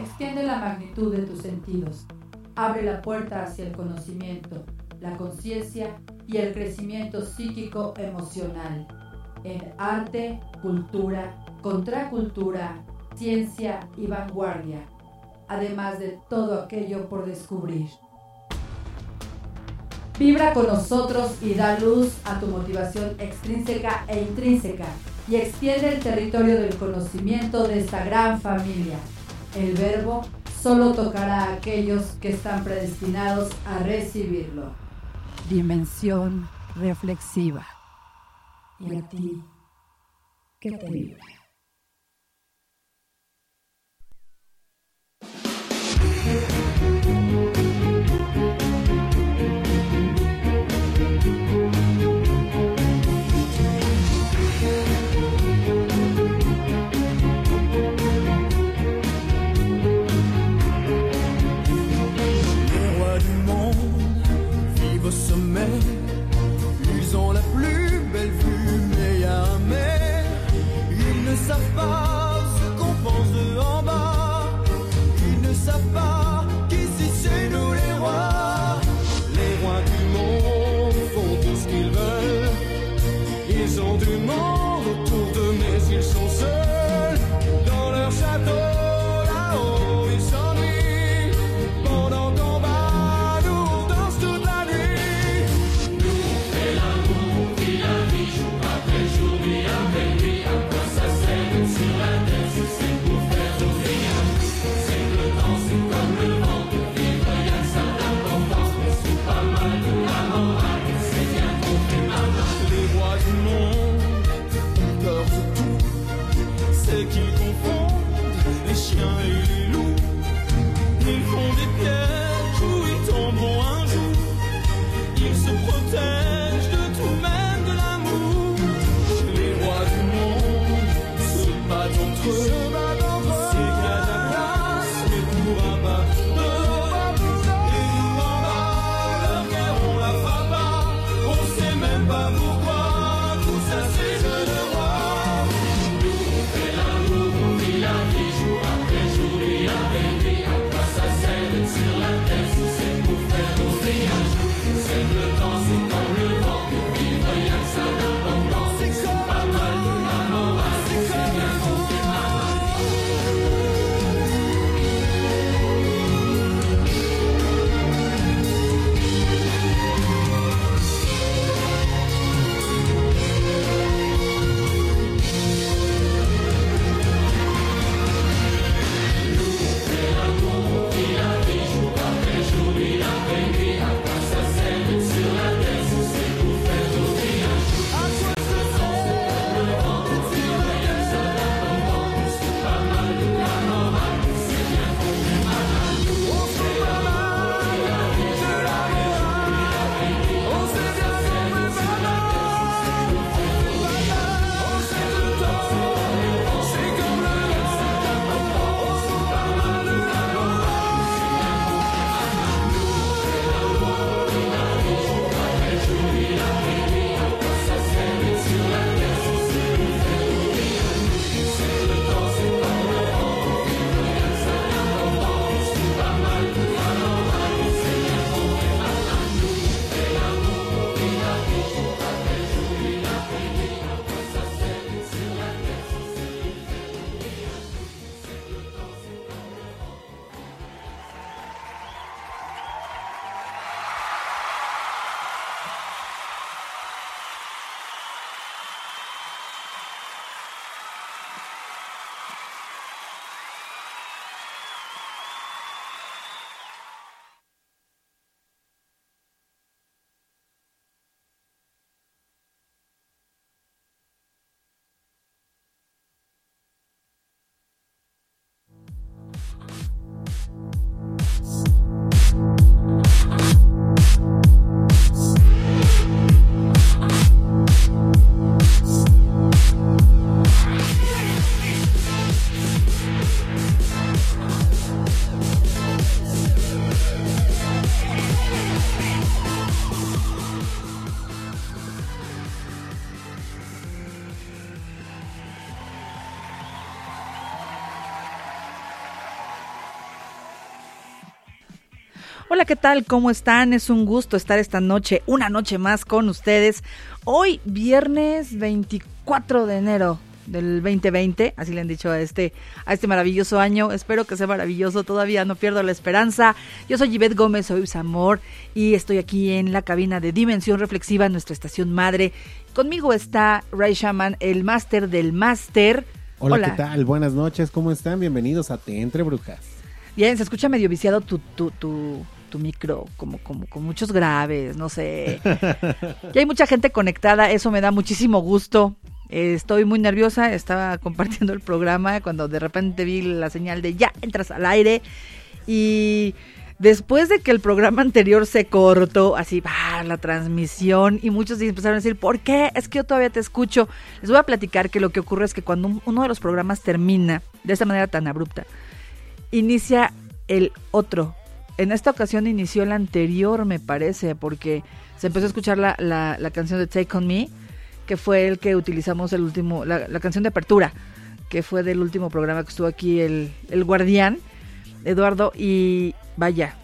extiende la magnitud de tus sentidos, abre la puerta hacia el conocimiento, la conciencia y el crecimiento psíquico emocional en arte, cultura, contracultura, ciencia y vanguardia, además de todo aquello por descubrir. Vibra con nosotros y da luz a tu motivación extrínseca e intrínseca y extiende el territorio del conocimiento de esta gran familia. El verbo solo tocará a aquellos que están predestinados a recibirlo. Dimensión reflexiva. ¿Y a ti qué te vibra? ¿Qué tal? ¿Cómo están? Es un gusto estar esta noche, una noche más con ustedes. Hoy, viernes 24 de enero del 2020, así le han dicho a este, a este maravilloso año. Espero que sea maravilloso, todavía no pierdo la esperanza. Yo soy Yvette Gómez, soy Samor y estoy aquí en la cabina de Dimensión Reflexiva, nuestra estación madre. Conmigo está Ray Shaman, el máster del máster. Hola, ¿qué tal? Buenas noches, ¿cómo están? Bienvenidos a Te Entre Brujas. Bien, se escucha medio viciado tu, tu, tu, tu micro, como, como con muchos graves, no sé. y hay mucha gente conectada, eso me da muchísimo gusto. estoy muy nerviosa, estaba compartiendo el programa cuando de repente vi la señal de ya entras al aire y después de que el programa anterior se cortó, así va la transmisión y muchos empezaron a decir, ¿por qué? Es que yo todavía te escucho. Les voy a platicar que lo que ocurre es que cuando uno de los programas termina de esta manera tan abrupta, inicia el otro. En esta ocasión inició el anterior, me parece, porque se empezó a escuchar la, la, canción de Take On Me, que fue el que utilizamos el último, la, canción de apertura, que fue del último programa que estuvo aquí el, el guardián, Eduardo, y vaya,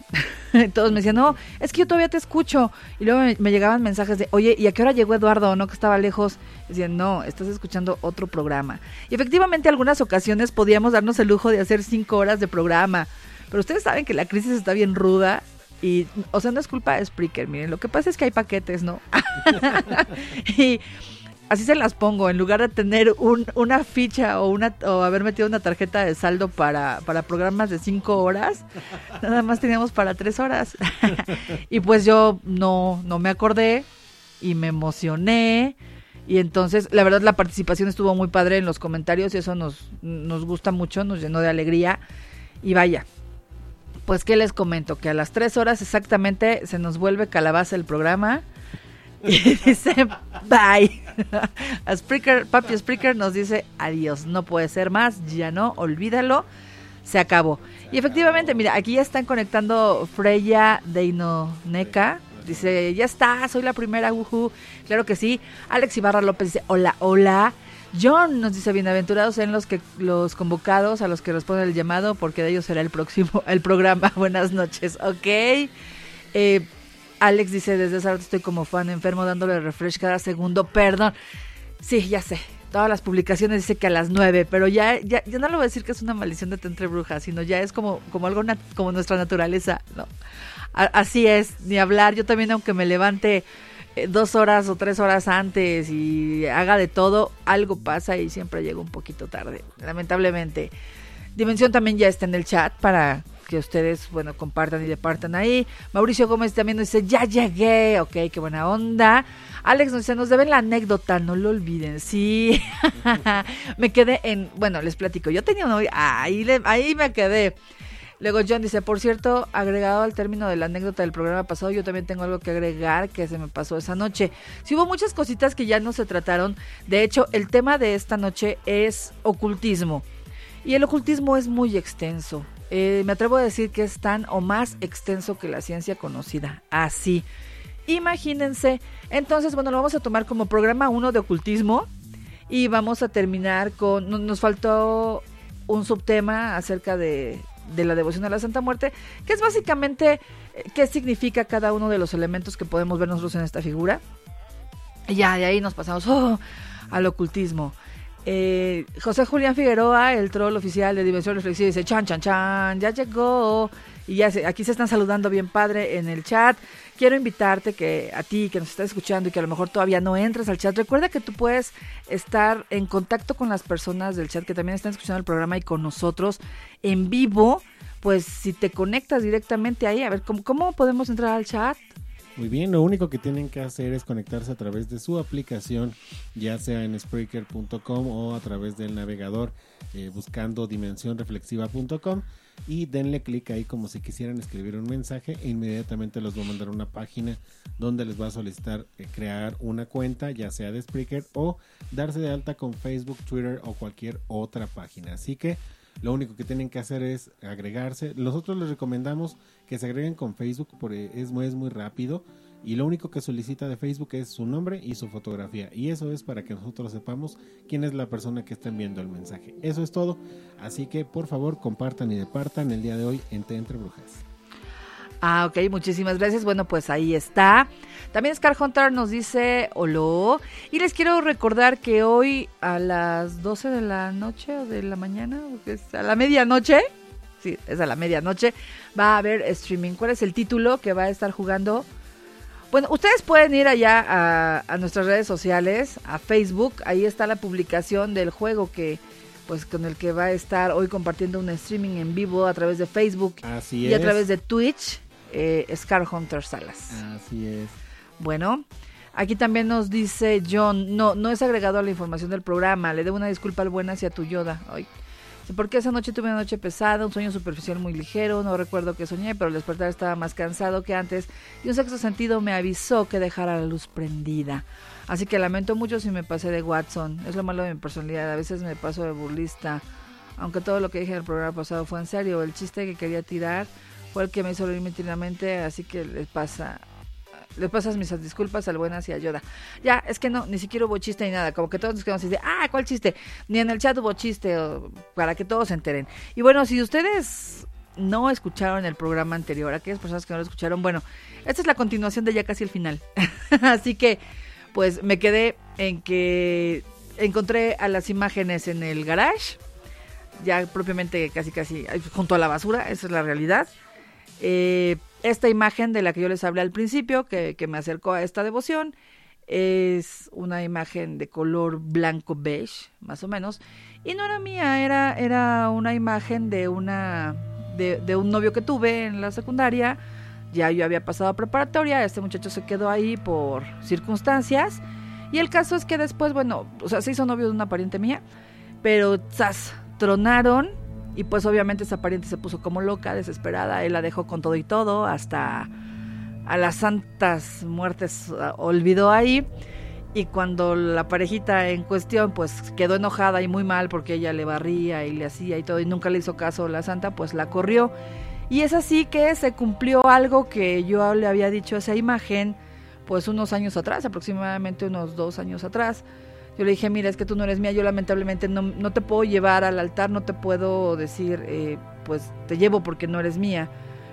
todos me decían, no, es que yo todavía te escucho. Y luego me, llegaban mensajes de, oye, ¿y a qué hora llegó Eduardo? ¿No? Que estaba lejos. Decían, no, estás escuchando otro programa. Y efectivamente, algunas ocasiones podíamos darnos el lujo de hacer cinco horas de programa. Pero ustedes saben que la crisis está bien ruda. Y, o sea, no es culpa de Spreaker, miren, lo que pasa es que hay paquetes, ¿no? y así se las pongo, en lugar de tener un, una ficha o, una, o haber metido una tarjeta de saldo para, para programas de cinco horas, nada más teníamos para tres horas. y pues yo no, no me acordé y me emocioné. Y entonces, la verdad, la participación estuvo muy padre en los comentarios y eso nos, nos gusta mucho, nos llenó de alegría. Y vaya, pues, ¿qué les comento? Que a las tres horas exactamente se nos vuelve calabaza el programa y dice bye. A Spreaker, papi Spreaker nos dice adiós, no puede ser más, ya no, olvídalo, se acabó. Y efectivamente, mira, aquí ya están conectando Freya Deinoneca. Dice, ya está, soy la primera, uhu. Claro que sí. Alex Ibarra López dice, hola, hola. John nos dice, bienaventurados en los que los convocados, a los que responden el llamado, porque de ellos será el próximo, el programa. Buenas noches, ok. Eh, Alex dice, desde esa estoy como fan enfermo dándole refresh cada segundo. Perdón. Sí, ya sé. Todas las publicaciones dice que a las nueve, pero ya, ya, ya no le voy a decir que es una maldición de entre brujas, sino ya es como, como algo como nuestra naturaleza. No. así es, ni hablar. Yo también, aunque me levante dos horas o tres horas antes y haga de todo, algo pasa y siempre llego un poquito tarde, lamentablemente. Dimensión también ya está en el chat para que ustedes, bueno, compartan y departan ahí. Mauricio Gómez también nos dice, ya llegué, ok, qué buena onda. Alex nos dice, nos deben la anécdota, no lo olviden. Sí, me quedé en, bueno, les platico, yo tenía un ahí, ahí me quedé. Luego John dice, por cierto, agregado al término de la anécdota del programa pasado, yo también tengo algo que agregar que se me pasó esa noche. Sí hubo muchas cositas que ya no se trataron. De hecho, el tema de esta noche es ocultismo. Y el ocultismo es muy extenso. Eh, me atrevo a decir que es tan o más extenso que la ciencia conocida. Así. Imagínense. Entonces, bueno, lo vamos a tomar como programa 1 de ocultismo. Y vamos a terminar con. Nos faltó un subtema acerca de, de la devoción a la Santa Muerte, que es básicamente eh, qué significa cada uno de los elementos que podemos ver nosotros en esta figura. Y ya de ahí nos pasamos oh, al ocultismo. Eh, José Julián Figueroa, el troll oficial de Dimensión Reflexiva, dice, chan, chan, chan, ya llegó. Y ya se, aquí se están saludando bien padre en el chat. Quiero invitarte que a ti que nos estás escuchando y que a lo mejor todavía no entras al chat, recuerda que tú puedes estar en contacto con las personas del chat que también están escuchando el programa y con nosotros en vivo. Pues si te conectas directamente ahí, a ver, ¿cómo, podemos entrar al chat? Muy bien, lo único que tienen que hacer es conectarse a través de su aplicación, ya sea en Spreaker.com o a través del navegador eh, buscando dimensionreflexiva.com y denle clic ahí como si quisieran escribir un mensaje e inmediatamente los va a mandar a una página donde les va a solicitar eh, crear una cuenta, ya sea de Spreaker o darse de alta con Facebook, Twitter o cualquier otra página. Así que lo único que tienen que hacer es agregarse. Nosotros les recomendamos que se agreguen con Facebook porque es muy, es muy rápido. Y lo único que solicita de Facebook es su nombre y su fotografía. Y eso es para que nosotros sepamos quién es la persona que está enviando el mensaje. Eso es todo. Así que por favor compartan y departan el día de hoy en Entre Brujas. Ah, ok, muchísimas gracias. Bueno, pues ahí está. También Scar Hunter nos dice hola. Y les quiero recordar que hoy a las 12 de la noche o de la mañana, es a la medianoche, sí, es a la medianoche, va a haber streaming. ¿Cuál es el título que va a estar jugando? Bueno, ustedes pueden ir allá a, a nuestras redes sociales, a Facebook, ahí está la publicación del juego que pues con el que va a estar hoy compartiendo un streaming en vivo a través de Facebook Así y a través de Twitch, eh, Scar Hunter Salas. Así es. Bueno, aquí también nos dice John, no, no es agregado a la información del programa, le debo una disculpa al buen hacia tu Yoda. Ay. Porque esa noche tuve una noche pesada, un sueño superficial muy ligero, no recuerdo qué soñé, pero al despertar estaba más cansado que antes y un sexto sentido me avisó que dejara la luz prendida. Así que lamento mucho si me pasé de Watson, es lo malo de mi personalidad, a veces me paso de burlista, aunque todo lo que dije en el programa pasado fue en serio, el chiste que quería tirar fue el que me hizo reír mente, así que les pasa le pasas mis disculpas al buen hacia Yoda. Ya, es que no, ni siquiera hubo chiste ni nada. Como que todos nos quedamos así de, ah, ¿cuál chiste? Ni en el chat hubo chiste, para que todos se enteren. Y bueno, si ustedes no escucharon el programa anterior, aquellas personas que no lo escucharon, bueno, esta es la continuación de ya casi el final. así que, pues me quedé en que encontré a las imágenes en el garage, ya propiamente casi casi junto a la basura, esa es la realidad. Eh, esta imagen de la que yo les hablé al principio, que, me acercó a esta devoción, es una imagen de color blanco beige, más o menos, y no era mía, era, era una imagen de una de, un novio que tuve en la secundaria. Ya yo había pasado preparatoria, este muchacho se quedó ahí por circunstancias. Y el caso es que después, bueno, o sea, se hizo novio de una pariente mía, pero tronaron y pues obviamente esa pariente se puso como loca, desesperada, él la dejó con todo y todo, hasta a las santas muertes ah, olvidó ahí. Y cuando la parejita en cuestión pues quedó enojada y muy mal porque ella le barría y le hacía y todo y nunca le hizo caso la santa, pues la corrió. Y es así que se cumplió algo que yo le había dicho a esa imagen pues unos años atrás, aproximadamente unos dos años atrás. Yo le dije, mira, es que tú no eres mía, yo lamentablemente no, no te puedo llevar al altar, no te puedo decir, eh, pues te llevo porque no eres mía.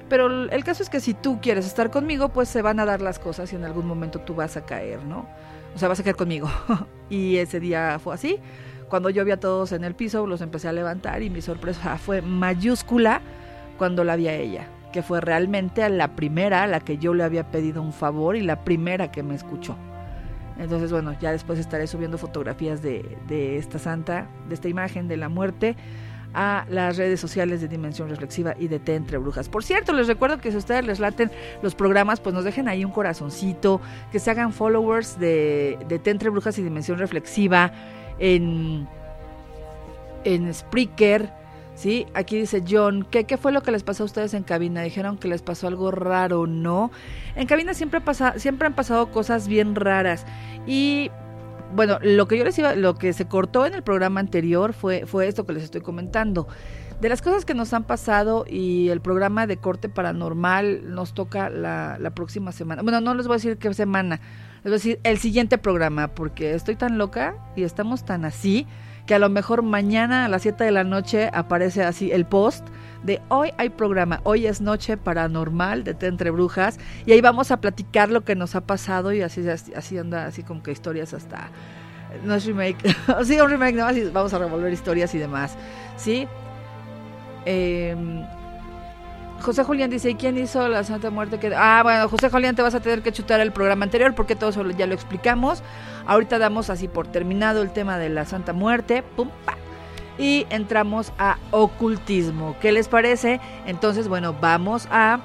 Pero el caso es que si tú quieres estar conmigo, pues se van a dar las cosas y en algún momento tú vas a caer, ¿no? O sea, vas a caer conmigo. y ese día fue así. Cuando yo vi a todos en el piso, los empecé a levantar y mi sorpresa fue mayúscula cuando la vi a ella, que fue realmente la primera a la que yo le había pedido un favor y la primera que me escuchó. Entonces, bueno, ya después estaré subiendo fotografías de, de esta santa, de esta imagen de la muerte, a las redes sociales de Dimensión Reflexiva y de Té Entre Brujas. Por cierto, les recuerdo que si ustedes les laten los programas, pues nos dejen ahí un corazoncito, que se hagan followers de, de Té Entre Brujas y Dimensión Reflexiva en, en Spreaker. Sí, aquí dice John, ¿qué, ¿qué fue lo que les pasó a ustedes en cabina? Dijeron que les pasó algo raro, ¿no? En cabina siempre, pasa, siempre han pasado cosas bien raras. Y bueno, lo que yo les iba, lo que se cortó en el programa anterior fue, fue esto que les estoy comentando. De las cosas que nos han pasado y el programa de corte paranormal nos toca la, la próxima semana. Bueno, no les voy a decir qué semana, les voy a decir el siguiente programa, porque estoy tan loca y estamos tan así que a lo mejor mañana a las 7 de la noche aparece así el post de hoy hay programa, hoy es noche paranormal de Té Entre Brujas y ahí vamos a platicar lo que nos ha pasado y así, así, así anda, así como que historias hasta, no es remake, sí, un remake, no, así vamos a revolver historias y demás, ¿sí? Eh, José Julián dice, ¿y quién hizo la Santa Muerte? Ah, bueno, José Julián, te vas a tener que chutar el programa anterior porque todo eso ya lo explicamos. Ahorita damos así por terminado el tema de la Santa Muerte. Pum, pa. Y entramos a ocultismo. ¿Qué les parece? Entonces, bueno, vamos a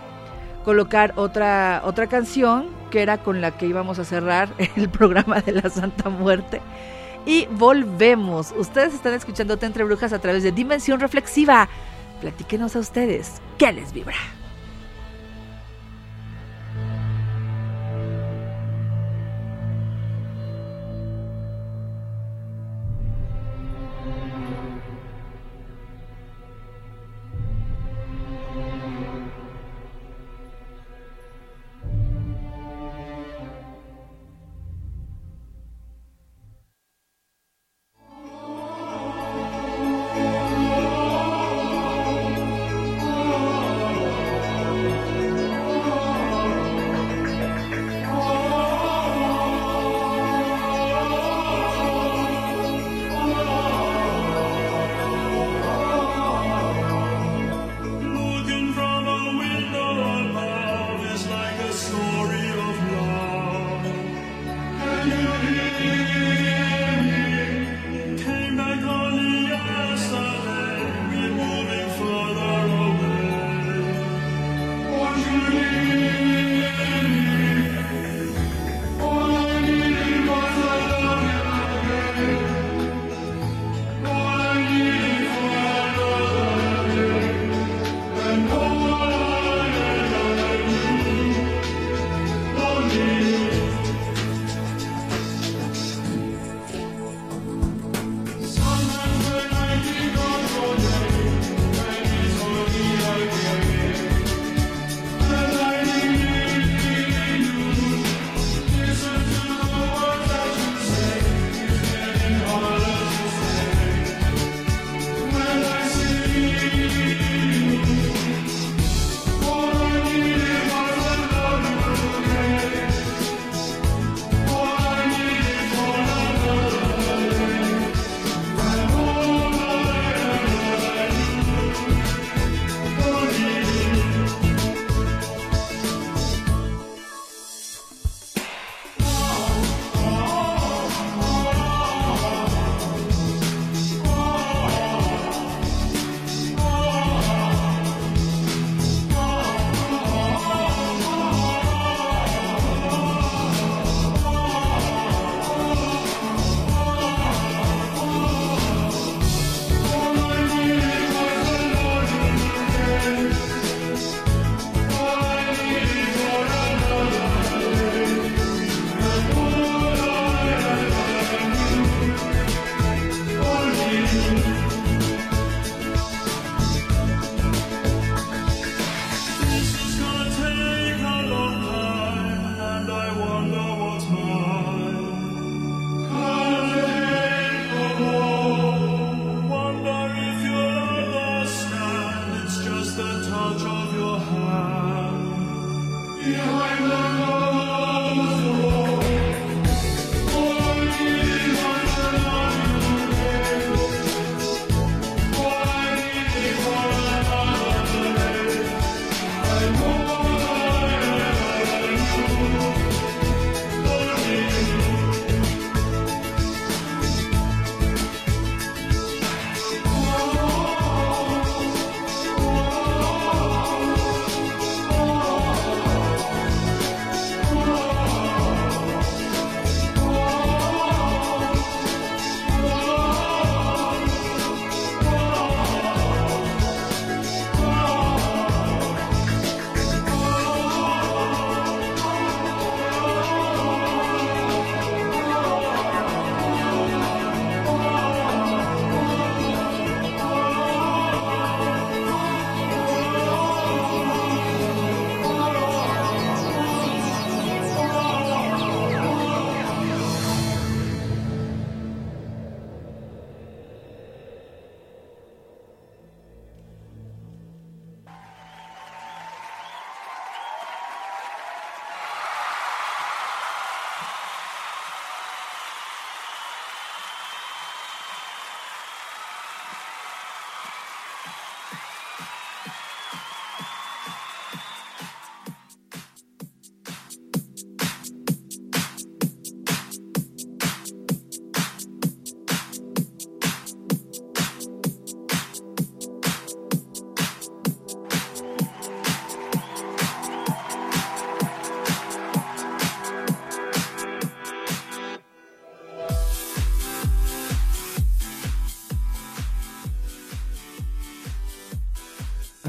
colocar otra, otra canción que era con la que íbamos a cerrar el programa de la Santa Muerte. Y volvemos. Ustedes están escuchando Entre Brujas a través de Dimensión Reflexiva. Platíquenos a ustedes. ¿Qué les vibra?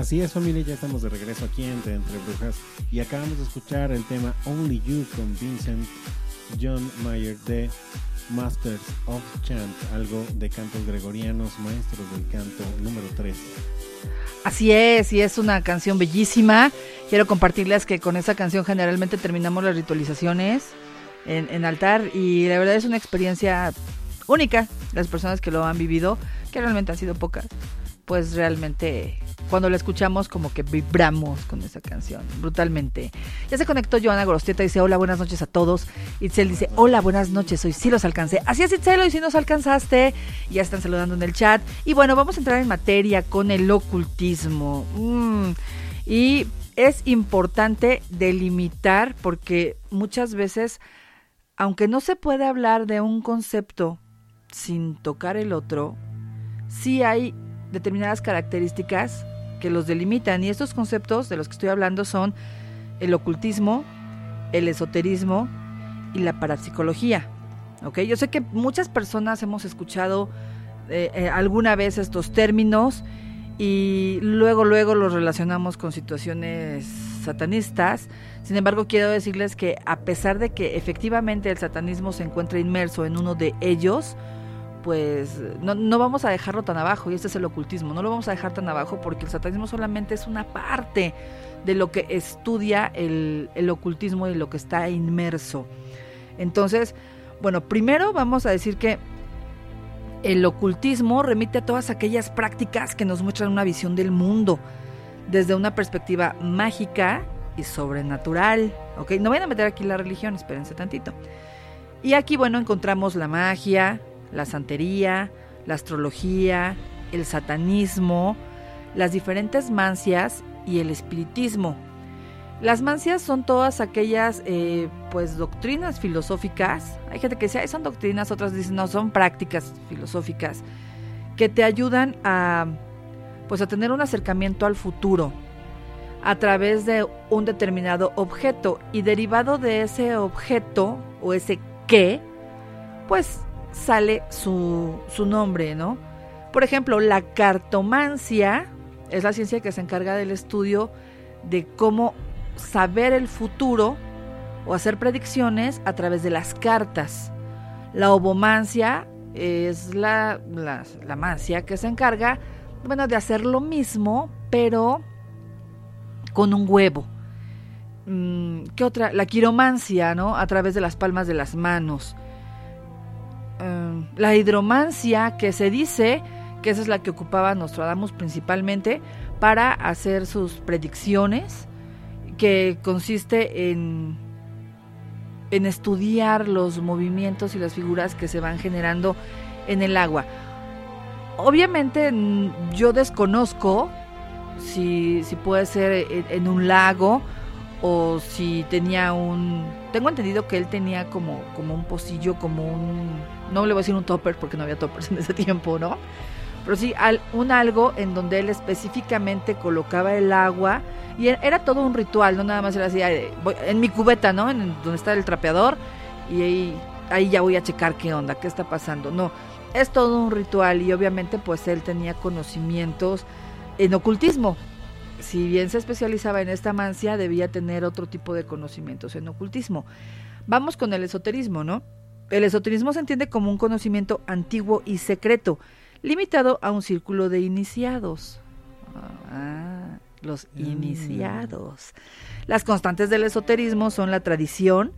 Así es familia, ya estamos de regreso aquí entre, entre Brujas y acabamos de escuchar el tema Only You con Vincent John Mayer de Masters of Chant, algo de cantos gregorianos, maestros del canto número 3. Así es, y es una canción bellísima. Quiero compartirles que con esa canción generalmente terminamos las ritualizaciones en, en altar y la verdad es una experiencia única. Las personas que lo han vivido, que realmente han sido pocas, pues realmente cuando la escuchamos como que vibramos con esa canción, brutalmente. Ya se conectó Joana Gorostieta, dice hola, buenas noches a todos. Itzel dice hola, buenas noches, hoy sí los alcancé. Así es Itzel, hoy sí nos alcanzaste. Ya están saludando en el chat. Y bueno, vamos a entrar en materia con el ocultismo. Mm. Y es importante delimitar porque muchas veces aunque no se puede hablar de un concepto sin tocar el otro, sí hay determinadas características que los delimitan y estos conceptos de los que estoy hablando son el ocultismo, el esoterismo y la parapsicología. ¿ok? Yo sé que muchas personas hemos escuchado eh, eh, alguna vez estos términos y luego luego los relacionamos con situaciones satanistas. Sin embargo, quiero decirles que a pesar de que efectivamente el satanismo se encuentra inmerso en uno de ellos, pues no, no, vamos a dejarlo tan abajo, y este es el ocultismo, no lo vamos a dejar tan abajo porque el satanismo solamente es una parte de lo que estudia el, el ocultismo y lo que está inmerso. Entonces, bueno, primero vamos a decir que el ocultismo remite a todas aquellas prácticas que nos muestran una visión del mundo desde una perspectiva mágica y sobrenatural. ¿ok? No vayan a meter aquí la religión, espérense tantito. Y aquí, bueno, encontramos la magia, la santería, la astrología, el satanismo, las diferentes mancias y el espiritismo. Las mancias son todas aquellas eh, pues doctrinas filosóficas. Hay gente que dice, son doctrinas, otras dicen, no, son prácticas filosóficas que te ayudan a pues a tener un acercamiento al futuro a través de un determinado objeto y derivado de ese objeto o ese qué, pues sale su, su nombre, ¿no? Por ejemplo, la cartomancia es la ciencia que se encarga del estudio de cómo saber el futuro o hacer predicciones a través de las cartas. La obomancia es la, la, mancia que se encarga, bueno, de hacer lo mismo, pero con un huevo. Mm, ¿Qué otra? La quiromancia, ¿no? A través de las palmas de las manos. Em, la hidromancia, que se dice que esa es la que ocupaba Nostradamus principalmente para hacer sus predicciones que consiste en, en estudiar los movimientos y las figuras que se van generando en el agua. Obviamente yo desconozco si, si puede ser en, un lago o si tenía un... Tengo entendido que él tenía como, como un pocillo, como un... No le voy a decir un topper porque no había toppers en ese tiempo, ¿no? Pero sí un algo en donde él específicamente colocaba el agua y e, era todo un ritual, no nada más era así, en mi cubeta, ¿no? En donde está el trapeador y ahí, ahí ya voy a checar qué onda, qué está pasando. No, es todo un ritual y obviamente pues él tenía conocimientos en ocultismo. Si bien se especializaba en esta mancia, debía tener otro tipo de conocimientos en ocultismo. Vamos con el esoterismo, ¿no? El esoterismo se entiende como un conocimiento antiguo y secreto, limitado a un círculo de iniciados. Ah, los mm. iniciados. Las constantes del esoterismo son la tradición,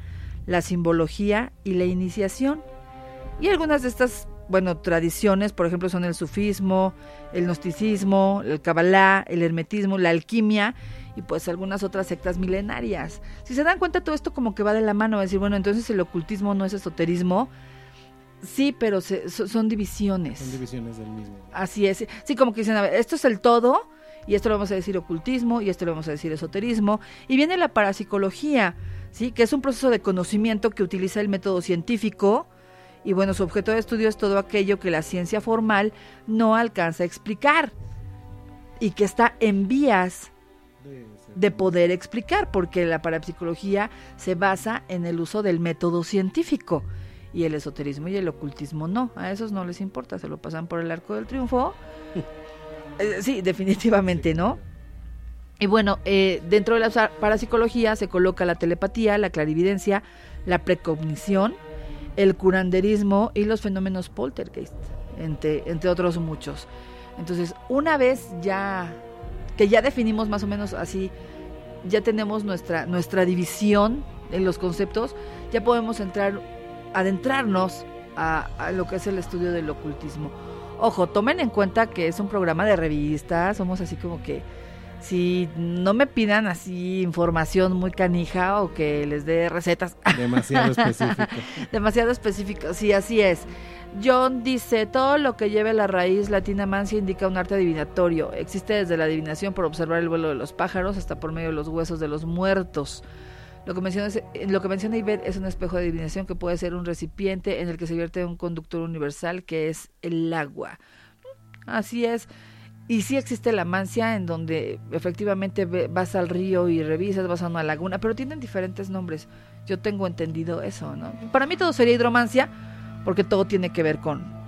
la simbología y la iniciación. Y algunas de estas, bueno, tradiciones, por ejemplo, son el sufismo, el gnosticismo, el cabalá, el hermetismo, la alquimia y pues algunas otras sectas milenarias. Si se dan cuenta, todo esto como que va de la mano, decir, bueno, entonces el ocultismo no es esoterismo. Sí, pero son divisiones. Son divisiones del mismo. Así es. Sí, como que dicen, a ver, esto es el todo y esto lo vamos a decir ocultismo, y esto lo vamos a decir esoterismo, y viene la parapsicología, ¿sí? que es un proceso de conocimiento que utiliza el método científico, y bueno, su objeto de estudio es todo aquello que la ciencia formal no alcanza a explicar, y que está en vías de poder explicar, porque la parapsicología se basa en el uso del método científico y el esoterismo y el ocultismo no, a esos no les importa, se lo pasan por el arco del triunfo eh, sí, definitivamente, ¿no? Y bueno, eh, dentro de la parapsicología se coloca la telepatía, la clarividencia, la precognición, el curanderismo y los fenómenos poltergeist, entre, entre otros muchos. Entonces, una vez ya que ya definimos más o menos así, ya tenemos nuestra, nuestra división en los conceptos, ya podemos entrar, adentrarnos a, a lo que es el estudio del ocultismo. Ojo, tomen en cuenta que es un programa de revista, somos así como que si no me pidan así información muy canija o que les dé recetas. Demasiado específico. Demasiado específico, sí, así es. John dice, todo lo que lleve la raíz latina mancia indica un arte adivinatorio. Existe desde la adivinación por observar el vuelo de los pájaros hasta por medio de los huesos de los muertos. Lo que, menciona, lo que es un espejo de adivinación que puede ser un recipiente en el que se vierte un conductor universal que es el agua. Así es. Y sí existe la mancia en donde efectivamente vas al río y revisas, vas a una laguna, pero tienen diferentes nombres. Yo tengo entendido eso, ¿no? Para mí todo sería hidromancia porque todo tiene que ver con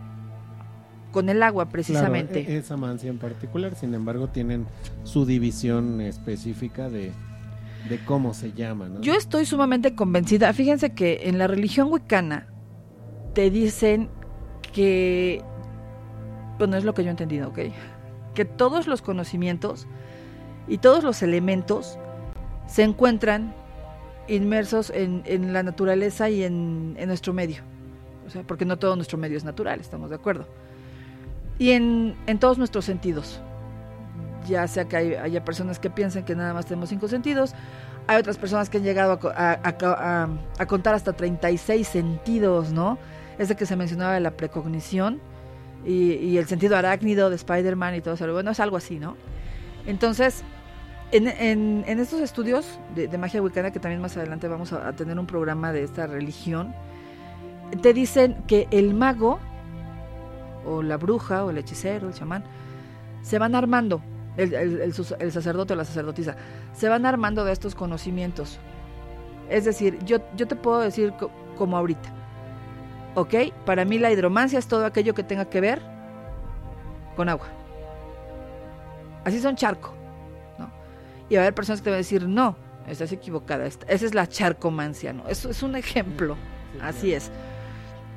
con el agua precisamente. E-, esa mancia en particular, sin embargo, tienen su división específica de, de cómo se llama. ¿no? Yo estoy sumamente convencida. Fíjense que en la religión wicana te dicen que, bueno, es lo que yo he entendido, ¿ok? Que todos los conocimientos y todos los elementos se encuentran inmersos en, en la naturaleza y en, en, nuestro medio. Sea, porque no todo nuestro medio es natural, estamos de acuerdo. Y en, en todos nuestros sentidos. Ya sea que hay, haya personas que piensen que nada más tenemos cinco sentidos, hay otras personas que han llegado a, a, a, contar hasta 36 sentidos, ¿no? Ese que se mencionaba de la precognición y, y el sentido arácnido de Spider-Man y todo eso. Bueno, es algo así, ¿no? Entonces, en, en, en estos estudios de, de, magia wicana, que también más adelante vamos a, a, tener un programa de esta religión, te dicen que el mago, o la bruja, o el hechicero, el chamán, se van armando, el, el, el, el sacerdote o la sacerdotisa, se van armando de estos conocimientos. Es decir, yo, yo te puedo decir co como ahorita, ¿ok? Para mí la hidromancia es todo aquello que tenga que ver con agua. Así son charco. Y va a haber personas que te van a decir, no, estás equivocada, esa es la charcomancia, ¿no? Eso es un ejemplo, sí, así es.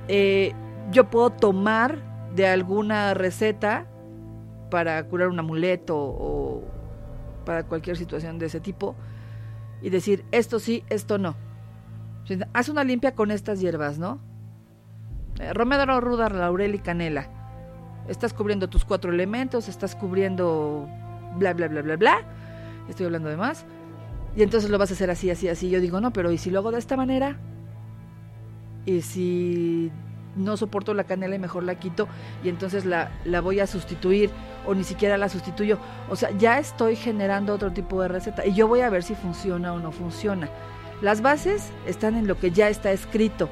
Eh, yo puedo tomar de alguna receta para curar un amuleto o para cualquier situación de ese tipo y decir, esto sí, esto no. Haz una limpia con estas hierbas, ¿no? Eh, romero, ruda, laurel y canela. Estás cubriendo tus cuatro elementos, estás cubriendo bla, bla, bla, bla, bla estoy hablando de más, y entonces lo vas a hacer así, así, así. Yo digo, no, pero ¿y si lo hago de esta manera? Y si no soporto la canela mejor la quito y entonces la, la voy a sustituir o ni siquiera la sustituyo. O sea, ya estoy generando otro tipo de receta y yo voy a ver si funciona o no funciona. Las bases están en lo que ya está escrito.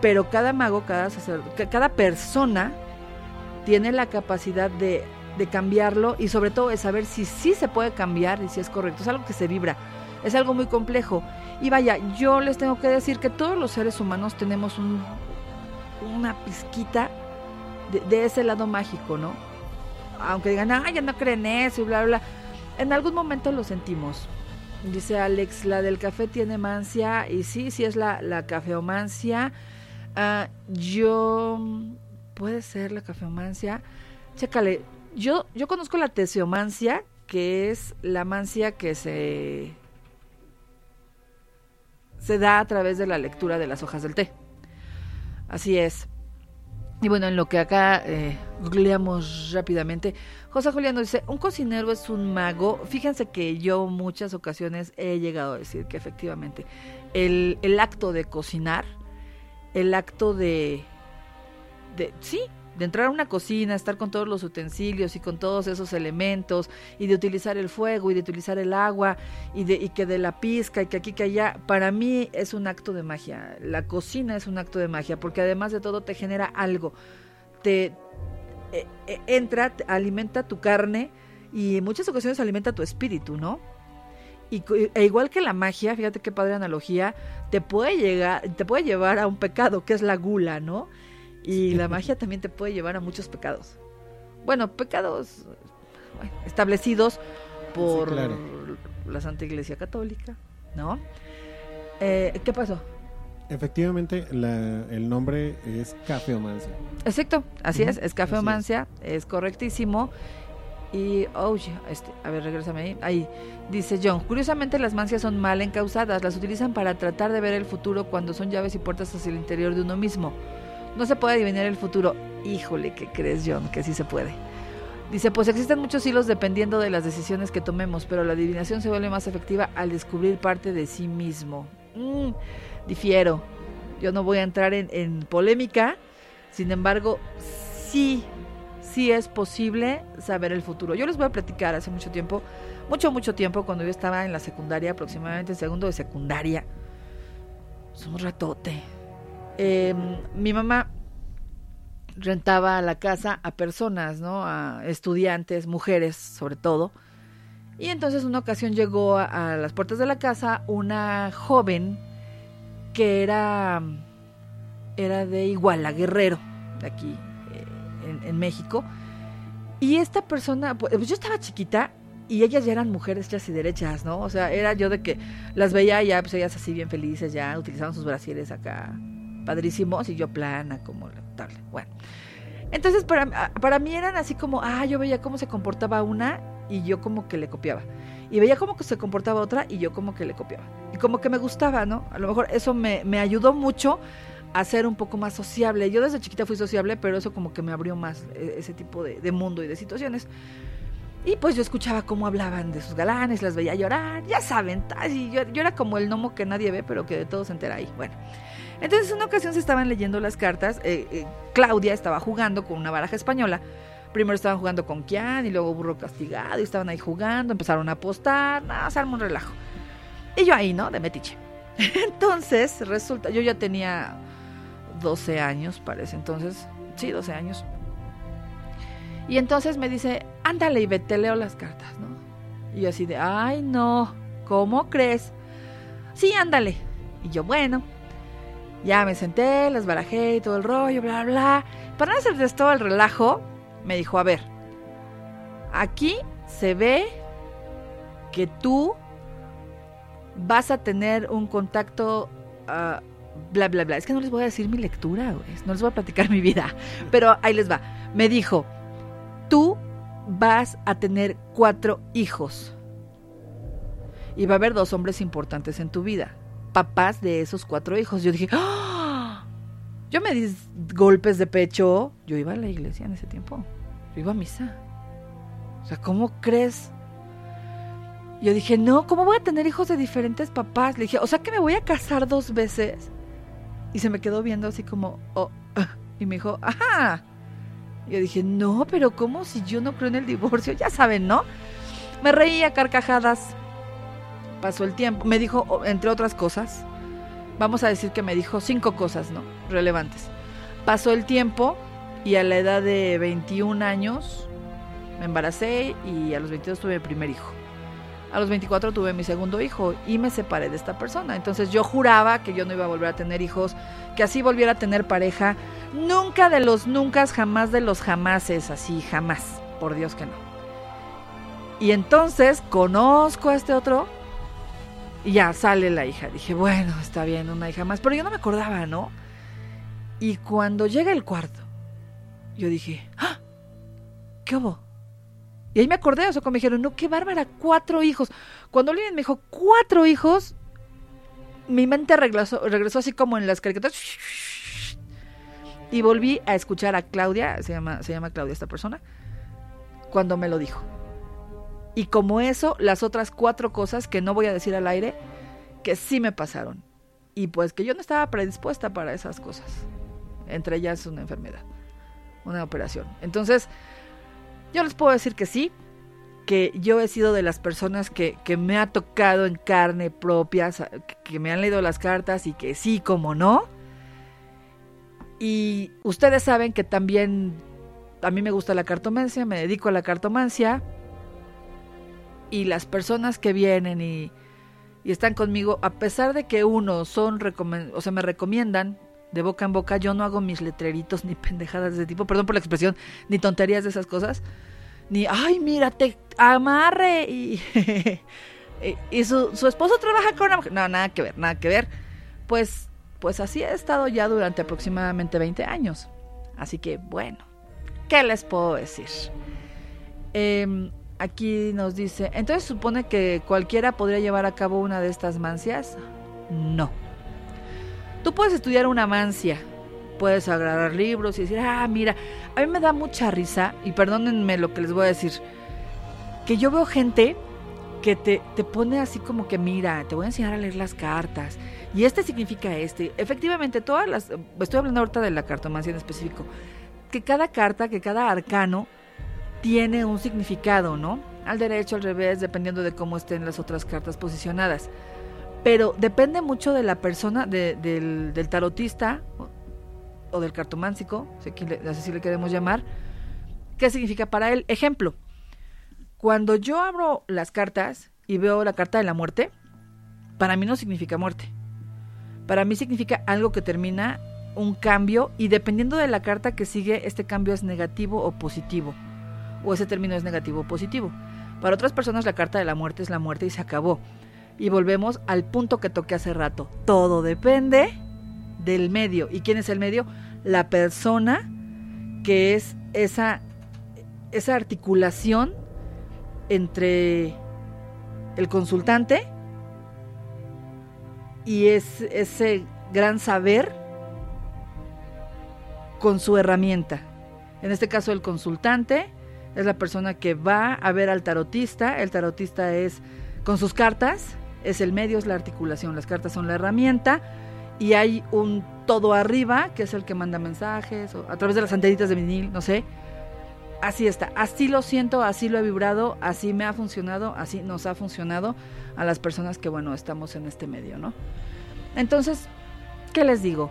Pero cada mago, cada sacerdote, cada persona tiene la capacidad de de cambiarlo y sobre todo de saber si sí se puede cambiar y si es correcto. Es algo que se vibra, es algo muy complejo. Y vaya, yo les tengo que decir que todos los seres humanos tenemos un, una pizquita de, ese lado mágico, ¿no? Aunque digan, ah, ya no creen eso y bla, bla, bla. En algún momento lo sentimos. Dice Alex, la del café tiene mancia y sí, sí es la, la cafeomancia. Uh, yo, puede ser la cafeomancia. Chécale, yo, yo conozco la tesiomancia, que es la mancia que se, se da a través de la lectura de las hojas del té. Así es. Y bueno, en lo que acá eh, googleamos rápidamente, José Juliano dice, un cocinero es un mago. Fíjense que yo muchas ocasiones he llegado a decir que efectivamente el, el acto de cocinar, el acto de, de, sí, de entrar a una cocina, estar con todos los utensilios y con todos esos elementos, y de utilizar el fuego y de utilizar el agua, y, de, y que de la pizca y que aquí que allá, para mí es un acto de magia. La cocina es un acto de magia, porque además de todo te genera algo. Te eh, eh, entra, te alimenta tu carne y en muchas ocasiones alimenta tu espíritu, ¿no? Y, e igual que la magia, fíjate qué padre analogía, te puede llegar, te puede llevar a un pecado que es la gula, ¿no? Y la magia también te puede llevar a muchos pecados. Bueno, pecados establecidos por sí, claro. la Santa Iglesia Católica, ¿no? Eh, ¿Qué pasó? Efectivamente, la, el nombre es cafeomancia. Exacto, así uh -huh. es, es cafeomancia, es. es correctísimo. Y, oh, este, a ver, regrésame ahí. Ahí dice John. Curiosamente, las mancias son mal encausadas. Las utilizan para tratar de ver el futuro cuando son llaves y puertas hacia el interior de uno mismo. No se puede adivinar el futuro. Híjole, ¿qué crees, John? Que sí se puede. Dice, pues existen muchos hilos dependiendo de las decisiones que tomemos, pero la adivinación se vuelve más efectiva al descubrir parte de sí mismo. Mm, difiero. Yo no voy a entrar en, en polémica. Sin embargo, sí, sí es posible saber el futuro. Yo les voy a platicar hace mucho tiempo, mucho, mucho tiempo, cuando yo estaba en la secundaria, aproximadamente en segundo de secundaria. Es un ratote. Em, mi mamá rentaba la casa a personas, ¿no? A estudiantes, mujeres sobre todo. Y entonces una ocasión llegó a, las puertas de la casa una joven que era, era de Iguala, Guerrero, de aquí eh, en, México. Y esta persona, pues, yo estaba chiquita y ellas ya eran mujeres hechas y derechas, ¿no? O sea, era yo de que las veía ya, pues ellas así bien felices, ya utilizaban sus brasieres acá padrísimos y yo plana como tal. Bueno, entonces para, para mí eran así como, ah, yo veía cómo se comportaba una y yo como que le copiaba. Y veía cómo se comportaba otra y yo como que le copiaba. Y como que me gustaba, ¿no? A lo mejor eso me, me ayudó mucho a ser un poco más sociable. Yo desde chiquita fui sociable, pero eso como que me abrió más e, ese tipo de, de mundo y de situaciones. Y pues yo escuchaba cómo hablaban de sus galanes, las veía llorar, ya saben, y yo, yo, era como el gnomo que nadie ve, pero que de todo se entera ahí. Bueno, entonces, en una ocasión se estaban leyendo las cartas. Eh, eh, Claudia estaba jugando con una baraja española. Primero estaban jugando con Kian y luego Burro Castigado y estaban ahí jugando, empezaron a apostar, nada, se armó un relajo. Y yo ahí, ¿no? De metiche. Entonces, resulta, yo ya tenía 12 años, parece entonces. Sí, 12 años. Y entonces me dice, ándale y vete, leo las cartas, ¿no? Y yo así de, ay, no, ¿cómo crees? Sí, ándale. Y yo, bueno, ya me senté, las barajé y todo el rollo, bla, bla. Para no hacerles todo el relajo, me dijo, a ver, aquí se ve que tú vas a tener un contacto, uh, bla, bla, bla. Es que no les voy a decir mi lectura, no les voy a platicar mi vida, pero ahí les va. Me dijo, tú vas a tener cuatro hijos y va a haber dos hombres importantes en tu vida papás de esos cuatro hijos. Yo dije, ¡Ah! yo me di golpes de pecho. Yo iba a la iglesia en ese tiempo. Yo iba a misa. O sea, ¿cómo crees? Yo dije, no, ¿cómo voy a tener hijos de diferentes papás? Le dije, o sea que me voy a casar dos veces. Y se me quedó viendo así como, oh, ah", y me dijo, ajá. Yo dije, no, pero ¿cómo si yo no creo en el divorcio? Ya saben, ¿no? Me reía carcajadas pasó el tiempo, me dijo, entre otras cosas, vamos a decir que me dijo cinco cosas, ¿no? Relevantes. Pasó el tiempo y a la edad de 21 años me embaracé y a los 22 tuve mi primer hijo. A los 24 tuve mi segundo hijo y me separé de esta persona. Entonces yo juraba que yo no iba a volver a tener hijos, que así volviera a tener pareja. Nunca de los nunca, jamás de los jamases, así, jamás. Por Dios que no. Y entonces conozco a este otro y ya sale la hija. Dije, bueno, está bien, una hija más. Pero yo no me acordaba, ¿no? Y cuando llega el cuarto, yo dije, ¡ah! ¿Qué hubo? Y ahí me acordé, o sea, cuando me dijeron, no, qué bárbara, cuatro hijos. Cuando alguien me dijo, cuatro hijos, mi mente regresó, regresó así como en las caricaturas. Y volví a escuchar a Claudia, se llama, se llama Claudia esta persona, cuando me lo dijo. Y como eso, las otras cuatro cosas que no voy a decir al aire, que sí me pasaron. Y pues que yo no estaba predispuesta para esas cosas. Entre ellas una enfermedad, una operación. Entonces, yo les puedo decir que sí, que yo he sido de las personas que, que me ha tocado en carne propia, que me han leído las cartas y que sí, como no. Y ustedes saben que también a mí me gusta la cartomancia, me dedico a la cartomancia y las personas que vienen y, están conmigo, a pesar de que uno son, o sea, me recomiendan de boca en boca, yo no hago mis letreritos ni pendejadas de ese tipo, perdón por la expresión, ni tonterías de esas cosas, ni, ay, mira, te amarre y, y su, su, esposo trabaja con una mujer. No, nada que ver, nada que ver. Pues, pues así he estado ya durante aproximadamente 20 años. Así que, bueno, ¿qué les puedo decir? Eh, Aquí nos dice, entonces supone que cualquiera podría llevar a cabo una de estas mancias. No. Tú puedes estudiar una mancia, puedes agarrar libros y decir, ah, mira, a mí me da mucha risa, y perdónenme lo que les voy a decir, que yo veo gente que te, te pone así como que, mira, te voy a enseñar a leer las cartas, y este significa este. Efectivamente, todas las, estoy hablando ahorita de la cartomancia en específico, que cada carta, que cada arcano tiene un significado, ¿no? Al derecho, al revés, dependiendo de cómo estén las otras cartas posicionadas. Pero depende mucho de la persona, del, del, tarotista o, del cartomántico, así le queremos llamar, qué significa para él. Ejemplo, cuando yo abro las cartas y veo la carta de la muerte, para mí no significa muerte. Para mí significa algo que termina un cambio y dependiendo de la carta que sigue, este cambio es negativo o positivo. O ese término es negativo o positivo. Para otras personas la carta de la muerte es la muerte y se acabó. Y volvemos al punto que toqué hace rato. Todo depende del medio. ¿Y quién es el medio? La persona que es esa, esa articulación entre el consultante y es ese gran saber con su herramienta. En este caso el consultante es la persona que va a ver al tarotista, el tarotista es con sus cartas, es el medio, es la articulación, las cartas son la herramienta y hay un todo arriba que es el que manda mensajes o a través de las antenitas de vinil, no sé. Así está, así lo siento, así lo he vibrado, así me ha funcionado, así nos ha funcionado a las personas que, bueno, estamos en este medio, ¿no? Entonces, ¿qué les digo?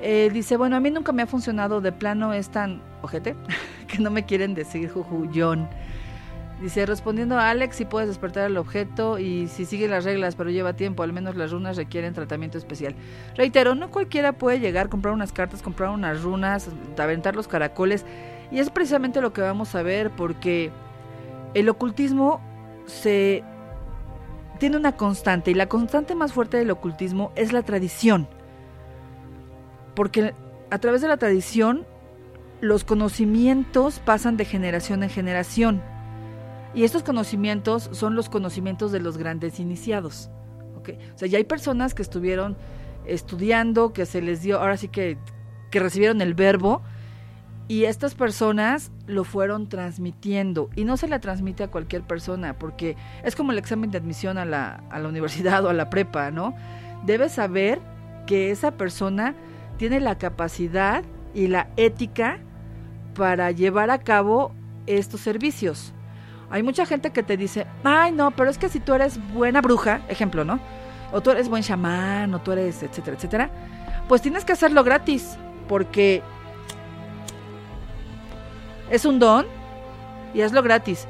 Eh, dice, bueno, a mí nunca me ha funcionado, de plano es tan ojete que no me quieren decir jujuyón. Dice, respondiendo a Alex, si puedes despertar el objeto y si sigue las reglas, pero lleva tiempo, al menos las runas requieren tratamiento especial. Reitero, no cualquiera puede llegar, comprar unas cartas, comprar unas runas, aventar los caracoles. Y es precisamente lo que vamos a ver porque el ocultismo se tiene una constante y la constante más fuerte del ocultismo es la tradición. Porque a través de la tradición los conocimientos pasan de generación en generación. Y estos conocimientos son los conocimientos de los grandes iniciados. ¿okay? O sea, ya hay personas que estuvieron estudiando, que se les dio, ahora sí que, que recibieron el verbo, y estas personas lo fueron transmitiendo. Y no se la transmite a cualquier persona, porque es como el examen de admisión a la, a la universidad o a la prepa, ¿no? Debes saber que esa persona tiene la capacidad y la ética para llevar a cabo estos servicios. Hay mucha gente que te dice, ay no, pero es que si tú eres buena bruja, ejemplo, ¿no? O tú eres buen chamán, o tú eres, etcétera, etcétera, pues tienes que hacerlo gratis, porque es un don y hazlo gratis.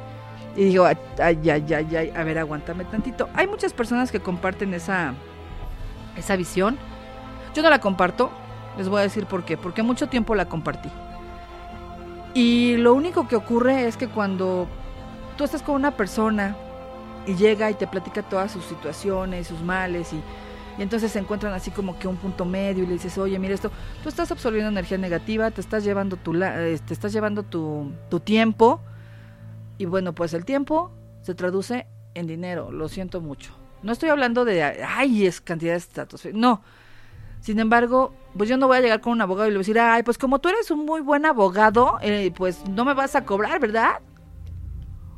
Y digo, ay, ay, ay, ay, a ver, aguántame tantito. Hay muchas personas que comparten esa, esa visión. Yo no la comparto, les voy a decir por qué, porque mucho tiempo la compartí. Y lo único que ocurre es que cuando tú estás con una persona y llega y te platica todas sus situaciones, sus males y entonces se encuentran así como que un punto medio y le dices, oye, mira esto, tú estás absorbiendo energía negativa, te estás llevando tu, eh, te estás llevando tu, tu tiempo y bueno, pues el tiempo se traduce en dinero, lo siento mucho. No estoy hablando de, ay, es cantidad de estatus, no. Sin embargo, pues yo no voy a llegar con un abogado y le voy a decir, ay, pues como tú eres un muy buen abogado, eh, pues no me vas a cobrar, ¿verdad?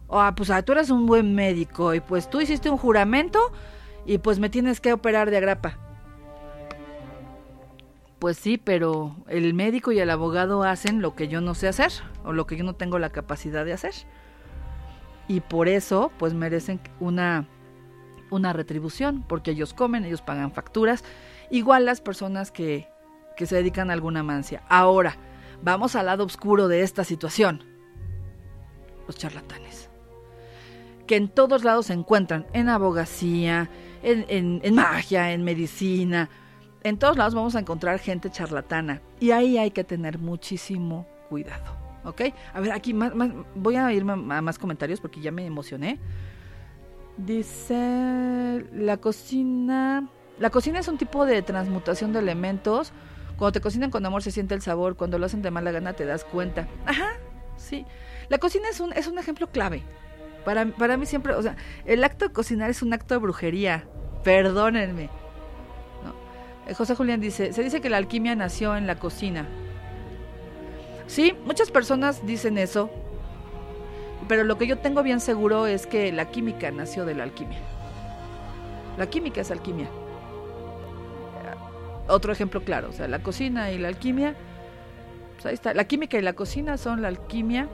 O, ah, pues ah, tú eres un buen médico y pues tú hiciste un juramento y pues me tienes que operar de agrapa. Pues sí, pero el médico y el abogado hacen lo que yo no sé hacer o lo que yo no tengo la capacidad de hacer. Y por eso, pues merecen una, una retribución, porque ellos comen, ellos pagan facturas, igual las personas que, que se dedican a alguna mancia. Ahora, vamos al lado oscuro de esta situación. Los charlatanes. Que en todos lados se encuentran, en abogacía, en, magia, en medicina. En todos lados vamos a encontrar gente charlatana. Y ahí hay que tener muchísimo cuidado. ¿Ok? A ver, aquí más, voy a irme a más comentarios porque ya me emocioné. Dice la cocina. La cocina es un tipo de transmutación de elementos. Cuando te cocinan con amor se siente el sabor. Cuando lo hacen de mala gana te das cuenta. Ajá, sí. La cocina es un, es un ejemplo clave. Para, para mí siempre, o sea, el acto de cocinar es un acto de brujería. Perdónenme. Eh, José Julián dice, se dice que la alquimia nació en la cocina. Sí, muchas personas dicen eso, pero lo que yo tengo bien seguro es que la química nació de la alquimia. La química es alquimia. Otro ejemplo claro, o sea, la cocina y la alquimia Pues ahí está. La química y la cocina son la alquimia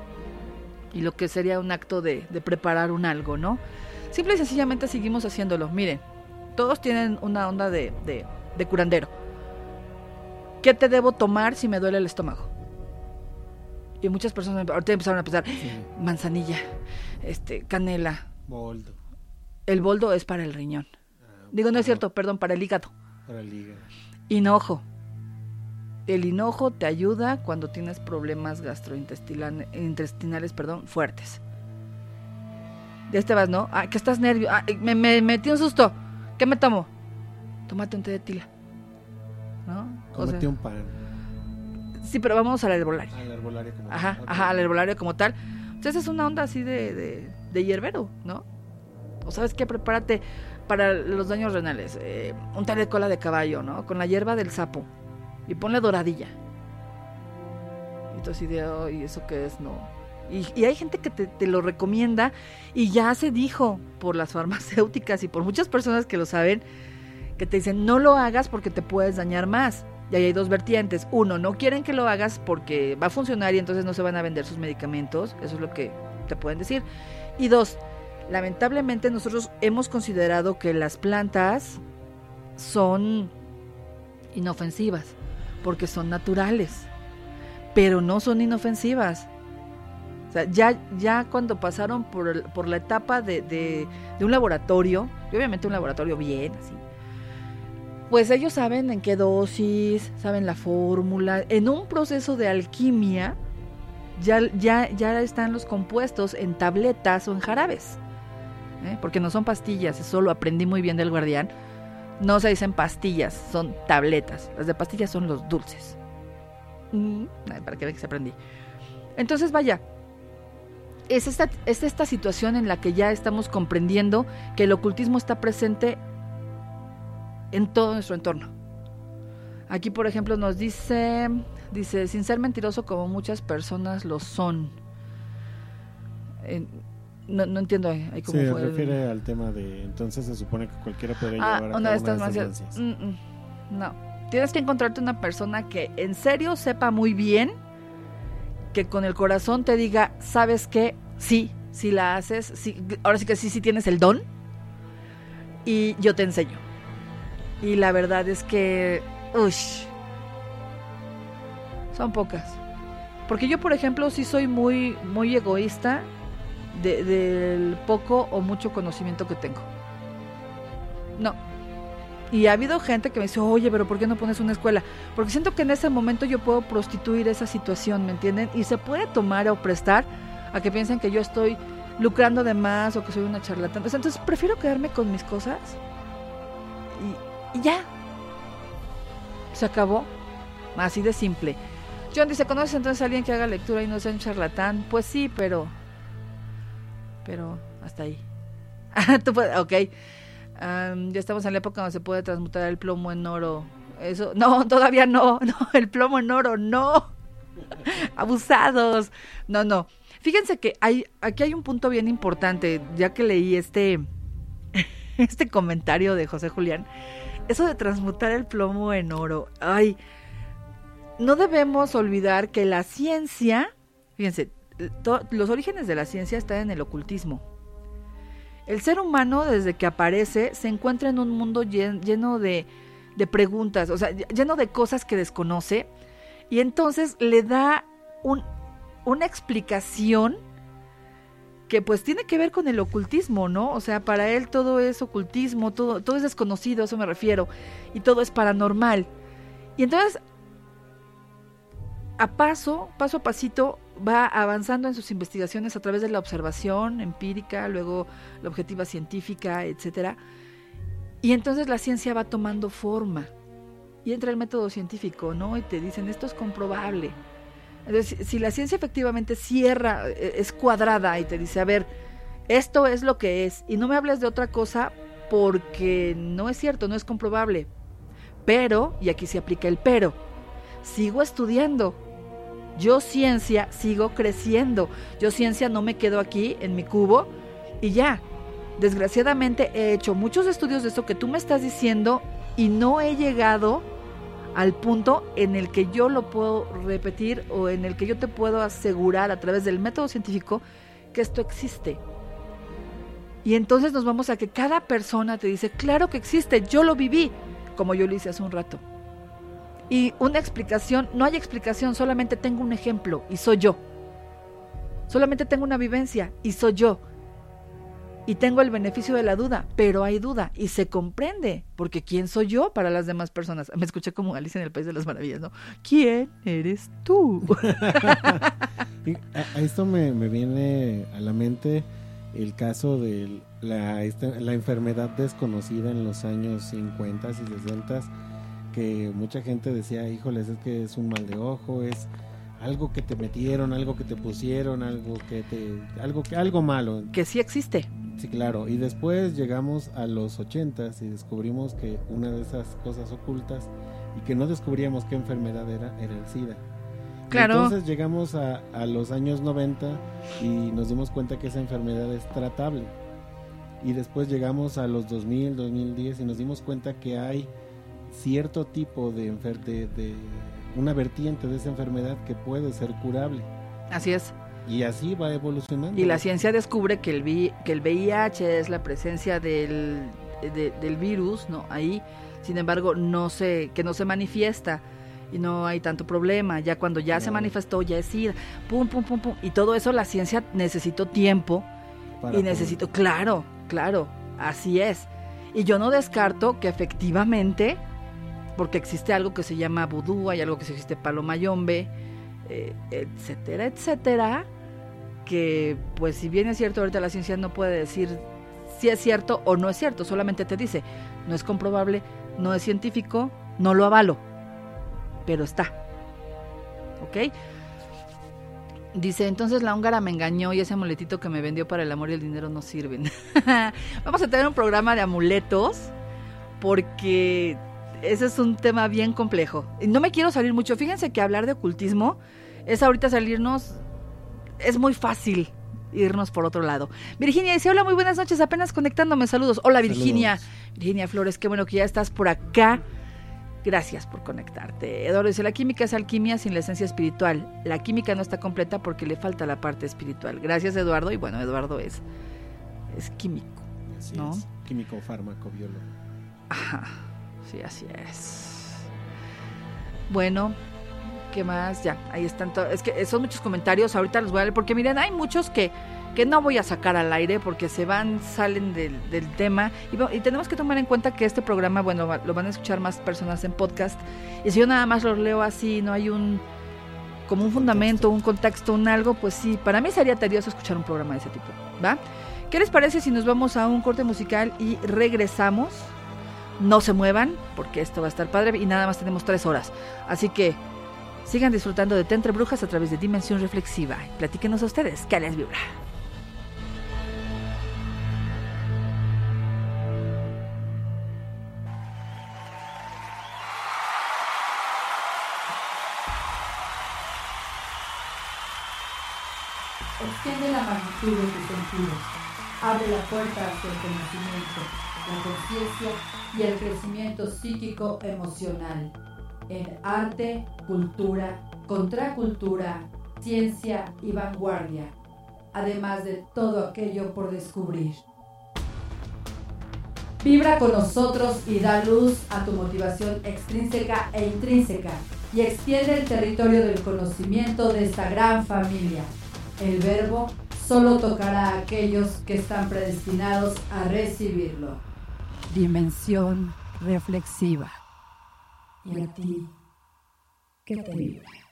y lo que sería un acto de, de preparar un algo, ¿no? Simple y sencillamente seguimos haciéndolo. Miren, todos tienen una onda de, de, de curandero. ¿Qué te debo tomar si me duele el estómago? Y muchas personas ahorita empezaron a pensar, Sí. manzanilla, este, canela. Boldo. El boldo es para el riñón. Ah, Digo, no es cierto, perdón, para el hígado. Para el hígado. Hinojo. El hinojo te ayuda cuando tienes problemas gastrointestinales intestinales, perdón, fuertes. Ya te vas, ¿no? Ah, que estás nervioso. Ah, me, me metí un susto. ¿Qué me tomo? Tómate un té de tila. ¿No? O sea, un pan. sí, pero vamos al herbolario. Al herbolario como Ajá, tal. Ajá, al herbolario como tal. Entonces es una onda así de, de, de hierbero, ¿no? O sabes qué, prepárate para los daños renales. eh, un té de cola de caballo, ¿no? Con la hierba del sapo. Y ponle doradilla. Y tú así de, ay, ¿eso qué es? No. Y, y hay gente que te, te lo recomienda y ya se dijo por las farmacéuticas y por muchas personas que lo saben, que te dicen, no lo hagas porque te puedes dañar más. Y ahí hay dos vertientes. Uno, no quieren que lo hagas porque va a funcionar y entonces no se van a vender sus medicamentos. Eso es lo que te pueden decir. Y dos, lamentablemente nosotros hemos considerado que las plantas son inofensivas porque son naturales, pero no son inofensivas. O sea, ya, ya cuando pasaron por, por la etapa de, de- de un laboratorio, y obviamente un laboratorio bien, así, pues ellos saben en qué dosis, saben la fórmula. En un proceso de alquimia ya, ya, ya están los compuestos en tabletas o en jarabes. ¿Eh? Porque no son pastillas, eso lo aprendí muy bien del guardián. No se dicen pastillas, son tabletas. Las de pastillas son los dulces. Mm, para que vean que se aprendí. Entonces, vaya, es esta, es esta situación en la que ya estamos comprendiendo que el ocultismo está presente en todo nuestro entorno. Aquí, por ejemplo, nos dice, dice, sin ser mentiroso como muchas personas lo son. No, no entiendo ahí, ahí cómo Se fue el- refiere al tema de. Entonces se supone que cualquiera podría Ah, llevar a una de estas más. Mm, mm, no. Tienes que encontrarte una persona que en serio sepa muy bien, que con el corazón te diga, ¿sabes qué? Sí, sí la haces, sí, ahora sí que sí, sí tienes el don. Y yo te enseño. Y la verdad es que, ush, son pocas. Porque yo, por ejemplo, sí soy muy, muy egoísta de- del poco o mucho conocimiento que tengo. No. Y ha habido gente que me dice, oye, pero ¿por qué no pones una escuela? Porque siento que en ese momento yo puedo prostituir esa situación, ¿me entienden? Y se puede tomar o prestar a que piensen que yo estoy lucrando de más o que soy una charlatán. O entonces prefiero quedarme con mis cosas y, y ya. Se acabó. Así de simple. John dice, ¿conoces entonces a alguien que haga lectura y no sea un charlatán? Pues sí, pero... Pero hasta ahí. Tú puedes, ok. Ya estamos en la época donde se puede transmutar el plomo en oro. Eso, no, todavía no, no, el plomo en oro, no. Abusados. No, no. Fíjense que hay, aquí hay un punto bien importante, ya que leí este, este comentario de José Julián. Eso de transmutar el plomo en oro. Ay, no debemos olvidar que la ciencia, fíjense, los orígenes de la ciencia están en el ocultismo. El ser humano, desde que aparece, se encuentra en un mundo llen- lleno de, preguntas, o sea, ll- lleno de cosas que desconoce, y entonces le da un- una explicación que pues tiene que ver con el ocultismo, ¿no? O sea, para él todo es ocultismo, todo, todo es desconocido, a eso me refiero, y todo es paranormal. Y entonces, a paso, paso a pasito, va avanzando en sus investigaciones a través de la observación empírica, luego la objetiva científica, etcétera. Y entonces la ciencia va tomando forma. Y entra el método científico, ¿no? Y te dicen, esto es comprobable. Entonces, si- la ciencia efectivamente cierra, eh, es cuadrada y te dice, a ver, esto es lo que es, y no me hables de otra cosa porque no es cierto, no es comprobable. Pero, y aquí se aplica el pero, sigo estudiando. Yo ciencia sigo creciendo. Yo ciencia no me quedo aquí en mi cubo y ya. Desgraciadamente he hecho muchos estudios de esto que tú me estás diciendo y no he llegado al punto en el que yo lo puedo repetir o en el que yo te puedo asegurar a través del método científico que esto existe. Y entonces nos vamos a que cada persona te dice, claro que existe, yo lo viví, como yo lo hice hace un rato. Y una explicación, no hay explicación, solamente tengo un ejemplo y soy yo. Solamente tengo una vivencia y soy yo. Y tengo el beneficio de la duda, pero hay duda y se comprende, porque ¿quién soy yo para las demás personas? Me escuché como Alicia en el País de las Maravillas, ¿no? ¿Quién eres tú? a, esto me, viene a la mente el caso de la, la enfermedad desconocida en los años 50 y 60 que mucha gente decía, híjoles, es que es un mal de ojo, es algo que te metieron, algo que te pusieron, algo que te algo que algo malo. Que sí existe. Sí, claro, y después llegamos a los ochentas y descubrimos que una de esas cosas ocultas y que no descubríamos qué enfermedad era era el SIDA. Claro. Entonces llegamos a, a los años 90 y nos dimos cuenta que esa enfermedad es tratable. Y después llegamos a los 2000, 2010 y nos dimos cuenta que hay cierto tipo de, de, de una vertiente de esa enfermedad que puede ser curable. Así es. Y así va evolucionando. Y la ciencia descubre que el, que el VIH es la presencia del, del virus, ¿no? Ahí, sin embargo, no se, que no se manifiesta y no hay tanto problema. Ya cuando ya se manifestó, ya es SIDA, pum, pum, pum, pum. Y todo eso la ciencia necesitó tiempo y necesito, claro, claro, así es. Y yo no descarto que efectivamente porque existe algo que se llama vudú, hay algo que se existe palomayombe, eh, etcétera, etcétera, que pues si bien es cierto, ahorita la ciencia no puede decir si es cierto o no es cierto, solamente te dice, no es comprobable, no es científico, no lo avalo, pero está. ¿Ok? Dice, entonces la húngara me engañó y ese amuletito que me vendió para el amor y el dinero no sirven. Vamos a tener un programa de amuletos porque ese es un tema bien complejo. Y no me quiero salir mucho. Fíjense que hablar de ocultismo es ahorita salirnos, es muy fácil irnos por otro lado. Virginia dice, hola, muy buenas noches, apenas conectándome, saludos. Hola Virginia, Virginia Flores, qué bueno que ya estás por acá. Gracias por conectarte. Eduardo dice, la química es alquimia sin la esencia espiritual. La química no está completa porque le falta la parte espiritual. Gracias Eduardo. Y bueno, Eduardo es, es químico. ¿no? Químico, fármaco, biólogo. Ajá. Sí, así es. Bueno, ¿qué más? Ya, ahí están. Es que son muchos comentarios, ahorita los voy a leer, porque miren, hay muchos que, que no voy a sacar al aire porque se van, salen del, del tema. Y, tenemos que tomar en cuenta que este programa, bueno, lo van a escuchar más personas en podcast. Y si yo nada más lo leo así, no hay un como un fundamento, un contexto, un algo, pues sí, para mí sería tedioso escuchar un programa de ese tipo, ¿va? ¿Qué les parece si nos vamos a un corte musical y regresamos? No se muevan, porque esto va a estar padre y nada más tenemos tres horas. Así que sigan disfrutando de Tentre Brujas a través de Dimensión Reflexiva. Platíquenos a ustedes, ¿qué les vibra? Extiende la magnitud de tus sentidos. Abre la puerta hacia el conocimiento, la conciencia y el crecimiento psíquico emocional en arte, cultura, contracultura, ciencia y vanguardia, además de todo aquello por descubrir. Vibra con nosotros y da luz a tu motivación extrínseca e intrínseca y extiende el territorio del conocimiento de esta gran familia. El verbo solo tocará a aquellos que están predestinados a recibirlo. Dimensión reflexiva. ¿Y a ti qué te vibra?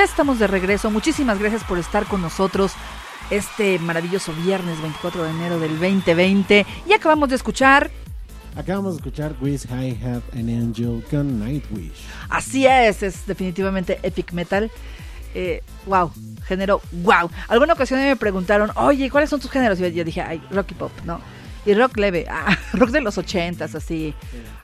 Ya estamos de regreso. Muchísimas gracias por estar con nosotros este maravilloso viernes 24 de enero del 2020. Y acabamos de escuchar Acabamos de escuchar Wish I Had an Angel con Nightwish. Así es, es definitivamente epic metal. Eh, wow, género wow. Alguna ocasión me preguntaron, oye, ¿cuáles son tus géneros? Y yo dije, ay, rock y pop, ¿no? Y rock leve, ah, rock de los ochentas, así.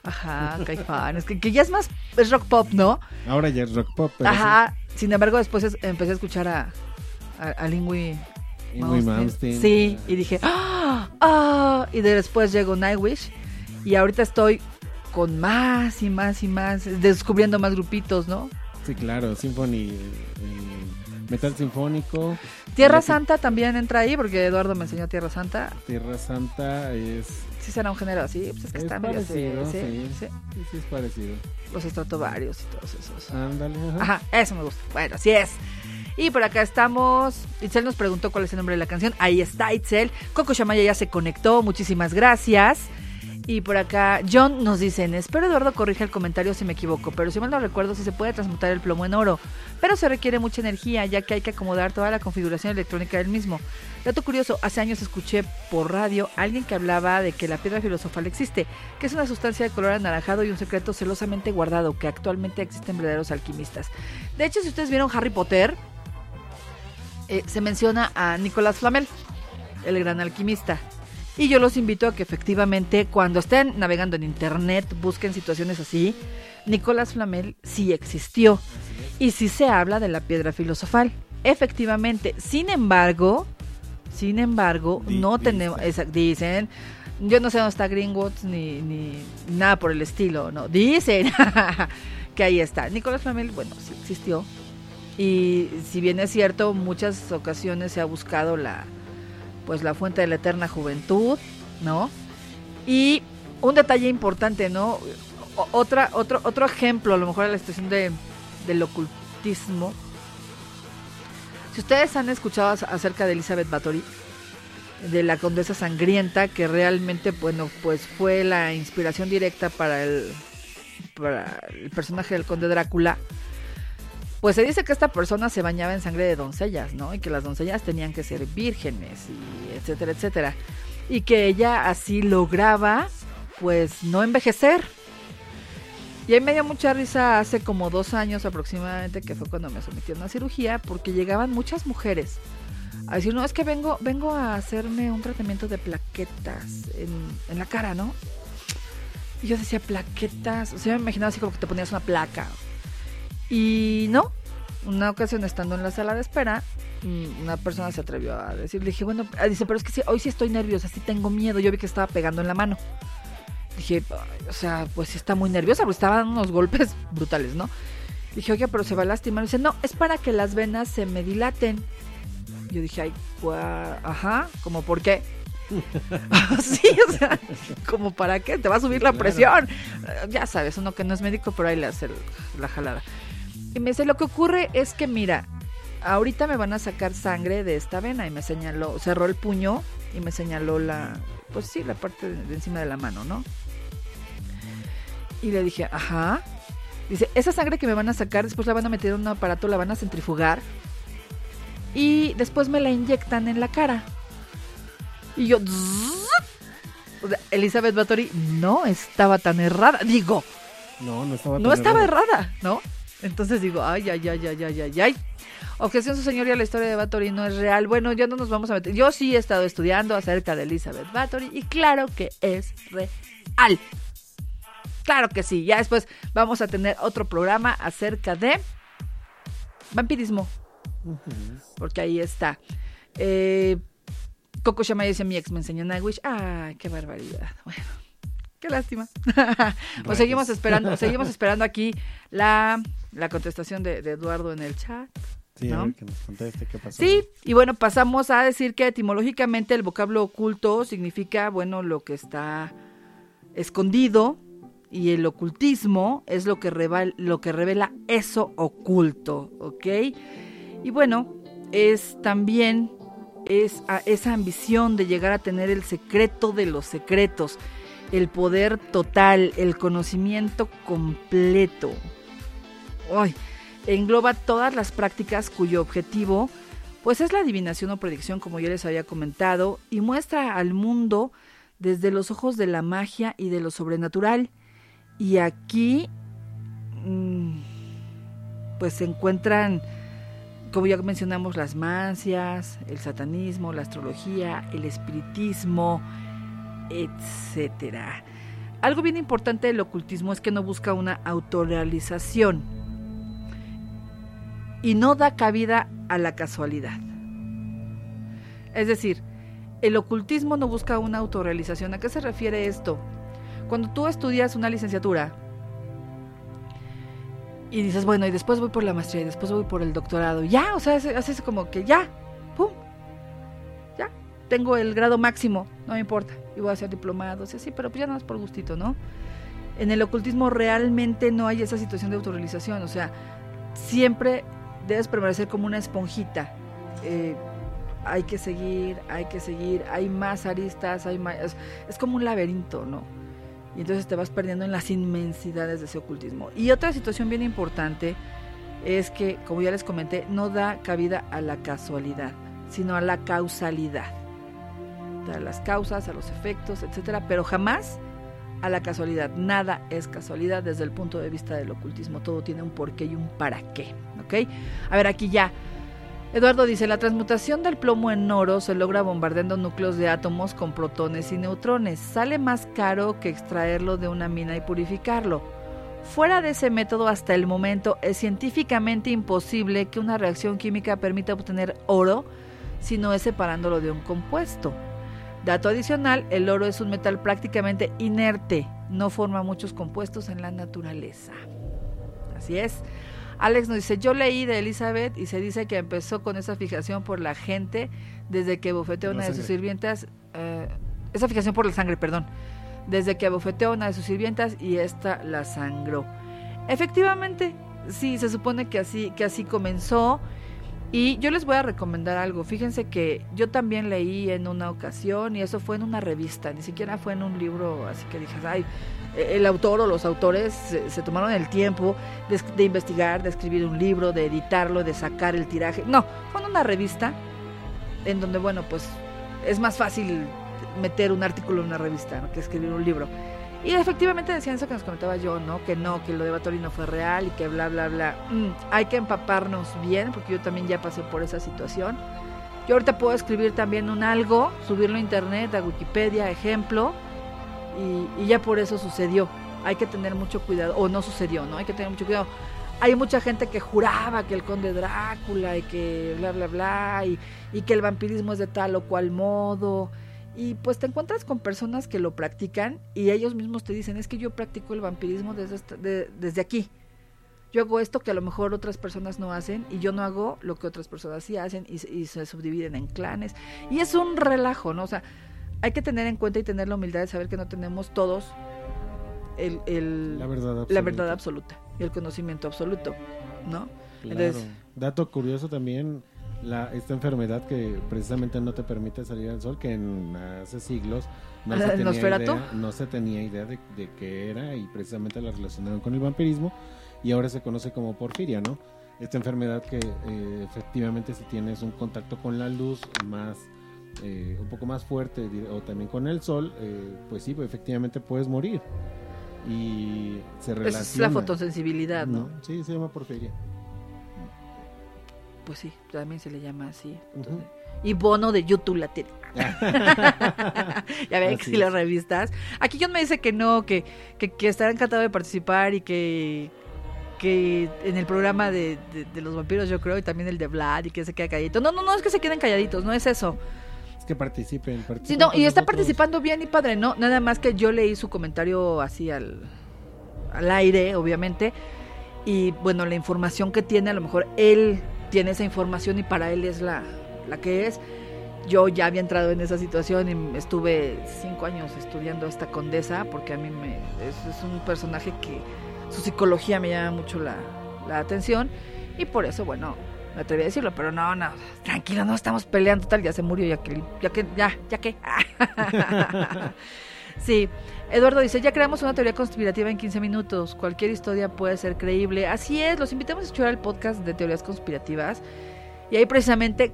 Ajá, Caifán. Es que, que, ya es más, es rock pop, ¿no? Ahora ya es rock pop. Pero Ajá. Sí. Sin embargo, después es, empecé a escuchar a, a, a Lingui Malmsteen. Sí, y dije, ¡ah! ¡ah! Y después llegó Nightwish. Y ahorita estoy con más y más y más, descubriendo más grupitos, ¿no? Sí, claro, Symphony, metal sinfónico. Tierra Santa también entra ahí, porque Eduardo me enseñó Tierra Santa. Tierra Santa es... Sí será un género así, pues es que es está parecido, medio... sí, Sí, sí, sí. sí, es parecido. Los estratovarios y todos esos. Ándale, ajá. Ajá, eso me gusta. Bueno, así es. Y por acá estamos. Itzel nos preguntó cuál es el nombre de la canción. Ahí está Itzel. Coco Shamaya ya se conectó. Muchísimas gracias. Y por acá John nos dicen, espero Eduardo corrija el comentario si me equivoco, pero si mal no recuerdo si se puede transmutar el plomo en oro, pero se requiere mucha energía ya que hay que acomodar toda la configuración electrónica del mismo. Dato curioso, hace años escuché por radio a alguien que hablaba de que la piedra filosofal existe, que es una sustancia de color anaranjado y un secreto celosamente guardado, que actualmente existen verdaderos alquimistas. De hecho, si ustedes vieron Harry Potter, eh, se menciona a Nicolás Flamel, el gran alquimista. Y yo los invito a que efectivamente cuando estén navegando en internet busquen situaciones así. Nicolás Flamel sí existió y sí se habla de la piedra filosofal. Efectivamente, sin embargo, sin embargo, no dicen. tenemos, esa- dicen, yo no sé dónde está Greenwoods ni, ni nada por el estilo, no, dicen que ahí está. Nicolás Flamel, bueno, sí existió. Y si bien es cierto, muchas ocasiones se ha buscado la, pues la fuente de la eterna juventud, ¿no? Y un detalle importante, ¿no? O- otra, otro, otro ejemplo, a lo mejor a la situación de, del ocultismo. Si ustedes han escuchado ac- acerca de Elizabeth Bathory, de la condesa sangrienta, que realmente, bueno, pues fue la inspiración directa para el, para el personaje del conde Drácula, pues se dice que esta persona se bañaba en sangre de doncellas, ¿no? Y que las doncellas tenían que ser vírgenes, y etcétera, etcétera. Y que ella así lograba, pues, no envejecer. Y ahí me dio mucha risa hace como dos años aproximadamente, que fue cuando me sometí a una cirugía, porque llegaban muchas mujeres a decir, no, es que vengo, vengo a hacerme un tratamiento de plaquetas en, la cara, ¿no? Y yo decía, plaquetas, o sea, me imaginaba así como que te ponías una placa. Y no, una ocasión estando en la sala de espera, mm, una persona se atrevió a decir, le dije, bueno, ah, dice, pero es que sí, hoy sí estoy nerviosa, sí tengo miedo, yo vi que estaba pegando en la mano. Dije, "Ay, o sea, pues está muy nerviosa, porque estaban unos golpes brutales, ¿no? Dije, oye, pero se va a lastimar. dice, no, es para que las venas se me dilaten. Yo dije, ay, gua- ajá, ¿como por qué? sí, o sea, ¿como para qué? Te va a subir la presión. Eh, Ya sabes, uno que no es médico, pero ahí le hace la jalada. Y me dice, lo que ocurre es que, mira, ahorita me van a sacar sangre de esta vena. Y me señaló, cerró el puño y me señaló la, pues sí, la parte de, de encima de la mano, ¿no? Y le dije, ajá. Dice, esa sangre que me van a sacar, después la van a meter en un aparato, la van a centrifugar. Y después me la inyectan en la cara. Y yo... zzz. O sea, Elizabeth Bathory no estaba tan errada. Digo, No, no estaba no tan estaba errado. errada, ¿no? Entonces digo, ay, ay, ay, ay, ay, ay, ay. Objeción, su señoría, la historia de Bathory no es real. Bueno, ya no nos vamos a meter. Yo sí he estado estudiando acerca de Elizabeth Bathory y claro que es real. Claro que sí. Ya después vamos a tener otro programa acerca de vampirismo, porque ahí está. Eh, Coco Shamay dice, mi ex me enseñó Nightwish. Ay, qué barbaridad. Bueno, qué lástima. pues seguimos esperando, seguimos esperando aquí la, la contestación de, de Eduardo en el chat. Sí, a ¿no? ver que nos conteste qué pasó. Sí, y bueno, pasamos a decir que etimológicamente el vocablo oculto significa, bueno, lo que está escondido y el ocultismo es lo que, reva- lo que revela eso oculto, ¿ok? Y bueno, es también es a- esa ambición de llegar a tener el secreto de los secretos, el poder total, el conocimiento completo. Engloba todas las prácticas cuyo objetivo pues es la adivinación o predicción como ya les había comentado y muestra al mundo desde los ojos de la magia y de lo sobrenatural. Y aquí mm, pues se encuentran como ya mencionamos, las mancias, el satanismo, la astrología, el espiritismo, etcétera. Algo bien importante del ocultismo es que no busca una autorrealización y no da cabida a la casualidad. Es decir, el ocultismo no busca una autorrealización. ¿A qué se refiere esto? Cuando tú estudias una licenciatura, y dices, bueno, y después voy por la maestría y después voy por el doctorado. Ya, o sea, haces como que ya, tengo el grado máximo, no me importa, y voy a hacer diplomados, sí, pero pues ya no es por gustito, ¿no? En el ocultismo realmente no hay esa situación de autorrealización, o sea, siempre debes permanecer como una esponjita. Eh, hay que seguir, hay que seguir, hay más aristas, hay más, es como un laberinto, ¿no? y entonces te vas perdiendo en las inmensidades de ese ocultismo. Y otra situación bien importante es que, como ya les comenté, no da cabida a la casualidad, sino a la causalidad. A las causas, a los efectos, etcétera, pero jamás a la casualidad. Nada es casualidad desde el punto de vista del ocultismo. Todo tiene un porqué y un para qué. ¿Ok? A ver, aquí ya Eduardo dice, la transmutación del plomo en oro se logra bombardeando núcleos de átomos con protones y neutrones. Sale más caro que extraerlo de una mina y purificarlo. Fuera de ese método hasta el momento es científicamente imposible que una reacción química permita obtener oro si no es separándolo de un compuesto. Dato adicional, el oro es un metal prácticamente inerte, no forma muchos compuestos en la naturaleza. Así es. Alex nos dice, yo leí de Elizabeth y se dice que empezó con esa fijación por la gente desde que bofeteó una de sus sirvientas, eh, esa fijación por la sangre, perdón, desde que bofeteó una de sus sirvientas y esta la sangró. Efectivamente, sí, se supone que así, que así comenzó. Y yo les voy a recomendar algo. Fíjense que yo también leí en una ocasión y eso fue en una revista, ni siquiera fue en un libro, así que dije, ay, el autor o los autores se, tomaron el tiempo de, investigar, de escribir un libro, de editarlo, de sacar el tiraje. No, fue una revista en donde, bueno, pues es más fácil meter un artículo en una revista que escribir un libro. Y efectivamente decían eso que nos comentaba yo, ¿no? Que no, que lo de Batori no fue real y que bla, bla, bla. Mm, hay que empaparnos bien, porque yo también ya pasé por esa situación. Yo ahorita puedo escribir también un algo, subirlo a internet, a Wikipedia, ejemplo, y, ya por eso sucedió. Hay que tener mucho cuidado, o no sucedió, ¿no? Hay que tener mucho cuidado. Hay mucha gente que juraba que el conde Drácula y que bla, bla, bla, y, y que el vampirismo es de tal o cual modo. Y pues te encuentras con personas que lo practican y ellos mismos te dicen, es que yo practico el vampirismo desde, desde aquí. Yo hago esto que a lo mejor otras personas no hacen y yo no hago lo que otras personas sí hacen y, y se subdividen en clanes. Y es un relajo, ¿no? O sea, hay que tener en cuenta y tener la humildad de saber que no tenemos todos el, la, verdad absoluta. y el conocimiento absoluto, ¿no? Dato curioso también, la, esta enfermedad que precisamente no te permite salir al sol, que en hace siglos no, se tenía, idea, no se tenía idea de, de qué era y precisamente la relacionaron con el vampirismo y ahora se conoce como porfiria, ¿no? Esta enfermedad que eh, efectivamente si tienes un contacto con la luz más eh, un poco más fuerte o también con el sol, eh, pues sí, pues efectivamente puedes morir. Y se relaciona. es la fotosensibilidad, ¿no? Sí, se llama porfiria. Pues sí, también se le llama así. Y bono de YouTube la tiene. ya ven que si las revistas. Aquí John me dice que no, que, que, que estará encantado de participar y que, que en el programa de, de, los vampiros, yo creo, y también el de Vlad, y que se quede calladito. No, no, no es que se queden calladitos, no es eso que participen. sí, no, y está participando bien y padre, ¿no? Nada más que yo leí su comentario así al, al aire, obviamente. Y bueno, la información que tiene, a lo mejor él tiene esa información y para él es la, la que es. Yo ya había entrado en esa situación y estuve cinco años estudiando a esta condesa porque a mí me, es, un personaje que su psicología me llama mucho la, la atención y por eso, bueno, me atreví a decirlo, pero no, no, tranquilo, no estamos peleando, tal, ya se murió, ya que, ya que, ya, ya que. Sí, Eduardo dice, ya creamos una teoría conspirativa en 15 minutos, cualquier historia puede ser creíble. Así es, los invitamos a escuchar el podcast de teorías conspirativas. Y ahí precisamente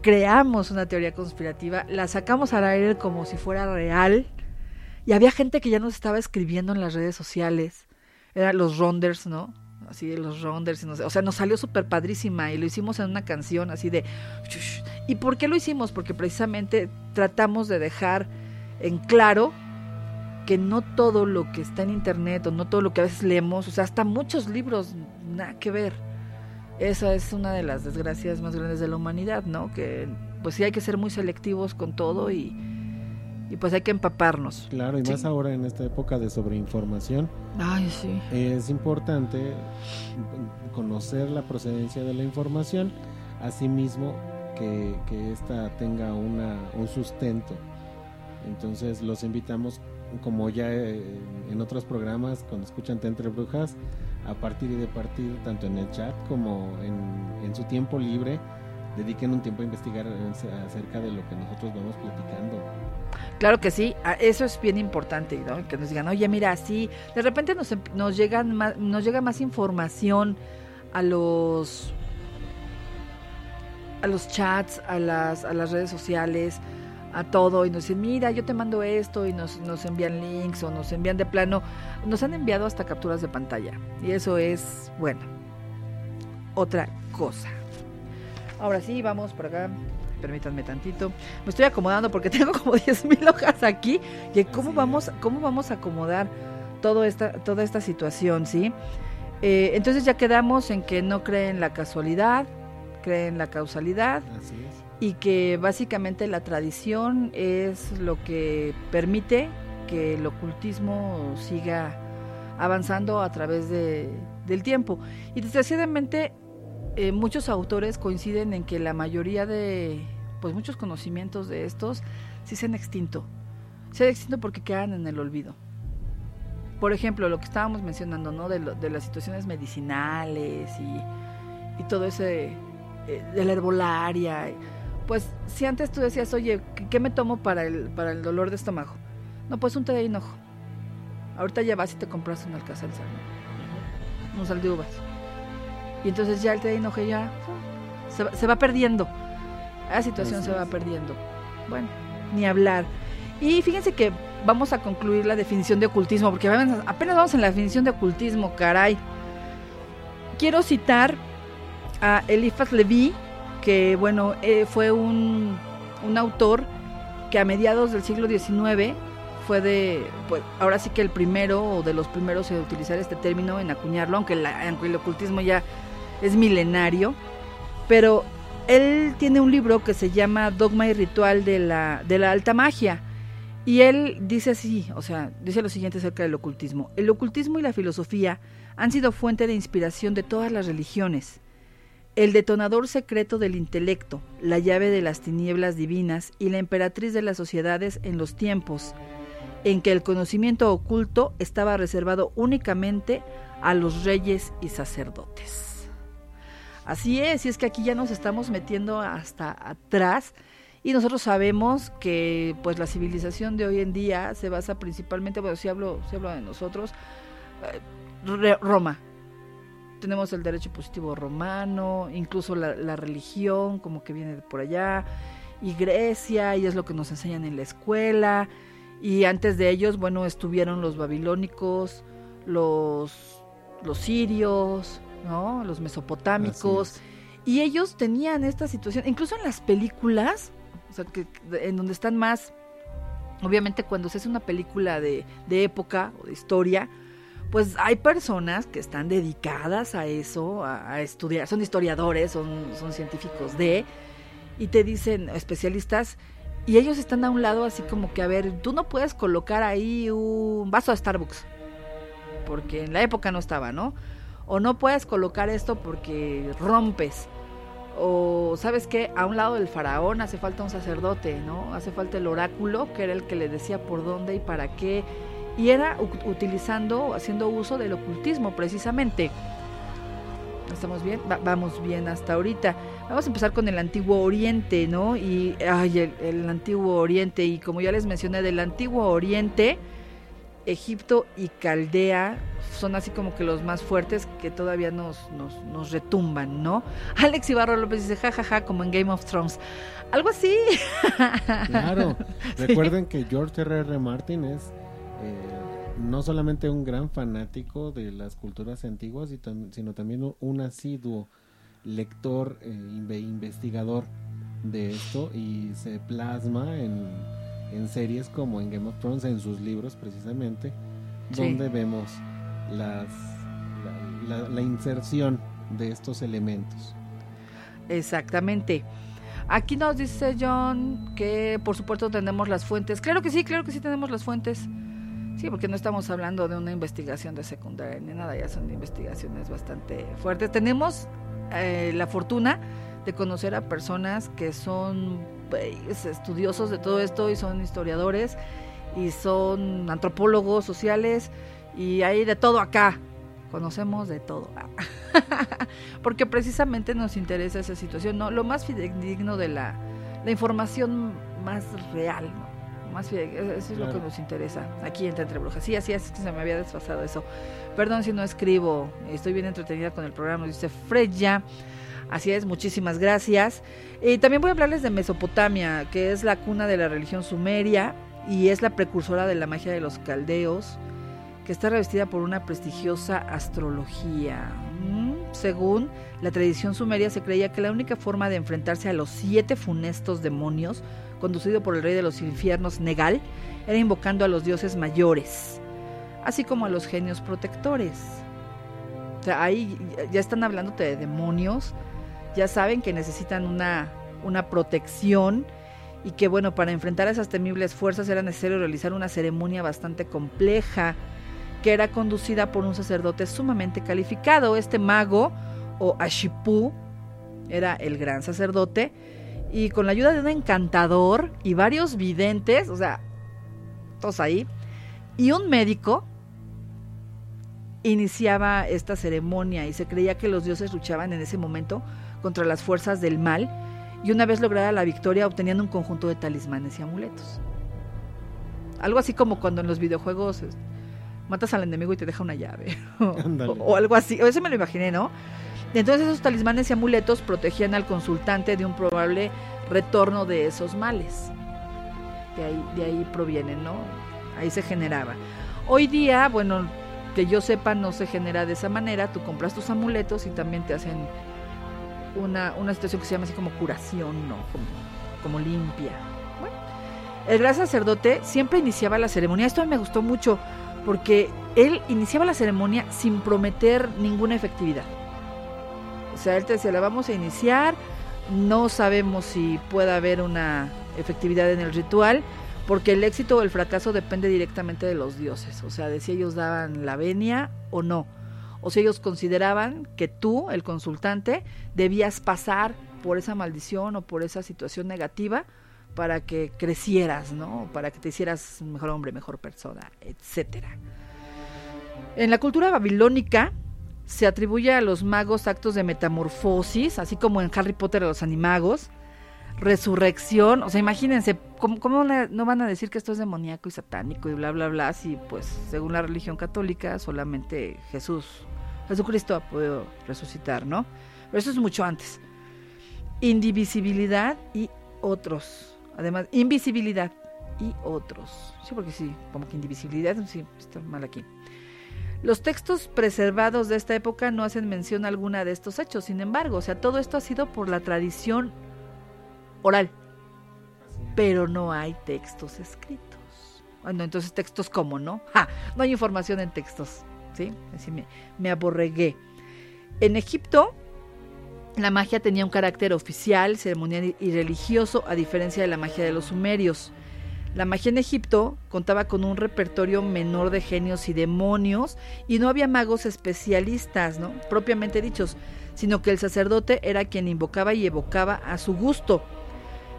creamos una teoría conspirativa, la sacamos al aire como si fuera real. Y había gente que ya nos estaba escribiendo en las redes sociales, eran los ronders, ¿no? Así los ronders, o sea, nos salió súper padrísima y lo hicimos en una canción así de... ¿Y por qué lo hicimos? Porque precisamente tratamos de dejar en claro que no todo lo que está en internet o no todo lo que a veces leemos, o sea, hasta muchos libros, nada que ver. Esa es una de las desgracias más grandes de la humanidad, ¿no? Que pues sí hay que ser muy selectivos con todo y, y pues hay que empaparnos. Claro, y más ahora en esta época de sobreinformación. Ay, sí. Es importante conocer la procedencia de la información, asimismo que, que esta tenga una, un sustento. Entonces los invitamos como ya eh, en otros programas, cuando escuchan Entre Brujas, a partir y de partir, tanto en el chat como en, su tiempo libre, dediquen un tiempo a investigar acerca de lo que nosotros vamos platicando. Claro que sí, eso es bien importante, que nos digan, oye, mira, sí, de repente nos, em, nos, llegan más, nos llega más información a los a los chats, a las, a las redes sociales, a todo y nos dicen, mira, yo te mando esto y nos, nos envían links o nos envían de plano, nos han enviado hasta capturas de pantalla. Y eso es, bueno, otra cosa. Ahora sí, vamos por acá. Permítanme tantito. Me estoy acomodando porque tengo como 10 mil hojas aquí. Y cómo vamos, cómo vamos a acomodar todo esta, toda esta situación, ¿sí? Eh, entonces ya quedamos en que no creen la casualidad, creen la causalidad. Así es y que básicamente la tradición es lo que permite que el ocultismo siga avanzando a través de, del tiempo. Y desgraciadamente eh, muchos autores coinciden en que la mayoría de, pues muchos conocimientos de estos sí se han extinto. Se han extinto porque quedan en el olvido. Por ejemplo, lo que estábamos mencionando, ¿no? De, de las situaciones medicinales y, y todo ese, eh, de la herbolaria pues si antes tú decías, oye, ¿qué me tomo para el, para el dolor de estómago? No, pues un té de hinojo. Ahorita ya vas y te compras un alcázar, un sal de uvas. Y entonces ya el té de hinojo ya se, va perdiendo. La situación se va perdiendo. Bueno, ni hablar. Y fíjense que vamos a concluir la definición de ocultismo, porque apenas vamos en la definición de ocultismo, caray. Quiero citar a Eliphas Levi, que bueno, eh, fue un, un, autor que a mediados del siglo XIX fue de, pues ahora sí que el primero o de los primeros en utilizar este término, en acuñarlo, aunque, el ocultismo ya es milenario, pero él tiene un libro que se llama Dogma y Ritual de la, de la Alta Magia. Y él dice así, o sea, dice lo siguiente acerca del ocultismo. El ocultismo y la filosofía han sido fuente de inspiración de todas las religiones el detonador secreto del intelecto, la llave de las tinieblas divinas y la emperatriz de las sociedades en los tiempos en que el conocimiento oculto estaba reservado únicamente a los reyes y sacerdotes. Así es, y es que aquí ya nos estamos metiendo hasta atrás y nosotros sabemos que pues la civilización de hoy en día se basa principalmente, bueno, si hablo, si hablo de nosotros, eh, Roma, tenemos el derecho positivo romano, incluso la, religión como que viene de por allá, y Grecia, y es lo que nos enseñan en la escuela, y antes de ellos, bueno, estuvieron los babilónicos, los, los sirios, ¿no? los mesopotámicos, y ellos tenían esta situación, incluso en las películas, o sea, que, en donde están más, obviamente cuando se hace una película de, de época o de historia, pues hay personas que están dedicadas a eso, a, estudiar, son historiadores, son, son científicos de, y te dicen especialistas, y ellos están a un lado así como que, a ver, tú no puedes colocar ahí un vaso de Starbucks, porque en la época no estaba, ¿no? O no puedes colocar esto porque rompes. O sabes qué, a un lado del faraón hace falta un sacerdote, ¿no? Hace falta el oráculo, que era el que le decía por dónde y para qué y era utilizando, haciendo uso del ocultismo precisamente. ¿Estamos bien? vamos bien hasta ahorita. Vamos a empezar con el Antiguo Oriente, ¿no? Y, ay, el, el Antiguo Oriente. Y como ya les mencioné, del Antiguo Oriente, Egipto y Caldea son así como que los más fuertes que todavía nos, nos, nos retumban, ¿no? Alex Ibarro López dice, jajaja, ja, ja, como en Game of Thrones. Algo así. Claro. Recuerden que George R. R. Martin es no solamente un gran fanático de las culturas antiguas, sino también un asiduo lector e investigador de esto y se plasma en en series como en Game of Thrones, en sus libros precisamente, donde vemos las, la, inserción de estos elementos. Exactamente. Aquí nos dice John que por supuesto tenemos las fuentes. Claro que sí, claro que sí tenemos las fuentes. Sí, porque no estamos hablando de una investigación de secundaria ni nada, ya son investigaciones bastante fuertes. Tenemos eh, la fortuna de conocer a personas que son pues, estudiosos de todo esto y son historiadores y son antropólogos sociales y hay de todo acá. Conocemos de todo. Porque precisamente nos interesa esa situación, ¿no? Lo más fidedigno de la, la información más real, ¿no? Más eso es lo que nos interesa aquí en Entre Brujas. Sí, así es, que se me había desfasado eso. Perdón si no escribo, estoy bien entretenida con el programa, dice Freya. Así es, muchísimas gracias. Y también voy a hablarles de Mesopotamia, que es la cuna de la religión sumeria y es la precursora de la magia de los caldeos, que está revestida por una prestigiosa astrología. Mm, según la tradición sumeria, se creía que la única forma de enfrentarse a los siete funestos demonios, conducido por el rey de los infiernos Negal, era invocando a los dioses mayores, así como a los genios protectores. O sea, ahí ya están hablándote de demonios ya saben que necesitan una, una protección y que bueno, para enfrentar a esas temibles fuerzas era necesario realizar una ceremonia bastante compleja que era conducida por un sacerdote sumamente calificado. Este mago o Ashipu era el gran sacerdote y con la ayuda de un encantador y varios videntes, o sea, todos ahí, y un médico, iniciaba esta ceremonia y se creía que los dioses luchaban en ese momento contra las fuerzas del mal y una vez lograda la victoria obtenían un conjunto de talismanes y amuletos. Algo así como cuando en los videojuegos matas al enemigo y te deja una llave o, algo así, o eso me lo imaginé, ¿no? Entonces esos talismanes y amuletos protegían al consultante de un probable retorno de esos males. De ahí, de ahí provienen, ¿no? Ahí se generaba. Hoy día, bueno, que yo sepa, no se genera de esa manera. Tú compras tus amuletos y también te hacen una, una situación que se llama así como curación, ¿no? Como, como limpia. Bueno, el gran sacerdote siempre iniciaba la ceremonia. Esto me gustó mucho porque él iniciaba la ceremonia sin prometer ninguna efectividad. O sea, él te decía, la vamos a iniciar, no sabemos si puede haber una efectividad en el ritual, porque el éxito o el fracaso depende directamente de los dioses, o sea, de si ellos daban la venia o no o si ellos consideraban que tú, el consultante, debías pasar por esa maldición o por esa situación negativa para que crecieras, ¿no? Para que te hicieras mejor hombre, mejor persona, etcétera. En la cultura babilónica se atribuye a los magos actos de metamorfosis, así como en Harry Potter a los animagos, resurrección, o sea, imagínense, ¿cómo, ¿cómo, no van a decir que esto es demoníaco y satánico y bla, bla, bla? Si, pues, según la religión católica, solamente Jesús Jesucristo ha podido resucitar, ¿no? Pero eso es mucho antes. Indivisibilidad y otros. Además, invisibilidad y otros. Sí, porque sí, como que indivisibilidad, sí, está mal aquí. Los textos preservados de esta época no hacen mención alguna de estos hechos, sin embargo, o sea, todo esto ha sido por la tradición oral, pero no hay textos escritos. Bueno, entonces textos cómo, ¿no? No hay información en textos. ¿sí? Así me, me aborregué. En Egipto, la magia tenía un carácter oficial, ceremonial y religioso, a diferencia de la magia de los sumerios. La magia en Egipto contaba con un repertorio menor de genios y demonios y no había magos especialistas, ¿no? propiamente dichos, sino que el sacerdote era quien invocaba y evocaba a su gusto.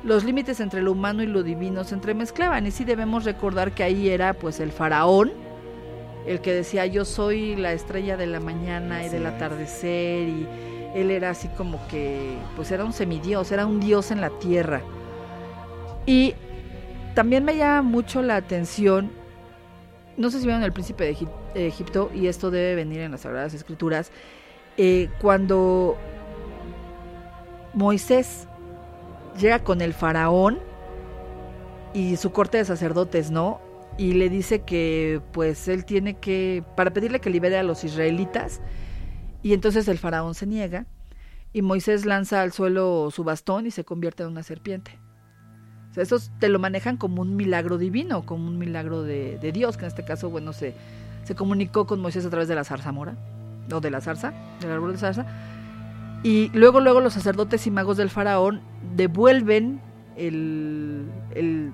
Los límites entre lo humano y lo divino se entremezclaban y sí debemos recordar que ahí era pues el faraón, el que decía yo soy la estrella de la mañana y del atardecer y él era así como que pues era un semidios, era un dios en la tierra. Y también me llama mucho la atención, no sé si vieron el príncipe de Egip- de Egipto y esto debe venir en las Sagradas Escrituras, eh, cuando Moisés llega con el faraón y su corte de sacerdotes, ¿no? Y le dice que pues él tiene que, para pedirle que libere a los israelitas, y entonces el faraón se niega, y Moisés lanza al suelo su bastón y se convierte en una serpiente. Sea, eso te lo manejan como un milagro divino, como un milagro de, de Dios, que en este caso, bueno, se, se comunicó con Moisés a través de la zarzamora, o de la zarza, del árbol de zarza, y luego, luego los sacerdotes y magos del faraón devuelven el, el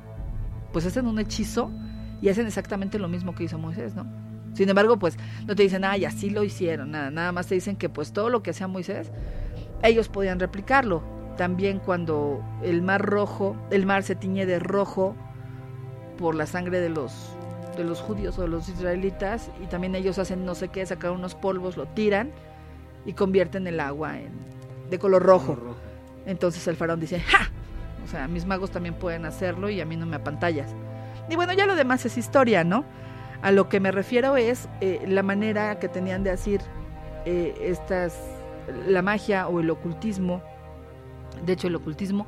pues hacen un hechizo y hacen exactamente lo mismo que hizo Moisés, ¿no? Sin embargo, pues no te dicen, ay, así lo hicieron, nada, nada más te dicen que pues todo lo que hacía Moisés, ellos podían replicarlo. También cuando el mar rojo, el mar se tiñe de rojo por la sangre de los de los judíos o de los israelitas y también ellos hacen no sé qué, sacan unos polvos, lo tiran y convierten el agua en de color rojo. Entonces el faraón dice, ¡ja! O sea, mis magos también pueden hacerlo y a mí no me apantallas. Y bueno, ya lo demás es historia, ¿no? A lo que me refiero es eh, la manera que tenían de hacer eh, estas, la magia o el ocultismo, de hecho el ocultismo,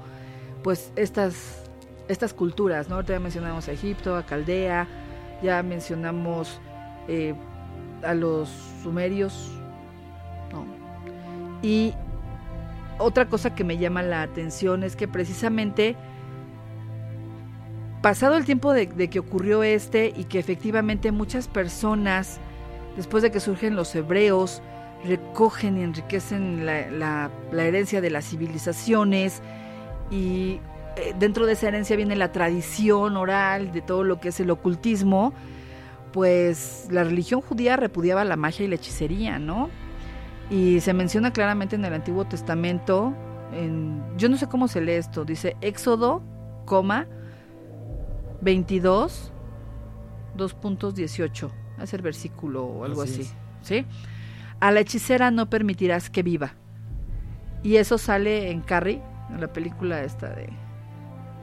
pues estas, estas culturas, ¿no? Ya mencionamos a Egipto, a Caldea, ya mencionamos eh, a los sumerios, ¿no? Y otra cosa que me llama la atención es que precisamente pasado el tiempo de, que ocurrió este y que efectivamente muchas personas, después de que surgen los hebreos, recogen y enriquecen la, la, la herencia de las civilizaciones y eh, dentro de esa herencia viene la tradición oral de todo lo que es el ocultismo, pues la religión judía repudiaba la magia y la hechicería, ¿no? Y se menciona claramente en el Antiguo Testamento, en, yo no sé cómo se lee esto, dice Éxodo, coma, 22, 2.18, es el versículo o algo así, así ¿sí? A la hechicera no permitirás que viva. Y eso sale en Carrie, en la película esta de,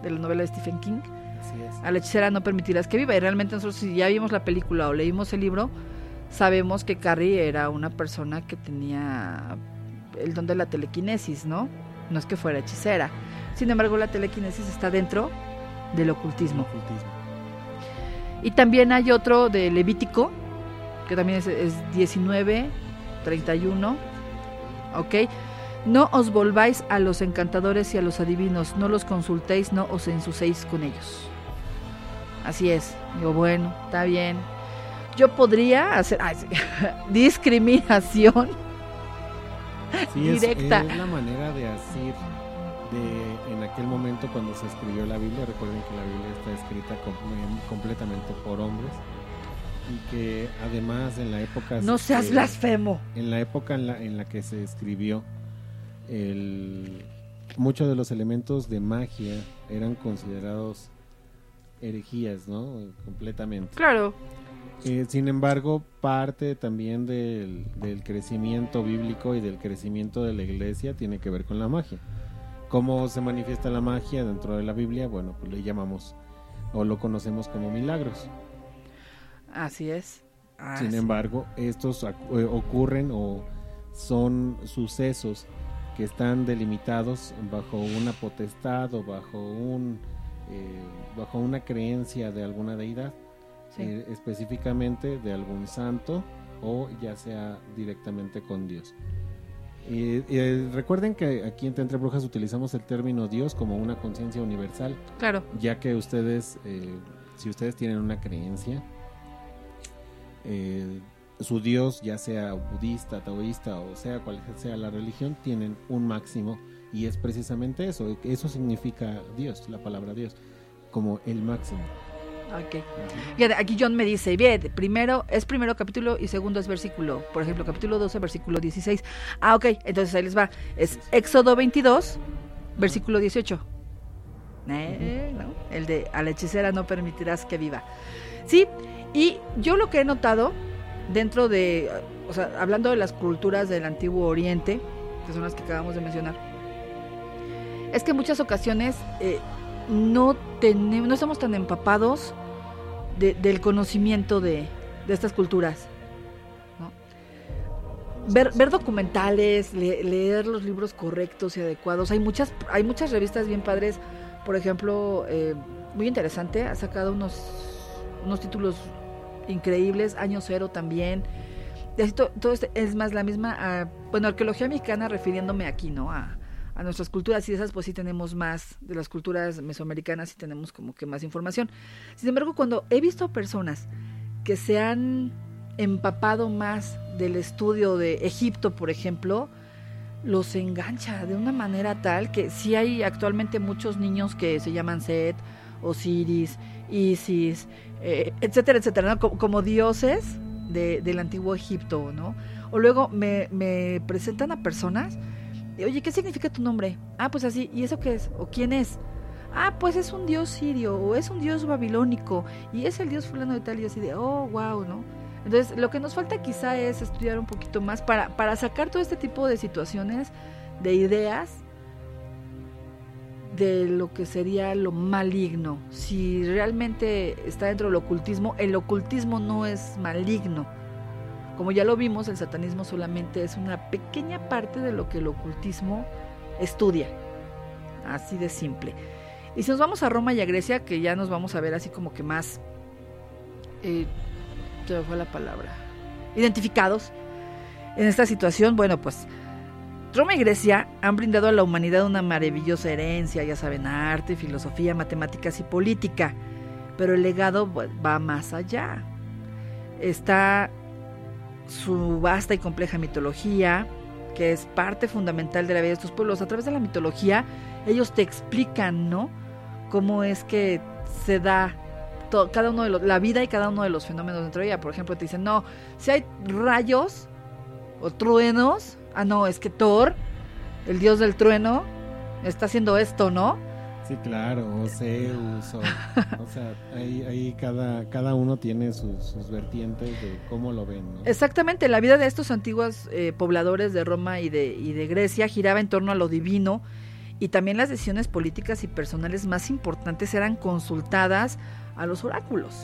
de la novela de Stephen King. Así es. A la hechicera no permitirás que viva. Y realmente nosotros si ya vimos la película o leímos el libro, sabemos que Carrie era una persona que tenía el don de la telequinesis, ¿no? No es que fuera hechicera. Sin embargo, la telequinesis está dentro del ocultismo. Ocultismo. Y también hay otro de Levítico, que también es, es 19, 31. ¿Ok? No os volváis a los encantadores y a los adivinos, no los consultéis, no os ensucéis con ellos. Así es. Digo, bueno, está bien. Yo podría hacer ay, discriminación sí, directa. Es, es la manera de hacer de en aquel momento cuando se escribió la Biblia. Recuerden que la Biblia está escrita com completamente por hombres y que además en la época no seas eh, blasfemo en la época en la, en la que se escribió el, muchos de los elementos de magia eran considerados herejías, ¿no? Completamente. Claro. Eh, sin embargo, parte también del, del, crecimiento bíblico y del crecimiento de la iglesia tiene que ver con la magia. ¿Cómo se manifiesta la magia dentro de la Biblia? Bueno, pues le llamamos o lo conocemos como milagros. Así es. Así. Sin embargo, estos eh, ocurren o son sucesos que están delimitados bajo una potestad o bajo un eh, bajo una creencia de alguna deidad sí. eh, específicamente de algún santo o ya sea directamente con Dios. Eh, recuerden que aquí en Entre Brujas utilizamos el término Dios como una conciencia universal. Claro. Ya que ustedes, eh, si ustedes tienen una creencia, eh, su Dios, ya sea budista, taoísta o sea cual sea la religión, tienen un máximo y es precisamente eso. Eso significa Dios, la palabra Dios, como el máximo. Ok. Fíjate, aquí John me dice, bien, primero es primero capítulo y segundo es versículo. Por ejemplo, capítulo 12, versículo 16. Ah, ok, entonces ahí les va. Es Éxodo 22, versículo 18. Eh, ¿no? El de a la hechicera no permitirás que viva. Sí, y yo lo que he notado dentro de, o sea, hablando de las culturas del antiguo Oriente, que son las que acabamos de mencionar, es que en muchas ocasiones eh, no tenemos, no estamos tan empapados del conocimiento de, estas culturas. Ver, ver, documentales, leer los libros correctos y adecuados. Hay muchas, hay muchas revistas bien padres. Por ejemplo, eh, muy interesante, ha sacado unos, unos títulos increíbles, Año Cero también. todo, este, es más la misma, ah, bueno, arqueología mexicana refiriéndome aquí, ¿no? A, nuestras culturas y esas pues sí tenemos más, de las culturas mesoamericanas y tenemos como que más información. Sin embargo, cuando he visto personas que se han empapado más del estudio de Egipto, por ejemplo, los engancha de una manera tal que sí hay actualmente muchos niños que se llaman Set, Osiris, Isis, eh, etcétera, etcétera, como, dioses del antiguo Egipto, ¿no? O luego me, presentan a personas oye, ¿qué significa tu nombre? Ah, pues así, ¿y eso qué es? ¿O quién es? Ah, pues es un dios sirio o es un dios babilónico y es el dios fulano de tal y así de, oh, wow, ¿no? Entonces, lo que nos falta quizá es estudiar un poquito más para, para sacar todo este tipo de situaciones, de ideas, de lo que sería lo maligno. Si realmente está dentro del ocultismo, el ocultismo no es maligno como ya lo vimos, el satanismo solamente es una pequeña parte de lo que el ocultismo estudia. Así de simple. Y si nos vamos a Roma y a Grecia, que ya nos vamos a ver así como que más... Eh, se fue la palabra. Identificados en esta situación, bueno, pues Roma y Grecia han brindado a la humanidad una maravillosa herencia, ya saben, arte, filosofía, matemáticas y política, pero el legado va más allá. Está su vasta y compleja mitología, que es parte fundamental de la vida de estos pueblos. A través de la mitología, ellos te explican, ¿no? Cómo es que se da cada uno de la vida y cada uno de los fenómenos dentro de ella. Por ejemplo, te dicen, no, si hay rayos o truenos, ah, no, es que Thor, el dios del trueno, está haciendo esto, ¿no? Sí, claro, o Zeus, o, sea, ahí, cada, cada uno tiene sus, vertientes de cómo lo ven. Exactamente, la vida de estos antiguos eh, pobladores de Roma y de, y de Grecia giraba en torno a lo divino y también las decisiones políticas y personales más importantes eran consultadas a los oráculos.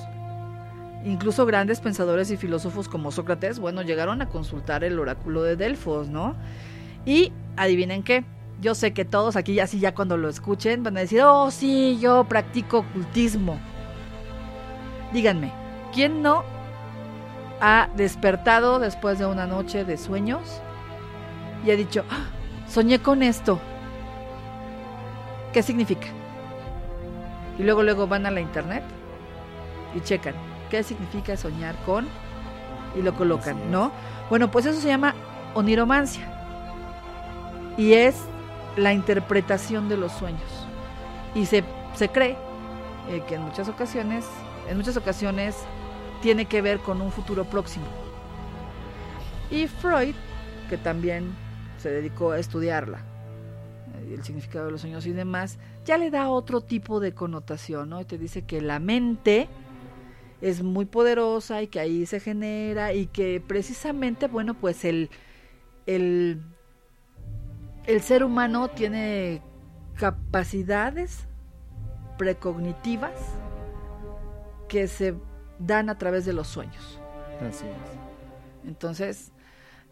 Incluso grandes pensadores y filósofos como Sócrates, bueno, llegaron a consultar el oráculo de Delfos, ¿no? Y adivinen qué, yo sé que todos aquí, así ya cuando lo escuchen, van a decir, oh sí, yo practico ocultismo. Díganme, ¿quién no ha despertado después de una noche de sueños y ha dicho, ah, soñé con esto? ¿Qué significa? Y luego luego van a la internet y checan qué significa soñar con y lo colocan, ¿no? Bueno, pues eso se llama oniromancia. Y es la interpretación de los sueños. Y se, se cree eh, que en muchas ocasiones, en muchas ocasiones tiene que ver con un futuro próximo. Y Freud, que también se dedicó a estudiarla, eh, el significado de los sueños y demás, ya le da otro tipo de connotación, ¿no? Y te dice que la mente es muy poderosa y que ahí se genera y que precisamente, bueno, pues el, el el ser humano tiene capacidades precognitivas que se dan a través de los sueños. Así es. Entonces,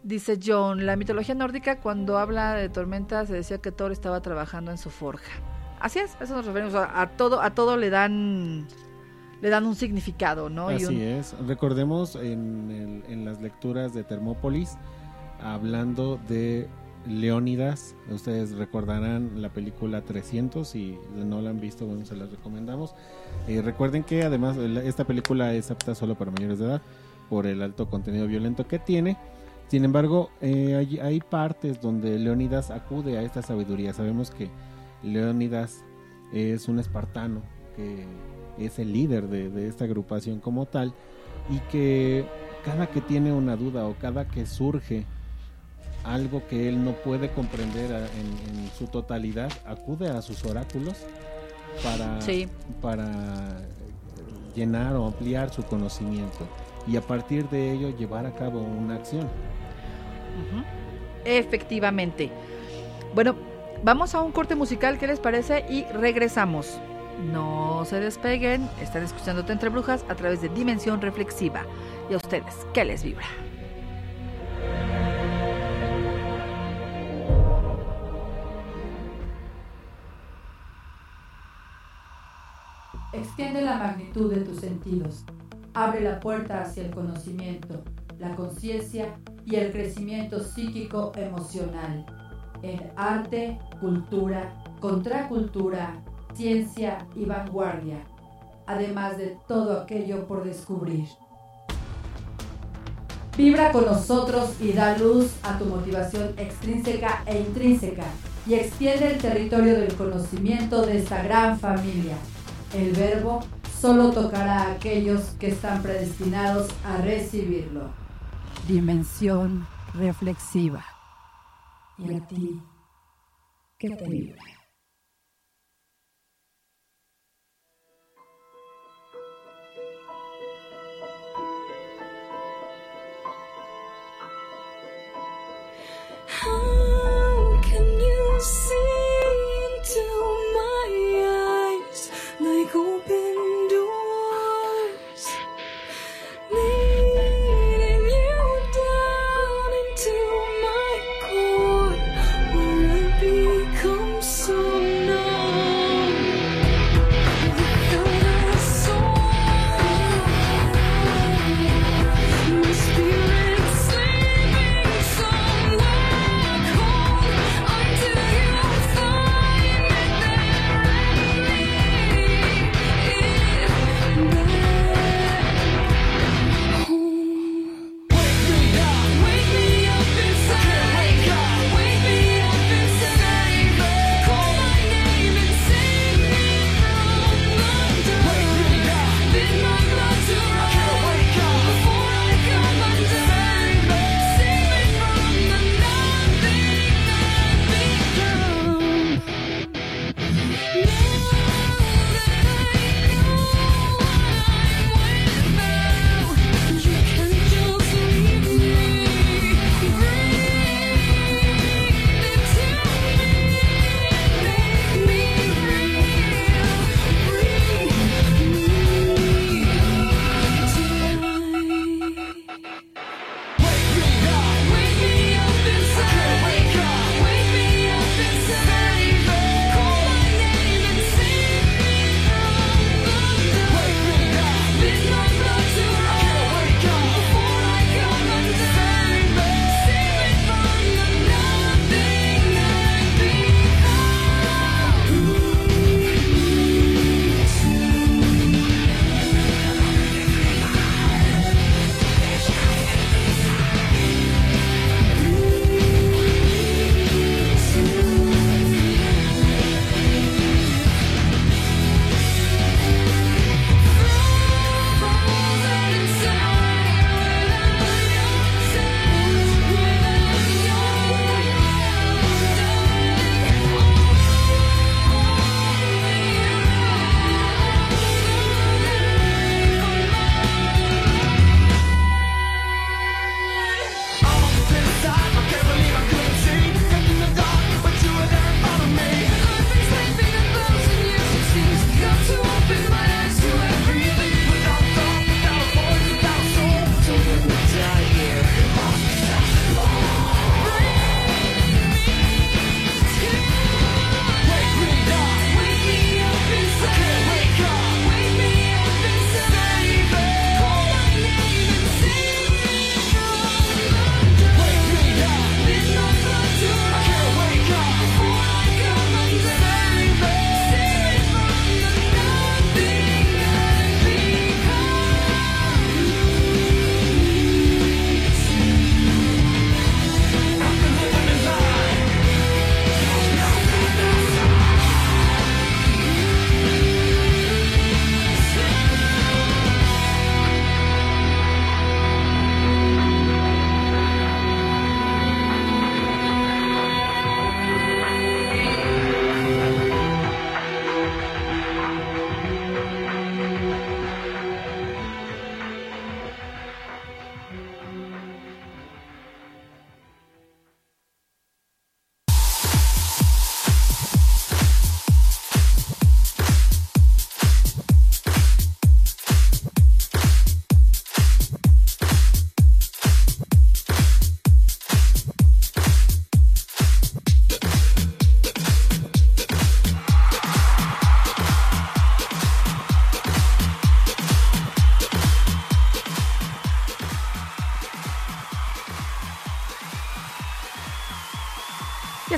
dice John, la mitología nórdica cuando habla de tormentas se decía que Thor estaba trabajando en su forja. Así es, eso nos referimos a, todo, a todo le dan le dan un significado, ¿no? Así es. Recordemos en, en las lecturas de Termópolis hablando de Leónidas, ustedes recordarán la película 300, si no la han visto, bueno, se las recomendamos. Eh, recuerden que además esta película es apta solo para mayores de edad por el alto contenido violento que tiene. Sin embargo, eh, hay, partes donde Leónidas acude a esta sabiduría. Sabemos que Leónidas es un espartano, que es el líder de, de esta agrupación como tal, y que cada que tiene una duda o cada que surge algo que él no puede comprender en, su totalidad, acude a sus oráculos para, para llenar o ampliar su conocimiento. y a partir de ello llevar a cabo una acción. Efectivamente. Bueno, vamos a un corte musical, ¿qué les parece? Y regresamos. No se despeguen, están escuchándote entre brujas a través de Dimensión Reflexiva. Y a ustedes, ¿qué les vibra? Extiende la magnitud de tus sentidos. Abre la puerta hacia el conocimiento, la conciencia y el crecimiento psíquico emocional. En arte, cultura, contracultura, ciencia y vanguardia, además de todo aquello por descubrir. Vibra con nosotros y da luz a tu motivación extrínseca e intrínseca y extiende el territorio del conocimiento de esta gran familia. El verbo solo tocará a aquellos que están predestinados a recibirlo. Dimensión reflexiva. ¿Y a ti qué te vibra? How can you see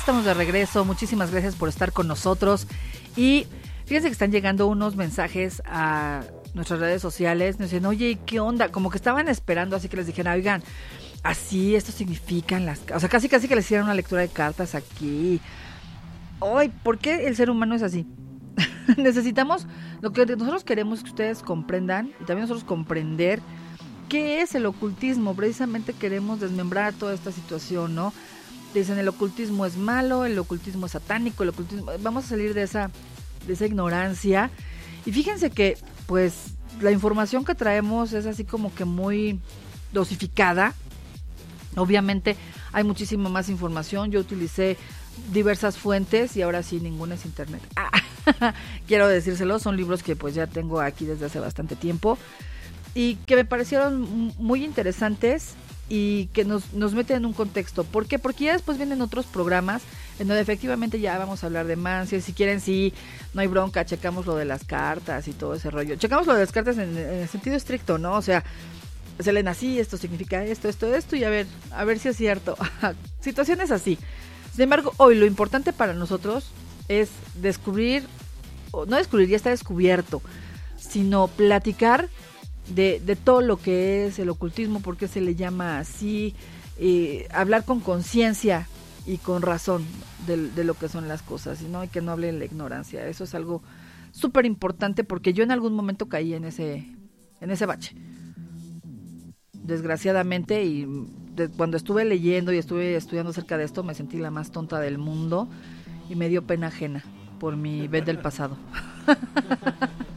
estamos de regreso. Muchísimas gracias por estar con nosotros. Y fíjense que están llegando unos mensajes a nuestras redes sociales. Nos dicen, oye, ¿qué onda? Como que estaban esperando, así que les dijeron, oigan, así esto significan las... O sea, casi casi que les hicieran una lectura de cartas aquí. Ay, ¿por qué el ser humano es así? Necesitamos, lo que nosotros queremos que ustedes comprendan y también nosotros comprender qué es el ocultismo. Precisamente queremos desmembrar toda esta situación, ¿no? Dicen el ocultismo es malo, el ocultismo es satánico, el ocultismo... Vamos a salir de esa, de esa ignorancia. Y fíjense que, pues, la información que traemos es así como que muy dosificada. Obviamente hay muchísima más información. Yo utilicé diversas fuentes y ahora sí ninguna es internet. Ah, quiero decírselo, son libros que pues ya tengo aquí desde hace bastante tiempo y que me parecieron muy interesantes y que nos, nos meten en un contexto. ¿Por qué? Porque ya después vienen otros programas en donde efectivamente ya vamos a hablar de Mancio. Si quieren, sí, no hay bronca, checamos lo de las cartas y todo ese rollo. Checamos lo de las cartas en, en el sentido estricto, ¿no? O sea, se leen así, esto significa esto, esto, esto, y a ver, a ver si es cierto. Situaciones así. Sin embargo, hoy lo importante para nosotros es descubrir, no descubrir, ya está descubierto, sino platicar de, de todo lo que es el ocultismo, por qué se le llama así, hablar con conciencia y con razón de, de lo que son las cosas, ¿no? y que no hable en la ignorancia. Eso es algo súper importante porque yo en algún momento caí en ese, en ese bache desgraciadamente y de- cuando estuve leyendo y estuve estudiando acerca de esto me sentí la más tonta del mundo y me dio pena ajena por mi vez del pasado.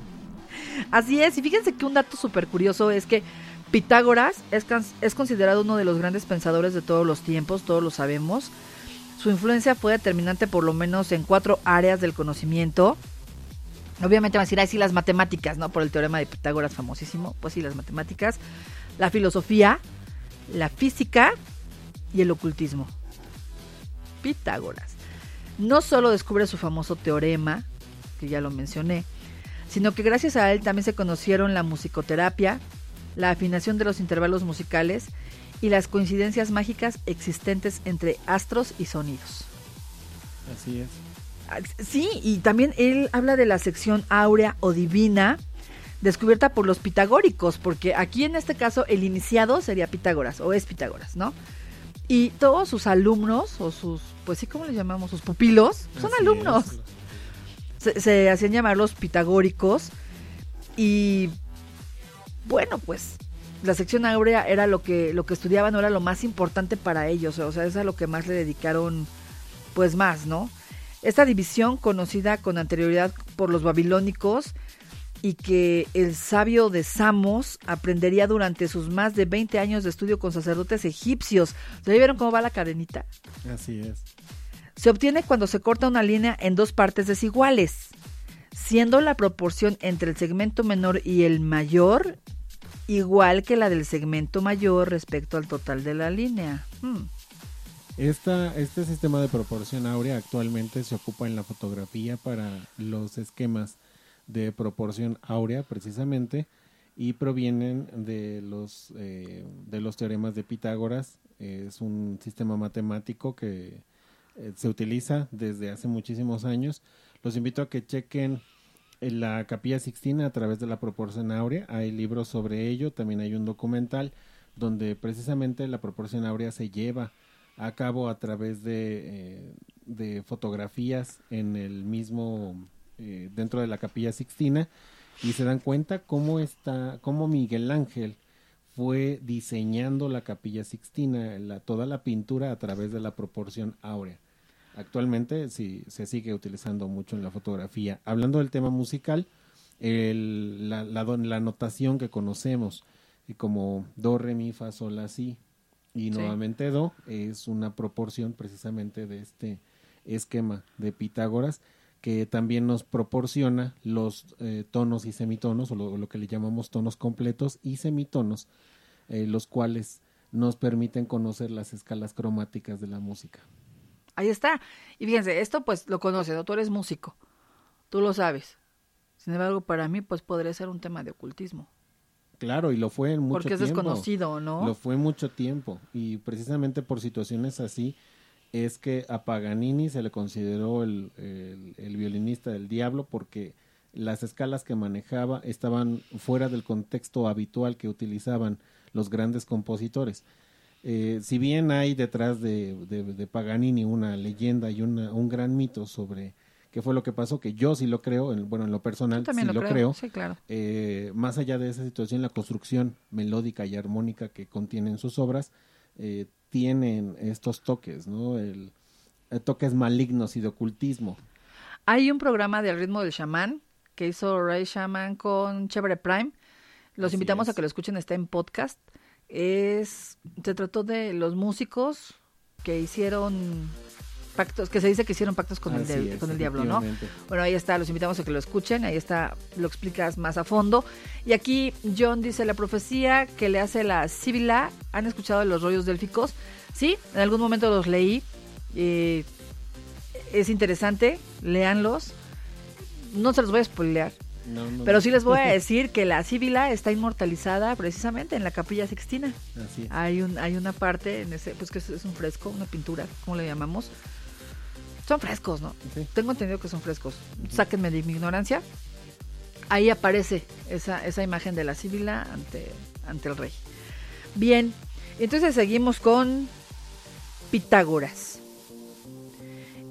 Así es, y fíjense que un dato súper curioso es que Pitágoras es, es considerado uno de los grandes pensadores de todos los tiempos, todos lo sabemos. Su influencia fue determinante por lo menos en cuatro áreas del conocimiento. Obviamente van a decir, ay, sí, las matemáticas, ¿no? Por el teorema de Pitágoras famosísimo. Pues sí, las matemáticas, la filosofía, la física y el ocultismo. Pitágoras. No solo descubre su famoso teorema, que ya lo mencioné, sino que gracias a él también se conocieron la musicoterapia, la afinación de los intervalos musicales y las coincidencias mágicas existentes entre astros y sonidos. Así es. Ah, Sí, y también él habla de la sección áurea o divina, descubierta por los pitagóricos, porque aquí en este caso el iniciado sería Pitágoras, o es Pitágoras, ¿no? Y todos sus alumnos, o sus, pues sí, ¿cómo les llamamos? Sus pupilos, son Así alumnos. es. Se, hacían llamar los pitagóricos. Y bueno, pues la sección áurea era lo que, lo que estudiaban, era lo más importante para ellos, o sea, es a lo que más le dedicaron, pues más, ¿no? Esta división, conocida con anterioridad por los babilónicos, y que el sabio de Samos aprendería durante sus más de 20 años de estudio con sacerdotes egipcios. ¿Se vieron cómo va la cadenita? Así es. Se obtiene cuando se corta una línea en dos partes desiguales, siendo la proporción entre el segmento menor y el mayor igual que la del segmento mayor respecto al total de la línea. Hmm. Este sistema de proporción áurea actualmente se ocupa en la fotografía para los esquemas de proporción áurea precisamente y provienen de los, eh, de los teoremas de Pitágoras. Es un sistema matemático que eh, se utiliza desde hace muchísimos años. Los invito a que chequen en la Capilla Sixtina a través de la proporción áurea. Hay libros sobre ello, también hay un documental donde precisamente la proporción áurea se lleva a cabo a través de, eh, de fotografías en el mismo eh, dentro de la capilla Sixtina y se dan cuenta cómo está cómo Miguel Ángel fue diseñando la capilla Sixtina la, toda la pintura a través de la proporción áurea actualmente sí se sigue utilizando mucho en la fotografía hablando del tema musical el, la, la, notación que conocemos como do re mi fa sol la si y Sí. nuevamente do es una proporción precisamente de este esquema de Pitágoras que también nos proporciona los eh, tonos y semitonos o lo, lo que le llamamos tonos completos y semitonos eh, los cuales nos permiten conocer las escalas cromáticas de la música. Ahí está. Y fíjense, esto pues lo conoces, ¿no? tú eres músico, tú lo sabes. Sin embargo, para mí pues podría ser un tema de ocultismo, Claro, y lo fue en mucho porque es tiempo. desconocido, ¿no? Lo fue mucho tiempo y precisamente por situaciones así es que a Paganini se le consideró el, el- el violinista del diablo porque las escalas que manejaba estaban fuera del contexto habitual que utilizaban los grandes compositores. Eh, si bien hay detrás de, de- de Paganini una leyenda y una, un gran mito sobre qué fue lo que pasó, que yo sí lo creo, en- bueno, en lo personal sí lo, lo creo. creo, Sí, claro. eh, más allá de esa situación, la construcción melódica y armónica que contienen sus obras eh, tienen estos toques, ¿no? El, eh, toques malignos y de ocultismo. Hay un programa de Al ritmo del chamán que hizo Ray Shaman con Chevre Prime. Los Así invitamos a que lo escuchen, está en podcast. Es, se trató de los músicos que hicieron pactos, que se dice que hicieron pactos con, el, Así de- es, con el diablo, ¿no? Bueno, ahí está, los invitamos a que lo escuchen, ahí está, lo explicas más a fondo. Y aquí John dice, la profecía que le hace la Sibila, ¿han escuchado de los rollos délficos? Sí, en algún momento los leí, eh, es interesante, léanlos. No se los voy a spoilear, No, no, pero sí les voy a decir que la Sibila está inmortalizada precisamente en la Capilla Sixtina. Así es. Hay un hay una parte en ese pues que es, un fresco, una pintura, ¿cómo le llamamos? Son frescos, ¿no? Sí. Tengo entendido que son frescos. Sáquenme de mi ignorancia. Ahí aparece esa, esa imagen de la Sibila ante, ante el rey. Bien, entonces seguimos con Pitágoras.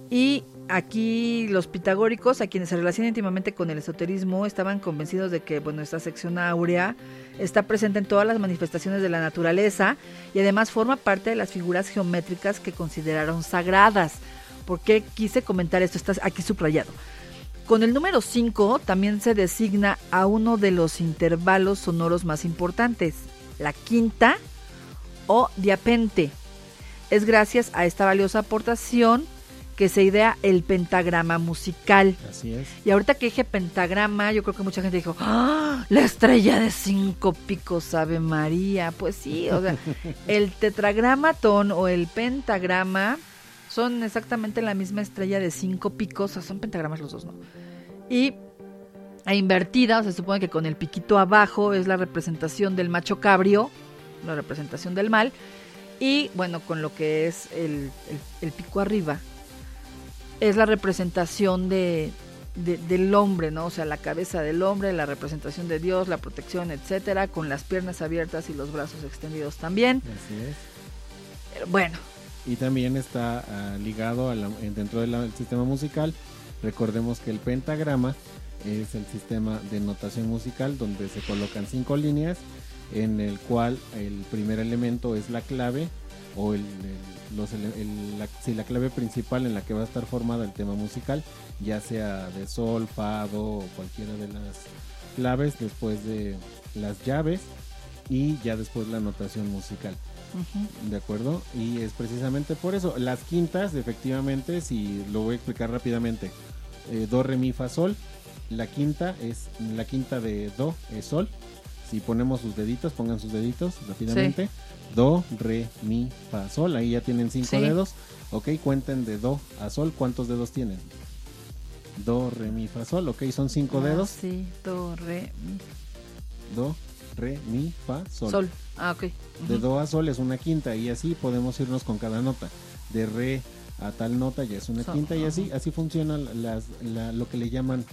Y aquí los pitagóricos, a quienes se relacionan íntimamente con el esoterismo, estaban convencidos de que bueno, esta sección áurea está presente en todas las manifestaciones de la naturaleza y además forma parte de las figuras geométricas que consideraron sagradas. ¿Por qué quise comentar esto? Está aquí subrayado. Con el número 5 también se designa a uno de los intervalos sonoros más importantes, la quinta o diapente. Es gracias a esta valiosa aportación que se idea el pentagrama musical. Así es. Y ahorita que dije pentagrama, yo creo que mucha gente dijo, ¡Ah! La estrella de cinco picos, Ave María. Pues sí, o sea, el tetragramatón o el pentagrama son exactamente la misma estrella de cinco picos, o sea, son pentagramas los dos, ¿no? Y a invertida, o sea, se supone que con el piquito abajo es la representación del macho cabrio, la representación del mal, y bueno, con lo que es el, el- el pico arriba, es la representación de, de- del hombre, ¿no? O sea, la cabeza del hombre, la representación de Dios, la protección, etcétera, con las piernas abiertas y los brazos extendidos también. Así es. Pero bueno, Y también está ah, ligado a la- dentro del sistema musical. Recordemos que el pentagrama es el sistema de notación musical donde se colocan cinco líneas en el cual el primer elemento es la clave o el, el- los el- la, sí, la clave principal en la que va a estar formada el tema musical, ya sea de sol, fa, do o cualquiera de las claves, después de las llaves y ya después la notación musical. ¿De acuerdo? Y es precisamente por eso. Las quintas, efectivamente, si lo voy a explicar rápidamente. eh, do, re, mi, fa, sol. La quinta es la quinta de do, es sol. Si ponemos sus deditos, pongan sus deditos rápidamente. Do, re, mi, fa, sol. Ahí ya tienen cinco Sí. dedos. Ok, cuenten de do a sol. ¿Cuántos dedos tienen? Do, re, mi, fa, sol. Ok, son cinco Ah, dedos. sí, do, re, mi, Do, re, mi, fa, sol. sol. Ah, ok. De do a sol es una quinta y así podemos irnos con cada nota. De re a tal nota ya es una quinta y así así funciona las, la- lo que le llaman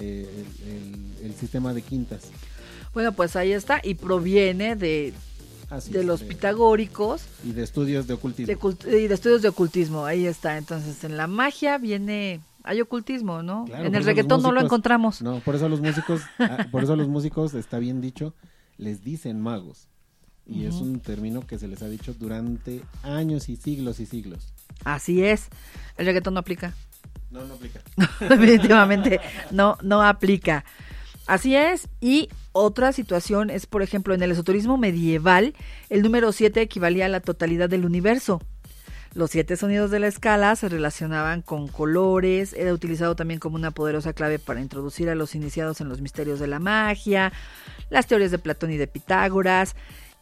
eh, el, el- el sistema de quintas. Bueno, pues ahí está y proviene de, Así de es, los pitagóricos y de estudios de ocultismo. de y de estudios de ocultismo. Ahí está. Entonces, en la magia viene hay ocultismo, ¿no? Claro, en el reggaetón no lo encontramos. No, por eso los músicos, ah, por eso los músicos está bien dicho, les dicen magos. Y es un término que se les ha dicho durante años y siglos y siglos. Así es. El reggaetón no aplica. No, no aplica. Definitivamente no, no aplica. Así es. Y otra situación es, por ejemplo, en el esoterismo medieval, el número 7 equivalía a la totalidad del universo. Los siete sonidos de la escala se relacionaban con colores, era utilizado también como una poderosa clave para introducir a los iniciados en los misterios de la magia, las teorías de Platón y de Pitágoras,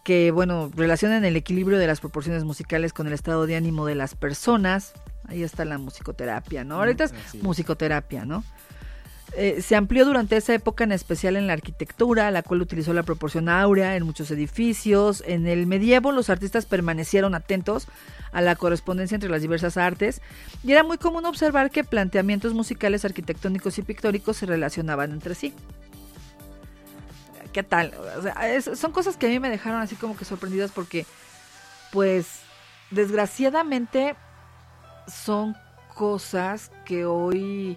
que, bueno, relacionan el equilibrio de las proporciones musicales con el estado de ánimo de las personas. Ahí está la musicoterapia, ¿no? Ahorita es musicoterapia, ¿no? Eh, se amplió durante esa época, en especial en la arquitectura, la cual utilizó la proporción áurea en muchos edificios. En el medievo, los artistas permanecieron atentos a la correspondencia entre las diversas artes y era muy común observar que planteamientos musicales, arquitectónicos y pictóricos se relacionaban entre sí. ¿Qué tal? O sea, son cosas que a mí me dejaron así como que sorprendidas porque, pues, desgraciadamente son cosas que hoy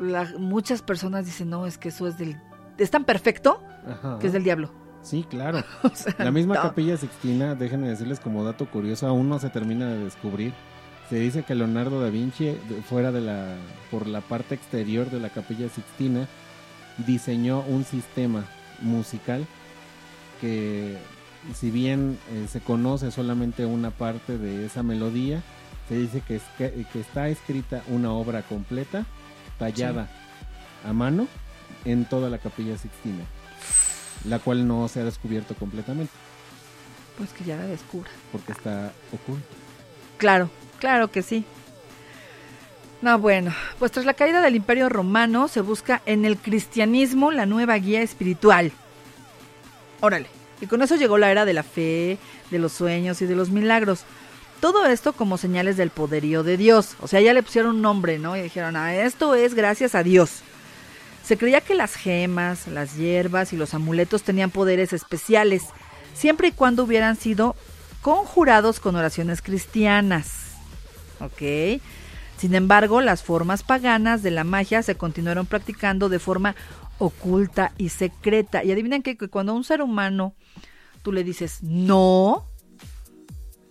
la- muchas personas dicen, no, es que eso es del... Es tan perfecto Ajá. que es del diablo. Sí, claro. O sea, La misma no. capilla sixtina, déjenme decirles como dato curioso, aún no se termina de descubrir. Se dice que Leonardo da Vinci, fuera de la, por la parte exterior de la capilla sixtina, diseñó un sistema musical que, si bien eh, se conoce solamente una parte de esa melodía, se dice que, es- que, que está escrita una obra completa, tallada a mano, en toda la capilla sixtina, la cual no se ha descubierto completamente Pues que ya la descubra. porque está oculto. Claro, claro que sí. No, bueno, pues tras la caída del Imperio Romano se busca en el cristianismo la nueva guía espiritual. Órale. Y con eso llegó la era de la fe, de los sueños y de los milagros. Todo esto como señales del poderío de Dios. O sea, ya le pusieron un nombre, ¿no? Y dijeron, ah, esto es gracias a Dios. Se creía que las gemas, las hierbas y los amuletos tenían poderes especiales, siempre y cuando hubieran sido conjurados con oraciones cristianas. ¿Ok? Sin embargo, las formas paganas de la magia se continuaron practicando de forma oculta y secreta. Y adivinen que, cuando a un ser humano tú le dices no,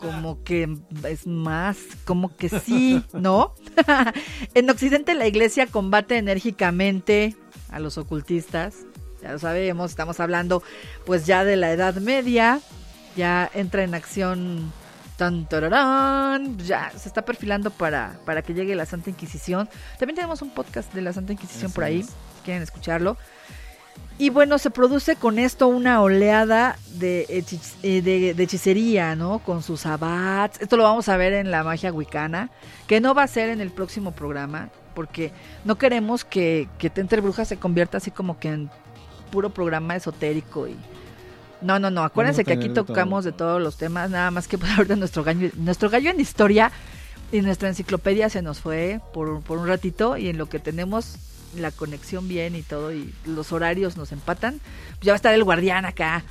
como que es más, como que sí, ¿no? en Occidente la iglesia combate enérgicamente a los ocultistas. Ya lo sabemos, estamos hablando pues ya de la Edad Media, ya entra en acción tan tararán, ya se está perfilando para, para que llegue la Santa Inquisición. También tenemos un podcast de la Santa Inquisición por ahí, es. si quieren escucharlo. Y bueno, se produce con esto una oleada de, eh, de, de hechicería, ¿no? Con sus abats. Esto lo vamos a ver en la magia wicana, que no va a ser en el próximo programa, porque no queremos que, que Te Entre Brujas se convierta así como que en puro programa esotérico y... No, no, no, acuérdense que aquí tener de todo. tocamos de todos los temas, nada más que pues ahorita nuestro gallo, nuestro gallo en historia y nuestra enciclopedia se nos fue por, por un ratito y en lo que tenemos la conexión bien y todo y los horarios nos empatan, pues ya va a estar el guardián acá,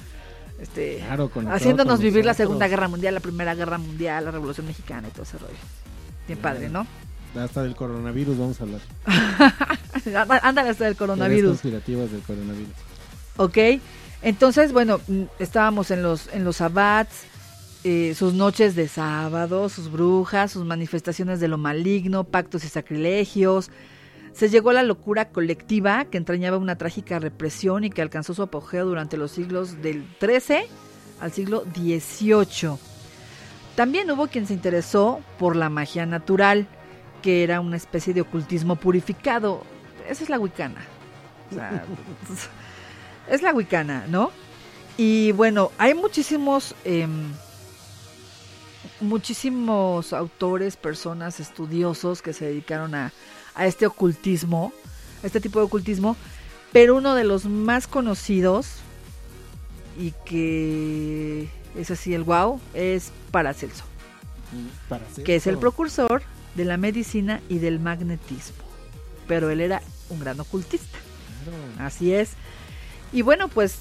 este, Claro, conectado haciéndonos con vivir la. Segunda Guerra Mundial, la Primera Guerra Mundial, la Revolución Mexicana y todo ese rollo. Bien padre, ¿no? Hasta del coronavirus vamos a hablar. Ándale hasta el Teorías coronavirus. conspirativas del coronavirus. Ok, entonces, bueno, mm, estábamos en los, en los abbats, eh, sus noches de sábado, sus brujas, sus manifestaciones de lo maligno, pactos y sacrilegios. Se llegó a la locura colectiva que entrañaba una trágica represión y que alcanzó su apogeo durante los siglos del XIII al siglo XVIII. También hubo quien se interesó por la magia natural, que era una especie de ocultismo purificado. Esa es la wicana. O sea, es la wicana, ¿no? Y bueno, hay muchísimos, em, muchísimos autores, personas, estudiosos que se dedicaron a, a este ocultismo, a este tipo de ocultismo, pero uno de los más conocidos y que es así el wow es Paracelso, que es el precursor de la medicina y del magnetismo, pero él era un gran ocultista. Claro. Así es. Y bueno, pues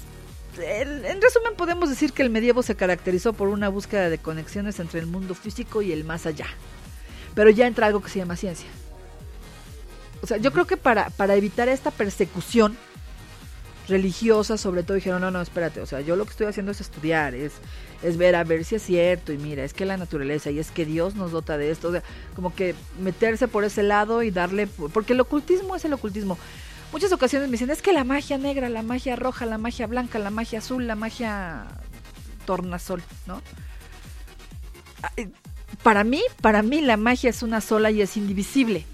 el- en resumen podemos decir que el medievo se caracterizó por una búsqueda de conexiones entre el mundo físico y el más allá. Pero ya entra algo que se llama ciencia. O sea, yo creo que para, para evitar esta persecución religiosa, sobre todo dijeron, no, no, espérate, o sea, yo lo que estoy haciendo es estudiar, es, es ver a ver si es cierto, y mira, es que la naturaleza, y es que Dios nos dota de esto, o sea, como que meterse por ese lado y darle, porque el ocultismo es el ocultismo. Muchas ocasiones me dicen, es que la magia negra, la magia roja, la magia blanca, la magia azul, la magia tornasol, ¿no? Ah, Para mí, para mí la magia es una sola y es indivisible.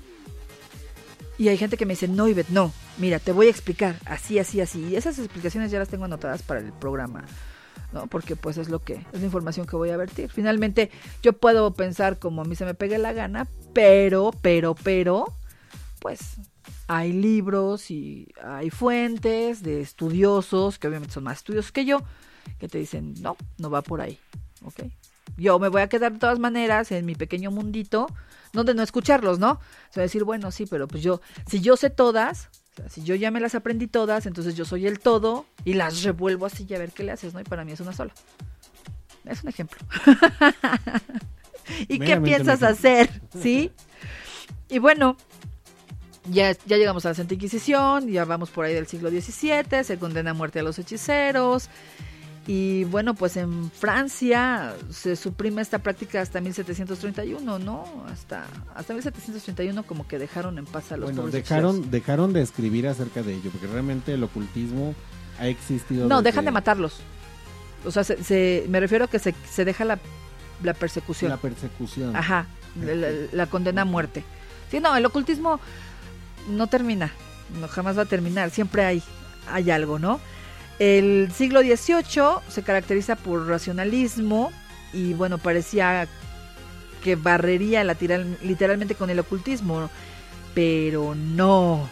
Y hay gente que me dice, no, Ivette, no, mira, te voy a explicar, así, así, así. Y esas explicaciones ya las tengo anotadas para el programa, ¿no? Porque pues es lo que, es la información que voy a vertir. Finalmente, yo puedo pensar como a mí se me pegue la gana, pero, pero, pero, pues hay libros y hay fuentes de estudiosos, que obviamente son más estudiosos que yo, que te dicen, no, no va por ahí, ¿ok? Yo me voy a quedar de todas maneras en mi pequeño mundito, donde no escucharlos, ¿no? O sea, decir, bueno, sí, pero pues yo, si yo sé todas, o sea, si yo ya me las aprendí todas, entonces yo soy el todo y las revuelvo así y a ver qué le haces, ¿no? Y para mí es una sola. Es un ejemplo. ¿Y qué piensas hacer? ¿Sí? Y bueno, ya, ya llegamos a la Santa Inquisición, ya vamos por ahí del siglo XVII, se condena a muerte a los hechiceros. Y bueno, pues en Francia se suprime esta práctica hasta 1731, ¿no? Hasta, hasta 1731 como que dejaron en paz a los Bueno, dejaron, dejaron de escribir acerca de ello, porque realmente el ocultismo ha existido. No, desde- dejan de matarlos. O sea, se, se- me refiero a que se, se deja la, la persecución. La persecución. Ajá, la, la- la condena a muerte. Sí, no, el ocultismo no termina, no jamás va a terminar, siempre hay, hay algo, ¿no? El siglo XVIII se caracteriza por racionalismo y bueno, parecía que barrería literal- literalmente con el ocultismo, pero no.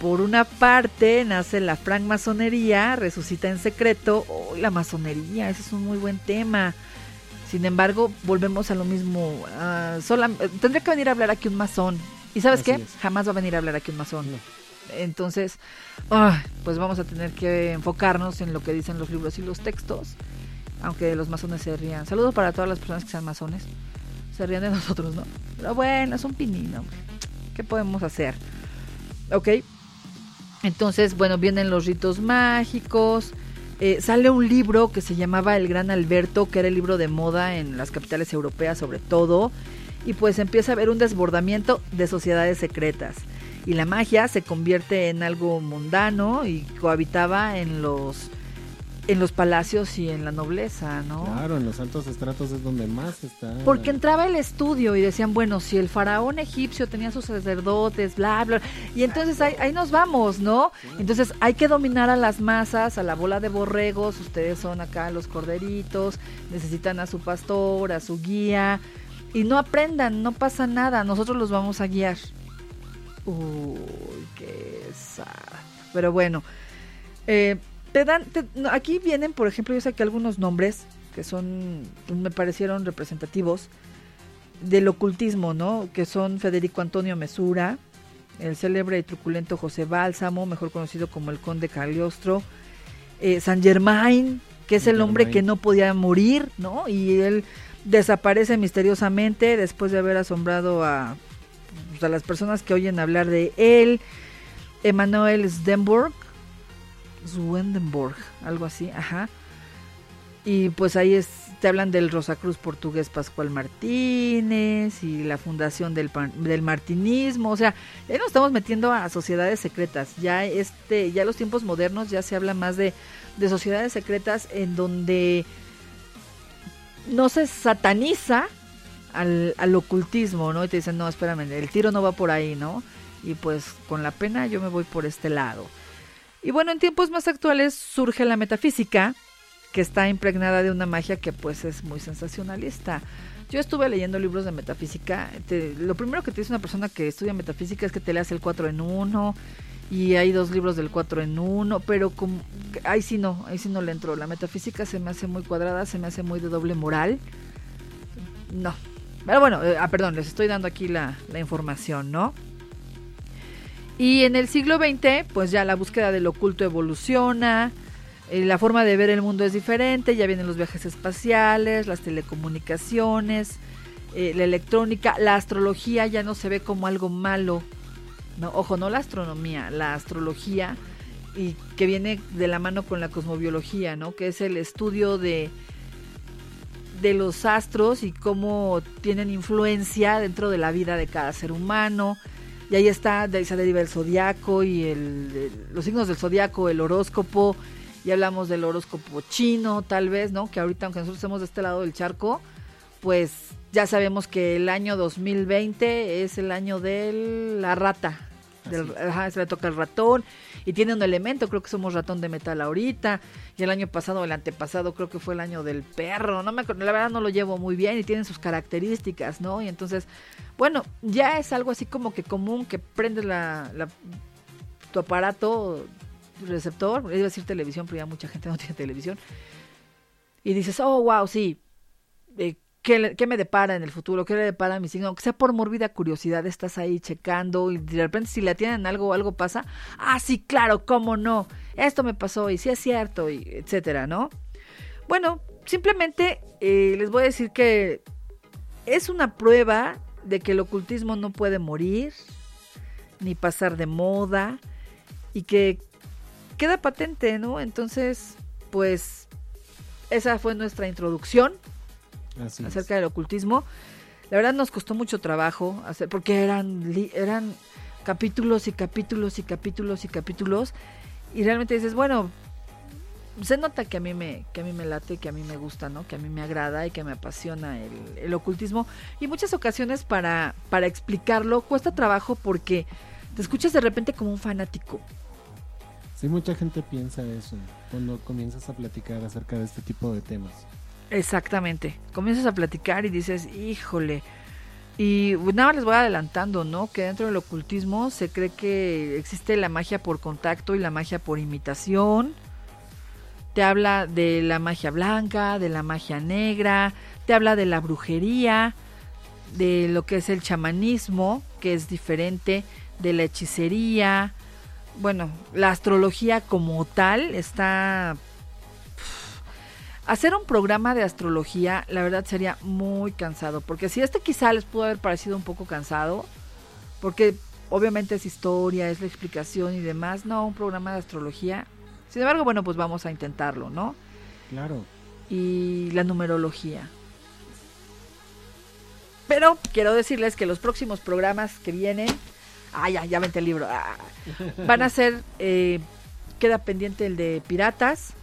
Por una parte nace la francmasonería, resucita en secreto, oh, la masonería, ese es un muy buen tema. Sin embargo, volvemos a lo mismo. ah, sola- tendría que venir a hablar aquí un masón. ¿Y sabes Así qué? es. Jamás va a venir a hablar aquí un masón. No. Entonces, pues vamos a tener que enfocarnos en lo que dicen los libros y los textos. Aunque los masones se rían. Saludos para todas las personas que sean masones. Se rían de nosotros, ¿no? Pero bueno, es un pinino. ¿Qué podemos hacer? Ok. Entonces, bueno, vienen los ritos mágicos. Eh, sale un libro que se llamaba El Gran Alberto, que era el libro de moda en las capitales europeas sobre todo. Y pues empieza a haber un desbordamiento de sociedades secretas. Y la magia se convierte en algo mundano y cohabitaba en los en los palacios y en la nobleza, ¿no? Claro, en los altos estratos es donde más está. Porque entraba el estudio y decían, bueno, si el faraón egipcio tenía sus sacerdotes, bla, bla, y entonces ahí, ahí nos vamos, ¿no? Entonces hay que dominar a las masas, a la bola de borregos, ustedes son acá los corderitos, necesitan a su pastor, a su guía, y no aprendan, no pasa nada, nosotros los vamos a guiar. Uy, qué sad. Pero bueno, eh, te dan, te- aquí vienen, por ejemplo, yo saqué algunos nombres que son, me parecieron representativos del ocultismo, ¿no? Que son Federico Antonio Mesura, el célebre y truculento José Bálsamo, mejor conocido como el Conde Cagliostro, eh, San Germain, que es el hombre que no podía morir, ¿no? Y él desaparece misteriosamente después de haber asombrado a, pues, a las personas que oyen hablar de él. Emanuel Sdenburg, Swendenborg, algo así, ajá. Y pues ahí te hablan del Rosacruz portugués Pascual Martínez y la fundación del, del martinismo, o sea, ya nos estamos metiendo a sociedades secretas, ya este, ya los tiempos modernos ya se habla más de, de sociedades secretas en donde no se sataniza al, al ocultismo, ¿no? Y te dicen, no, espérame, el tiro no va por ahí, ¿no? Y pues con la pena yo me voy por este lado. Y bueno, en tiempos más actuales surge la metafísica, que está impregnada de una magia que pues es muy sensacionalista. Yo estuve leyendo libros de metafísica. lo primero que te dice una persona que estudia metafísica es que te leas el 4 en 1 y hay dos libros del 4 en 1, pero como, ahí sí no, ahí sí no le entró. La metafísica se me hace muy cuadrada, se me hace muy de doble moral. No. Pero bueno, eh, ah, perdón, les estoy dando aquí la, la información, ¿no? Y en el siglo XX, pues ya la búsqueda del oculto evoluciona, eh, la forma de ver el mundo es diferente, ya vienen los viajes espaciales, las telecomunicaciones, eh, la electrónica, la astrología ya no se ve como algo malo. No, ojo, no la astronomía, la astrología y que viene de la mano con la cosmobiología, ¿no? Que es el estudio de de los astros y cómo tienen influencia dentro de la vida de cada ser humano. Y ahí está, de ahí se deriva el zodiaco y el, los signos del zodiaco, el horóscopo. Y hablamos del horóscopo chino, tal vez, ¿no? Que ahorita, aunque nosotros estemos de este lado del charco, pues ya sabemos que el año 2020 es el año de la rata, del, ajá, se le toca el ratón y tiene un elemento, creo que somos ratón de metal ahorita. Y el año pasado, el antepasado creo que fue el año del perro, no me la verdad no lo llevo muy bien y tienen sus características, ¿no? Y entonces, bueno, ya es algo así como que común que prendes la, la- tu aparato receptor, iba a decir televisión, pero ya mucha gente no tiene televisión y dices, oh, wow, sí, eh, ¿qué, me depara en el futuro? ¿Qué le depara a mi signo? Aunque sea por mórbida curiosidad, estás ahí checando y de repente si le tienen algo, algo pasa. Ah, sí, claro, cómo no. Esto me pasó y sí es cierto, etcétera, ¿no? Bueno, simplemente eh, les voy a decir que es una prueba de que el ocultismo no puede morir, ni pasar de moda, y que queda patente, ¿no? Entonces, pues, esa fue nuestra introducción Así es. acerca del ocultismo. La verdad nos costó mucho trabajo hacer, porque eran, eran capítulos y capítulos y capítulos y capítulos. Y realmente dices, bueno, se nota que a mí me, que a mí me late, que a mí me gusta, ¿no? Que a mí me agrada y que me apasiona el, el ocultismo. Y muchas ocasiones para, para explicarlo cuesta trabajo porque te escuchas de repente como un fanático. Sí, mucha gente piensa eso cuando comienzas a platicar acerca de este tipo de temas. Exactamente. Comienzas a platicar y dices, híjole. Y nada más les voy adelantando, ¿no? Que dentro del ocultismo se cree que existe la magia por contacto y la magia por imitación. Te habla de la magia blanca, de la magia negra, te habla de la brujería, de lo que es el chamanismo, que es diferente, de la hechicería. Bueno, la astrología como tal está Hacer un programa de astrología, la verdad sería muy cansado, porque si este quizá les pudo haber parecido un poco cansado, porque obviamente es historia, es la explicación y demás, no, un programa de astrología. Sin embargo, bueno, pues vamos a intentarlo, ¿no? Claro. Y la numerología. Pero quiero decirles que los próximos programas que vienen, ah, ya, ya vente el libro, ah, van a ser, eh, queda pendiente el de piratas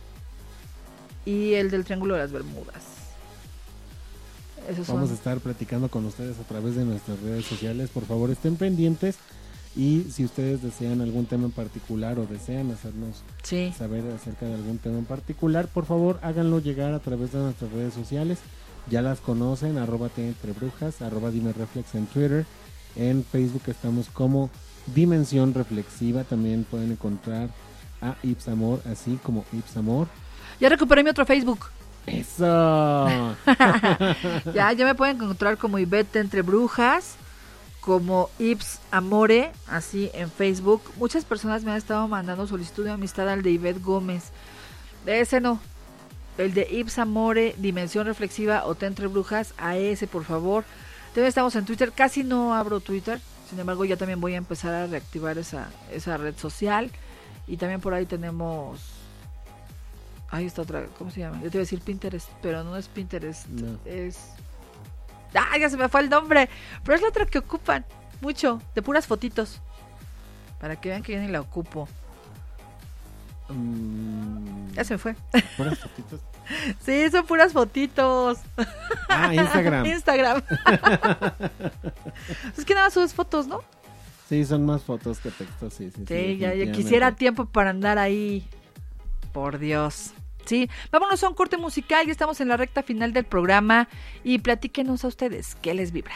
y el del Triángulo de las Bermudas. Esos son. Vamos a estar platicando con ustedes a través de nuestras redes sociales. Por favor, estén pendientes. Y si ustedes desean algún tema en particular o desean hacernos Sí, saber acerca de algún tema en particular, por favor háganlo llegar a través de nuestras redes sociales. Ya las conocen, arroba entre brujas, arroba dime reflex en Twitter. En Facebook estamos como Dimensión Reflexiva. También pueden encontrar a Ipsamor, así como Ipsamor. Ya recuperé mi otro Facebook. ¡Eso! Ya, ya me pueden encontrar como Ivette entre brujas, como Ips Amore, así en Facebook. Muchas personas me han estado mandando solicitud de amistad al de Ivette Gómez. De ese no. El de Ips Amore, Dimensión Reflexiva o Te entre brujas, a ese por favor. También estamos en Twitter, casi no abro Twitter. Sin embargo, ya también voy a empezar a reactivar esa, esa red social. Y también por ahí tenemos... Ahí está otra, ¿cómo se llama? Yo te iba a decir Pinterest, pero no es Pinterest, No. es... Ah, ya se me fue el nombre, pero es la otra que ocupan mucho, de puras fotitos. Para que vean que yo ni la ocupo. Mm, Ya se me fue. puras fotitos. Sí, son puras fotitos. Ah, Instagram. Instagram. es que nada más subes fotos, ¿no? Sí, son más fotos que textos, sí, sí. Sí, ya, ya quisiera tiempo para andar ahí. Por Dios. Sí, vámonos a un corte musical, ya estamos en la recta final del programa y platíquenos a ustedes qué les vibra.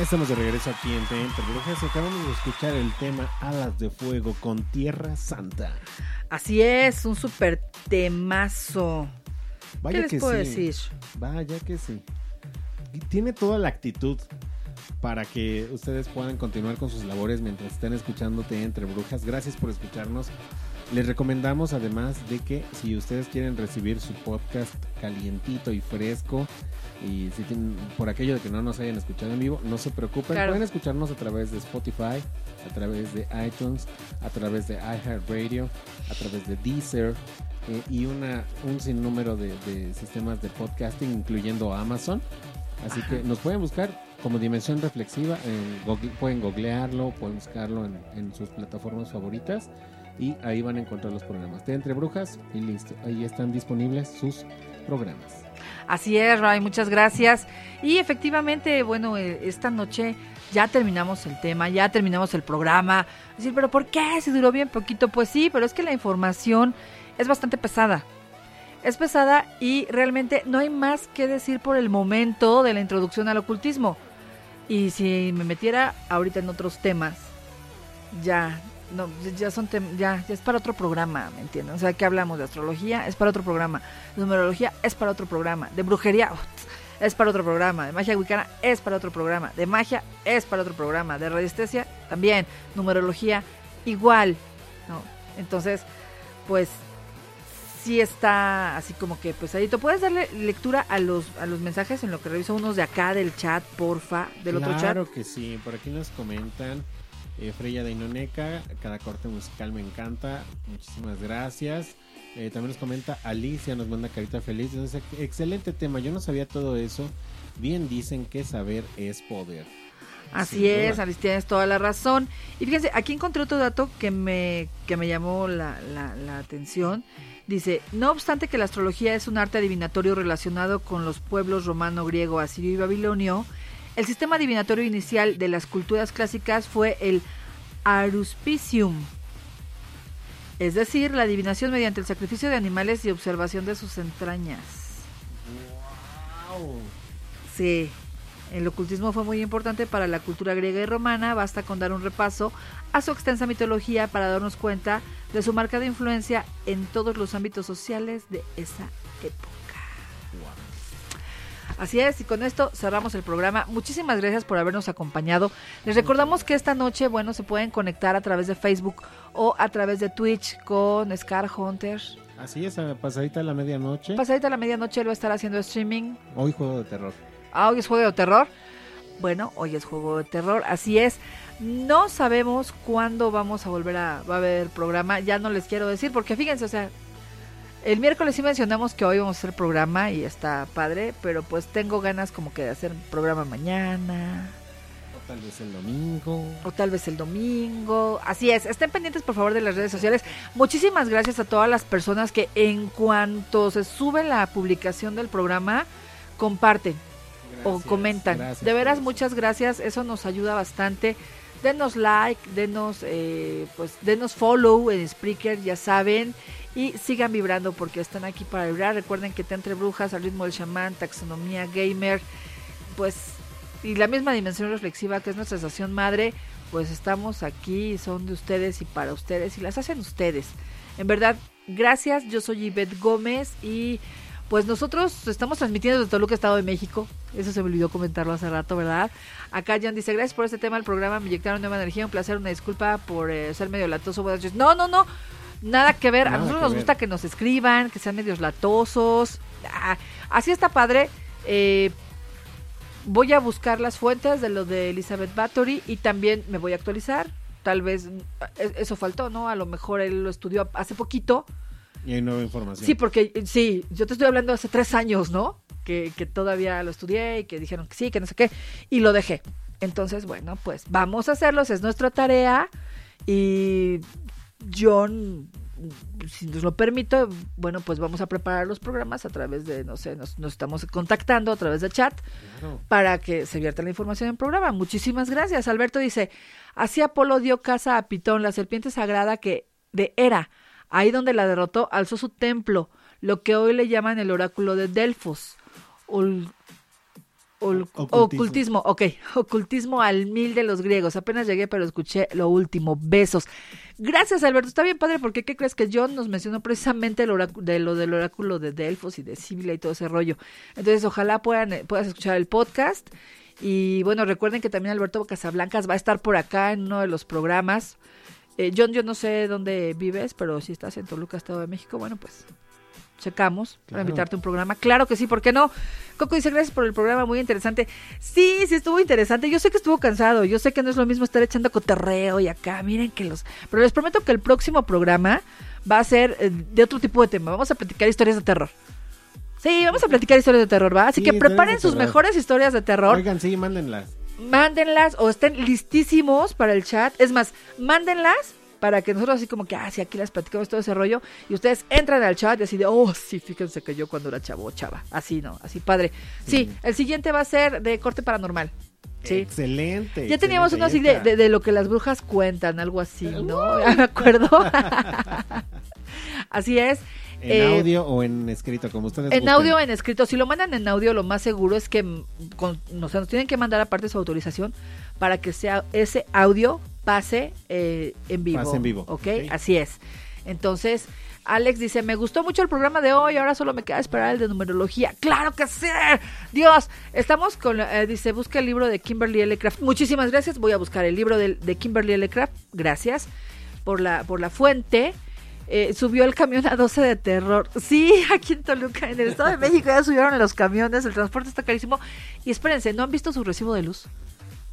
Ya estamos de regreso aquí en T Entre Brujas acabamos de escuchar el tema Alas de Fuego con Tierra Santa. Así es, un super temazo. Vaya ¿Qué les que puedo sí. decir? Vaya que sí. Tiene toda la actitud para que ustedes puedan continuar con sus labores mientras estén escuchándote entre brujas. Gracias por escucharnos. Les recomendamos además de que si ustedes quieren recibir su podcast calientito y fresco y si tienen, por aquello de que no nos hayan escuchado en vivo, no se preocupen, Claro. pueden escucharnos a través de Spotify, a través de iTunes, a través de iHeartRadio, a través de Deezer eh, y una, un sinnúmero de, de sistemas de podcasting, incluyendo Amazon. Así que nos pueden buscar como Dimensión Reflexiva, en Google- pueden googlearlo, pueden buscarlo en, en sus plataformas favoritas y ahí van a encontrar los programas de Entre Brujas y listo. Ahí están disponibles sus programas. Así es, Ray, muchas gracias. Y efectivamente, bueno, eh, esta noche ya terminamos el tema, ya terminamos el programa. Decir, pero ¿por qué? Si duró bien poquito, pues sí, pero es que la información es bastante pesada. Es pesada y realmente no hay más que decir por el momento de la introducción al ocultismo. Y si me metiera ahorita en otros temas, ya no ya son ya, ya es para otro programa, ¿me entienden? O sea, que hablamos de astrología, es para otro programa, numerología es para otro programa, de brujería uf, es para otro programa, de magia wicana es para otro programa, de magia es para otro programa, de radiestesia también, numerología igual, ¿no? Entonces, pues sí está así como que pesadito. ¿Puedes darle lectura a los a los mensajes en lo que reviso unos de acá del chat, porfa, del otro chat? Claro que sí, por aquí nos comentan eh, Freya de Inoneca, cada corte musical me encanta, muchísimas gracias. Eh, también nos comenta Alicia, nos manda carita feliz, entonces excelente tema, yo no sabía todo eso, bien dicen que saber es poder. Así es. Alice, tienes toda la razón. Y fíjense, aquí encontré otro dato que me, que me llamó la, la- la atención. Dice, no obstante que la astrología es un arte adivinatorio relacionado con los pueblos romano, griego, asirio y babilonio, el sistema adivinatorio inicial de las culturas clásicas fue el aruspicium, es decir, la adivinación mediante el sacrificio de animales y observación de sus entrañas. Sí, el ocultismo fue muy importante para la cultura griega y romana, basta con dar un repaso a su extensa mitología para darnos cuenta de su marcada influencia en todos los ámbitos sociales de esa época. Así es, y con esto cerramos el programa. Muchísimas gracias por habernos acompañado. Les recordamos que esta noche, bueno, se pueden conectar a través de Facebook o a través de Twitch con Scar Hunter. Así es, a pasadita a la medianoche, Pasadita la medianoche él va a estar haciendo streaming hoy juego de terror. Ah, hoy es juego de terror. Bueno, hoy es juego de terror, así es. No sabemos cuándo vamos a volver a va a haber programa, ya no les quiero decir porque fíjense, o sea, el miércoles sí mencionamos que hoy vamos a hacer programa y está padre, pero pues tengo ganas como que de hacer programa mañana O tal vez el domingo. o tal vez el domingo. Así es, estén pendientes por favor de las redes sociales. Muchísimas gracias a todas las personas que en cuanto se sube la publicación del programa comparten o comentan. gracias de veras, muchas gracias. Eso nos ayuda bastante. Denos like, denos, eh, pues, denos follow en Spreaker, ya saben. Y sigan vibrando porque están aquí para vibrar. Recuerden que te entre brujas, al ritmo del chamán, taxonomía gamer, pues, y la misma dimensión reflexiva que es nuestra estación madre, pues estamos aquí, son de ustedes y para ustedes y las hacen ustedes. En verdad, gracias. Yo soy Ivette Gómez y pues nosotros estamos transmitiendo desde Toluca, Estado de México. Eso se me olvidó comentarlo hace rato, ¿verdad? Acá John dice, gracias por este tema del programa, me inyectaron nueva energía, un placer, una disculpa por eh, ser medio latoso. Buenas. No, no, no, nada que ver. a nosotros nos ver. gusta que nos escriban, que sean medios latosos. Ah, así está padre. Eh, voy a buscar las fuentes de lo de Elizabeth Bathory y también me voy a actualizar. Tal vez mm, e- eso faltó, ¿no? A lo mejor él lo estudió hace poquito. Y hay nueva información. Sí, porque eh, sí, yo te estoy hablando hace tres años, ¿no? Que, que todavía lo estudié y que dijeron que sí, que no sé qué, y lo dejé. Entonces, bueno, pues vamos a hacerlos, es nuestra tarea y John, si nos lo permito, bueno, pues vamos a preparar los programas a través de, no sé, nos, nos estamos contactando a través de chat Claro. para que se vierta la información en programa. Muchísimas gracias. Alberto dice, así Apolo dio casa a Pitón, la serpiente sagrada que de Hera, ahí donde la derrotó, alzó su templo, lo que hoy le llaman el oráculo de Delfos. Ol- ol- Ocultismo. ocultismo, ok, ocultismo al mil de los griegos. Apenas llegué, pero escuché lo último. Besos. Gracias, Alberto. Está bien padre, porque ¿qué crees que John nos mencionó precisamente el de lo del oráculo de Delfos y de Sibila y todo ese rollo? Entonces, ojalá puedan, eh, puedas escuchar el podcast. Y bueno, recuerden que también Alberto Casablancas va a estar por acá en uno de los programas. Eh, John, yo no sé dónde vives, pero si estás en Toluca, Estado de México, bueno, pues checamos para invitarte a un programa. Claro que sí, ¿por qué no? Coco dice, gracias por el programa, muy interesante. Sí, sí estuvo interesante. Yo sé que estuvo cansado, yo sé que no es lo mismo estar echando coterreo y acá, miren que los... Pero les prometo que el próximo programa va a ser eh, de otro tipo de tema. Vamos a platicar historias de terror. Sí, vamos a platicar historias de terror, ¿va? Así Sí, que preparen sus mejores historias de terror Oigan, sí, mándenlas. mándenlas o estén listísimos para el chat. Es más, mándenlas para que nosotros así como que, ah, sí, aquí les platicamos todo ese rollo, y ustedes entran al chat y así de, oh, sí, fíjense que yo cuando era chavo chava, así, ¿no? Así padre. Sí, el siguiente va a ser de corte paranormal. Sí. Excelente. Ya teníamos uno así de, de- de lo que las brujas cuentan, algo así, ¿no? Ya me acuerdo. así es. En Eh, audio o en escrito, como ustedes En gusten. audio o en escrito. Si lo mandan en audio, lo más seguro es que mm, con- o sea, nos tienen que mandar aparte su autorización para que sea ese audio pase eh, en vivo. Pase en vivo, ¿ok? ok. Así es. Entonces, Alex dice, me gustó mucho el programa de hoy, ahora solo me queda esperar el de numerología. ¡Claro que sí! Dios, estamos con, eh, dice, busca el libro de Kimberly L. Craft. Muchísimas gracias, voy a buscar el libro de, de Kimberly L. Craft. Gracias por la, por la fuente. Eh, subió el camión a 12 de terror. Sí, aquí en Toluca, en el Estado de México ya subieron los camiones, el transporte está carísimo. Y espérense, ¿no han visto su recibo de luz?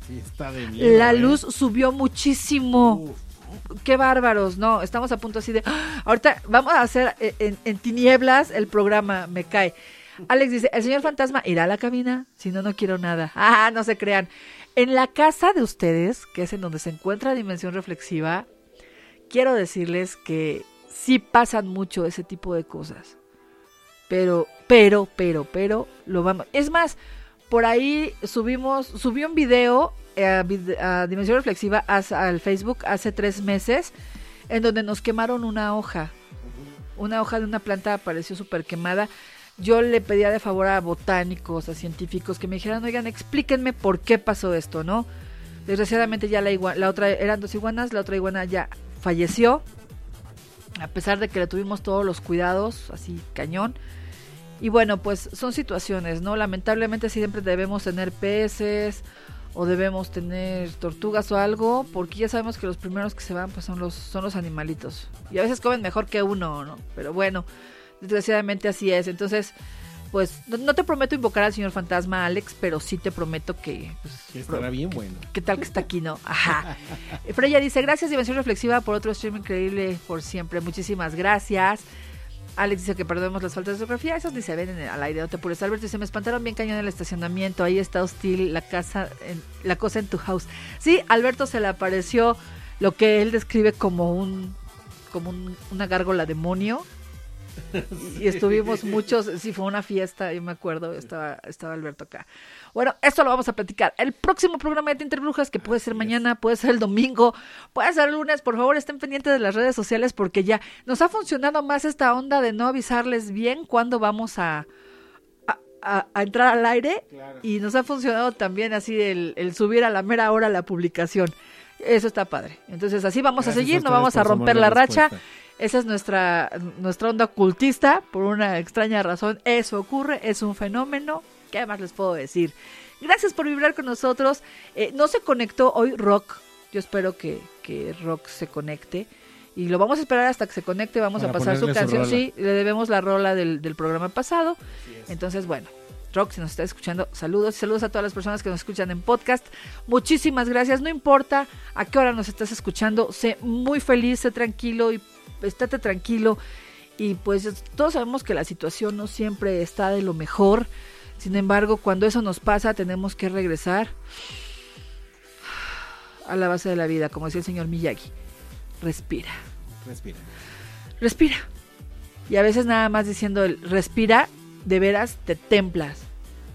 Sí, está de miedo, La ¿eh? luz subió muchísimo. Uf. Qué bárbaros, no, estamos a punto así de... ¡Ah! Ahorita vamos a hacer eh, en, en tinieblas el programa, me cae. Alex dice, el señor fantasma irá a la cabina, si no, no quiero nada. Ah, no se crean. En la casa de ustedes, que es en donde se encuentra Dimensión Reflexiva, quiero decirles que sí pasan mucho ese tipo de cosas. Pero, pero, pero, pero, lo vamos... Es más, por ahí subimos, subí un video eh, a, Dimensión Reflexiva al Facebook hace tres meses, en donde nos quemaron una hoja. Una hoja de una planta apareció súper quemada. Yo le pedía de favor a botánicos, a científicos, que me dijeran, oigan, explíquenme por qué pasó esto, ¿no? Desgraciadamente ya la, igua- la otra, eran dos iguanas, la otra iguana ya falleció, a pesar de que le tuvimos todos los cuidados, así cañón. Y bueno, pues son situaciones, ¿no? Lamentablemente siempre debemos tener peces o debemos tener tortugas o algo, porque ya sabemos que los primeros que se van pues son los son los animalitos. Y a veces comen mejor que uno, ¿no? Pero bueno, desgraciadamente así es. Entonces, pues no, no te prometo invocar al señor fantasma Alex, pero sí te prometo que pues, Que estará bien bueno. ¿Qué tal que está aquí, no? Ajá. Freya dice, gracias Dimensión Reflexiva por otro stream increíble por siempre. Muchísimas gracias. Alex dice que perdemos las faltas de geografía. Esas ni se ven en el- al aire, no te apures. Alberto dice, me espantaron bien cañón en el estacionamiento. Ahí está hostil la casa, en, la cosa en tu house. Sí, Alberto se le apareció lo que él describe como un como un- una gárgola demonio. Y, y estuvimos muchos, sí, fue una fiesta, yo me acuerdo, estaba, estaba Alberto acá. Bueno, esto lo vamos a platicar. El próximo programa de Tinter Brujas, que puede ser mañana, puede ser el domingo, puede ser el lunes, por favor estén pendientes de las redes sociales porque ya nos ha funcionado más esta onda de no avisarles bien cuándo vamos a, a, entrar al aire y nos ha funcionado también así el, el subir a la mera hora la publicación. Eso está padre. Entonces así vamos Gracias a seguir, no vamos a romper la racha. Esa es nuestra, nuestra onda ocultista, por una extraña razón. Eso ocurre, es un fenómeno. ¿Qué más les puedo decir? Gracias por vibrar con nosotros. Eh, no se conectó hoy Rock. Yo espero que, que Rock se conecte. Y lo vamos a esperar hasta que se conecte. Vamos Para a pasar su canción. sí, le debemos la rola del, del programa pasado. Entonces, bueno. Rock, si nos está escuchando, saludos y saludos a todas las personas que nos escuchan en podcast. Muchísimas gracias. No importa a qué hora nos estás escuchando, sé muy feliz, sé tranquilo y estate tranquilo. Y pues todos sabemos que la situación no siempre está de lo mejor. Sin embargo, cuando eso nos pasa, tenemos que regresar a la base de la vida, como decía el señor Miyagi. Respira, Respira. respira. Y a veces nada más diciendo el respira, de veras te templas,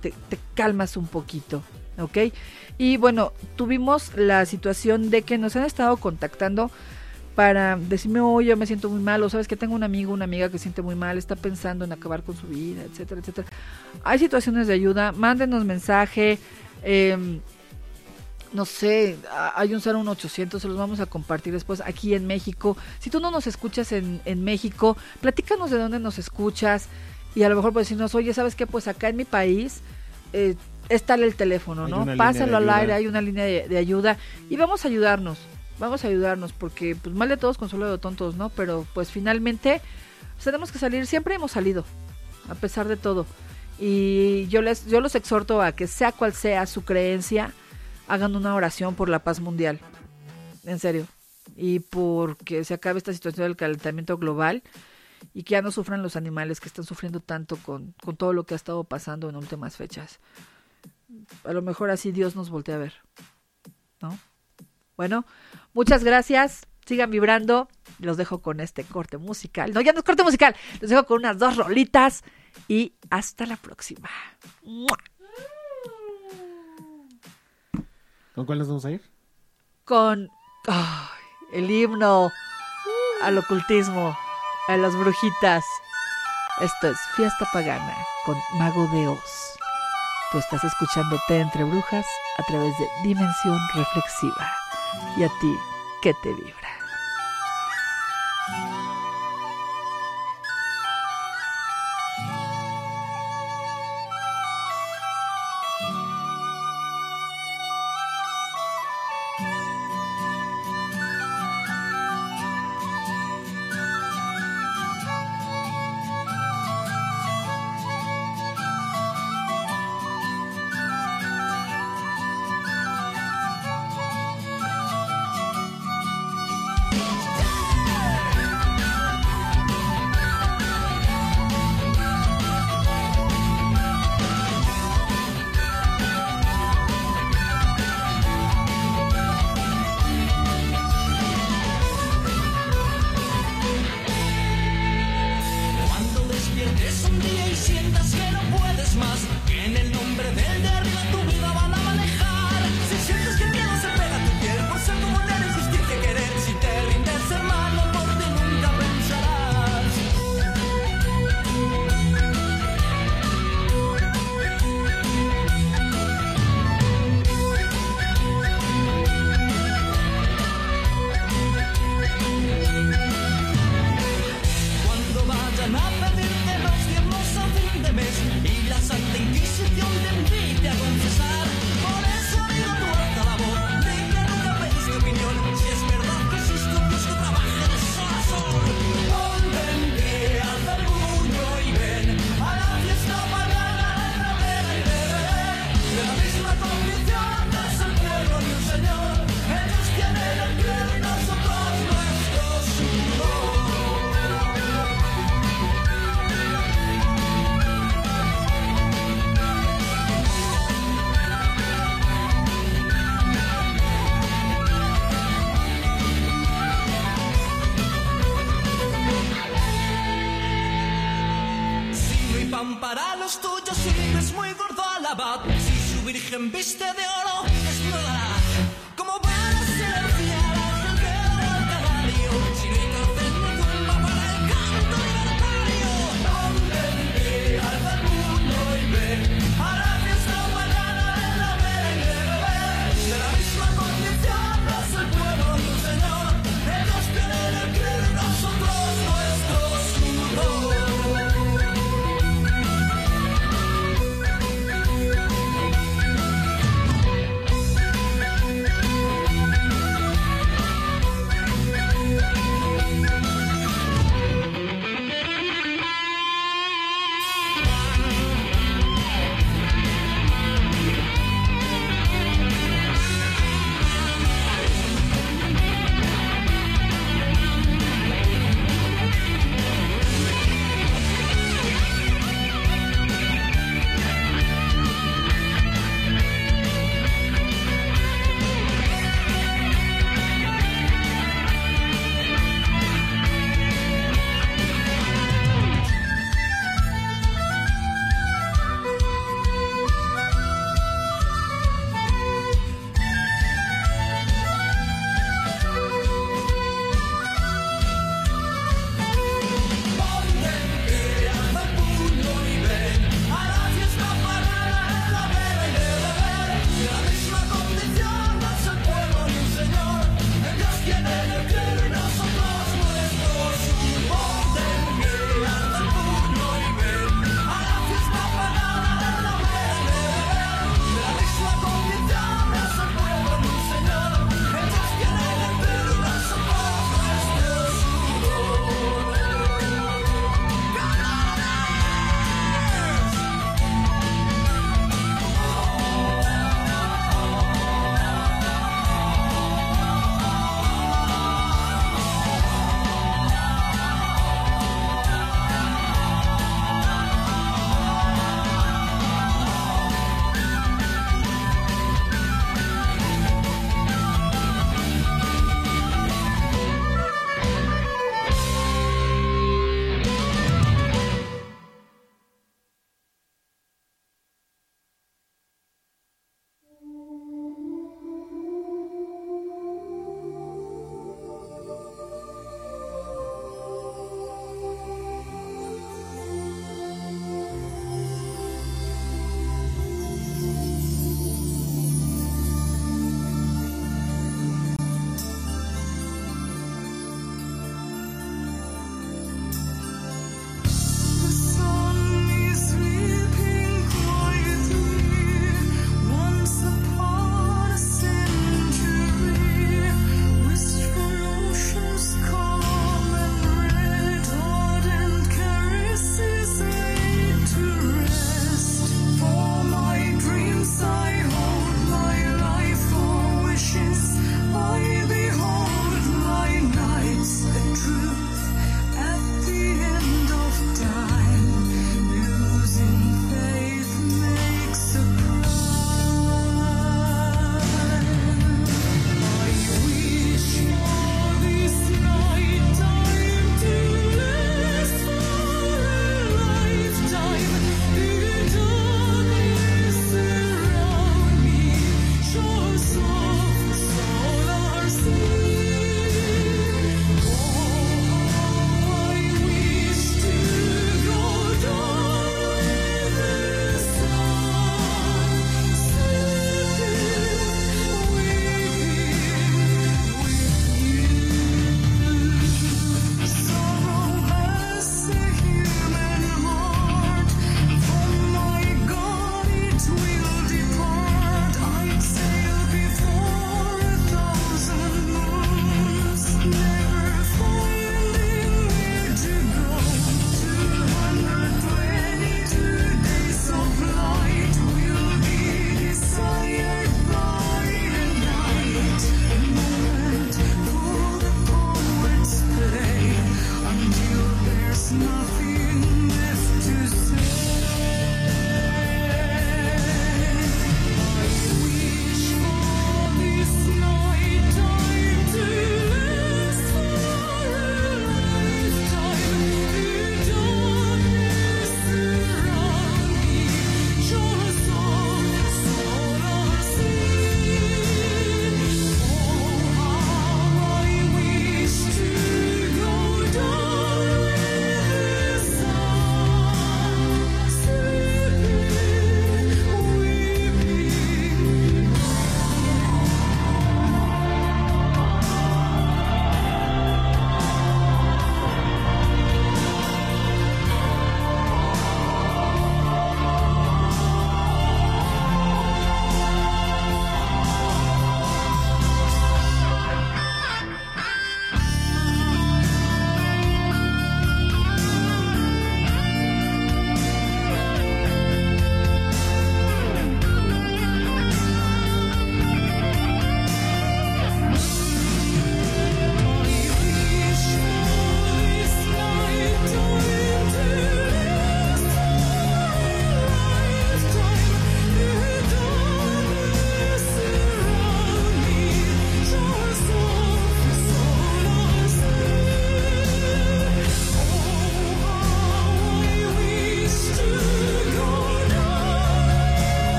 te, te calmas un poquito, ¿ok? Y bueno, tuvimos la situación de que nos han estado contactando para decirme, oye, yo me siento muy mal, o sabes que tengo un amigo, una amiga que se siente muy mal, está pensando en acabar con su vida, etcétera, etcétera. Hay situaciones de ayuda, mándenos mensaje, eh, no sé, hay un 01800, se los vamos a compartir después aquí en México. Si tú no nos escuchas en, en México, platícanos de dónde nos escuchas y a lo mejor puedes decirnos, oye, ¿sabes qué? Pues acá en mi país eh, está el teléfono, ¿no? Pásalo al aire, hay una línea de, de ayuda y vamos a ayudarnos, vamos a ayudarnos porque pues mal de todos consuelo de tontos, ¿no? Pero pues finalmente pues, tenemos que salir, siempre hemos salido, a pesar de todo. Y yo les yo los exhorto a que sea cual sea su creencia, hagan una oración por la paz mundial. En serio. Y porque se acabe esta situación del calentamiento global y que ya no sufran los animales que están sufriendo tanto con, con todo lo que ha estado pasando en últimas fechas. A lo mejor así Dios nos voltea a ver. ¿No? Bueno, muchas gracias. Sigan vibrando. Los dejo con este corte musical. No, ya no es corte musical. Los dejo con unas dos rolitas y hasta la próxima. ¿Con cuál nos vamos a ir? Con el himno al ocultismo, a las brujitas. Esto es Fiesta Pagana con Mago de Oz. Tú estás escuchándote entre Brujas a través de Dimensión Reflexiva. ¿Y a ti qué te vibra?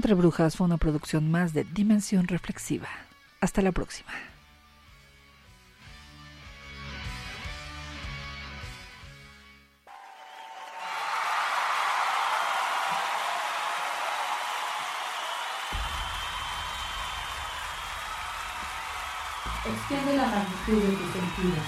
Entre Brujas fue una producción más de Dimensión Reflexiva. Hasta la próxima. Extiende la magnitud de tus sentidos.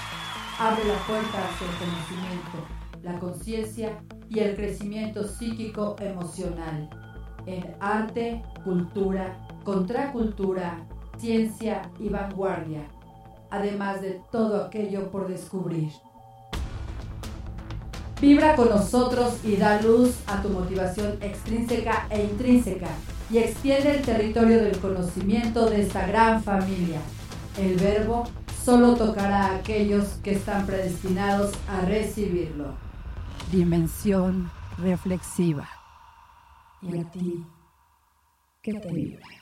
Abre la puerta hacia el conocimiento, la conciencia y el crecimiento psíquico emocional. En arte, cultura, contracultura, ciencia y vanguardia. Además de todo aquello por descubrir. Vibra con nosotros y da luz a tu motivación extrínseca e intrínseca y extiende el territorio del conocimiento de esta gran familia. El verbo solo tocará a aquellos que están predestinados a recibirlo. Dimensión reflexiva. ¿Y a ti qué te vibra?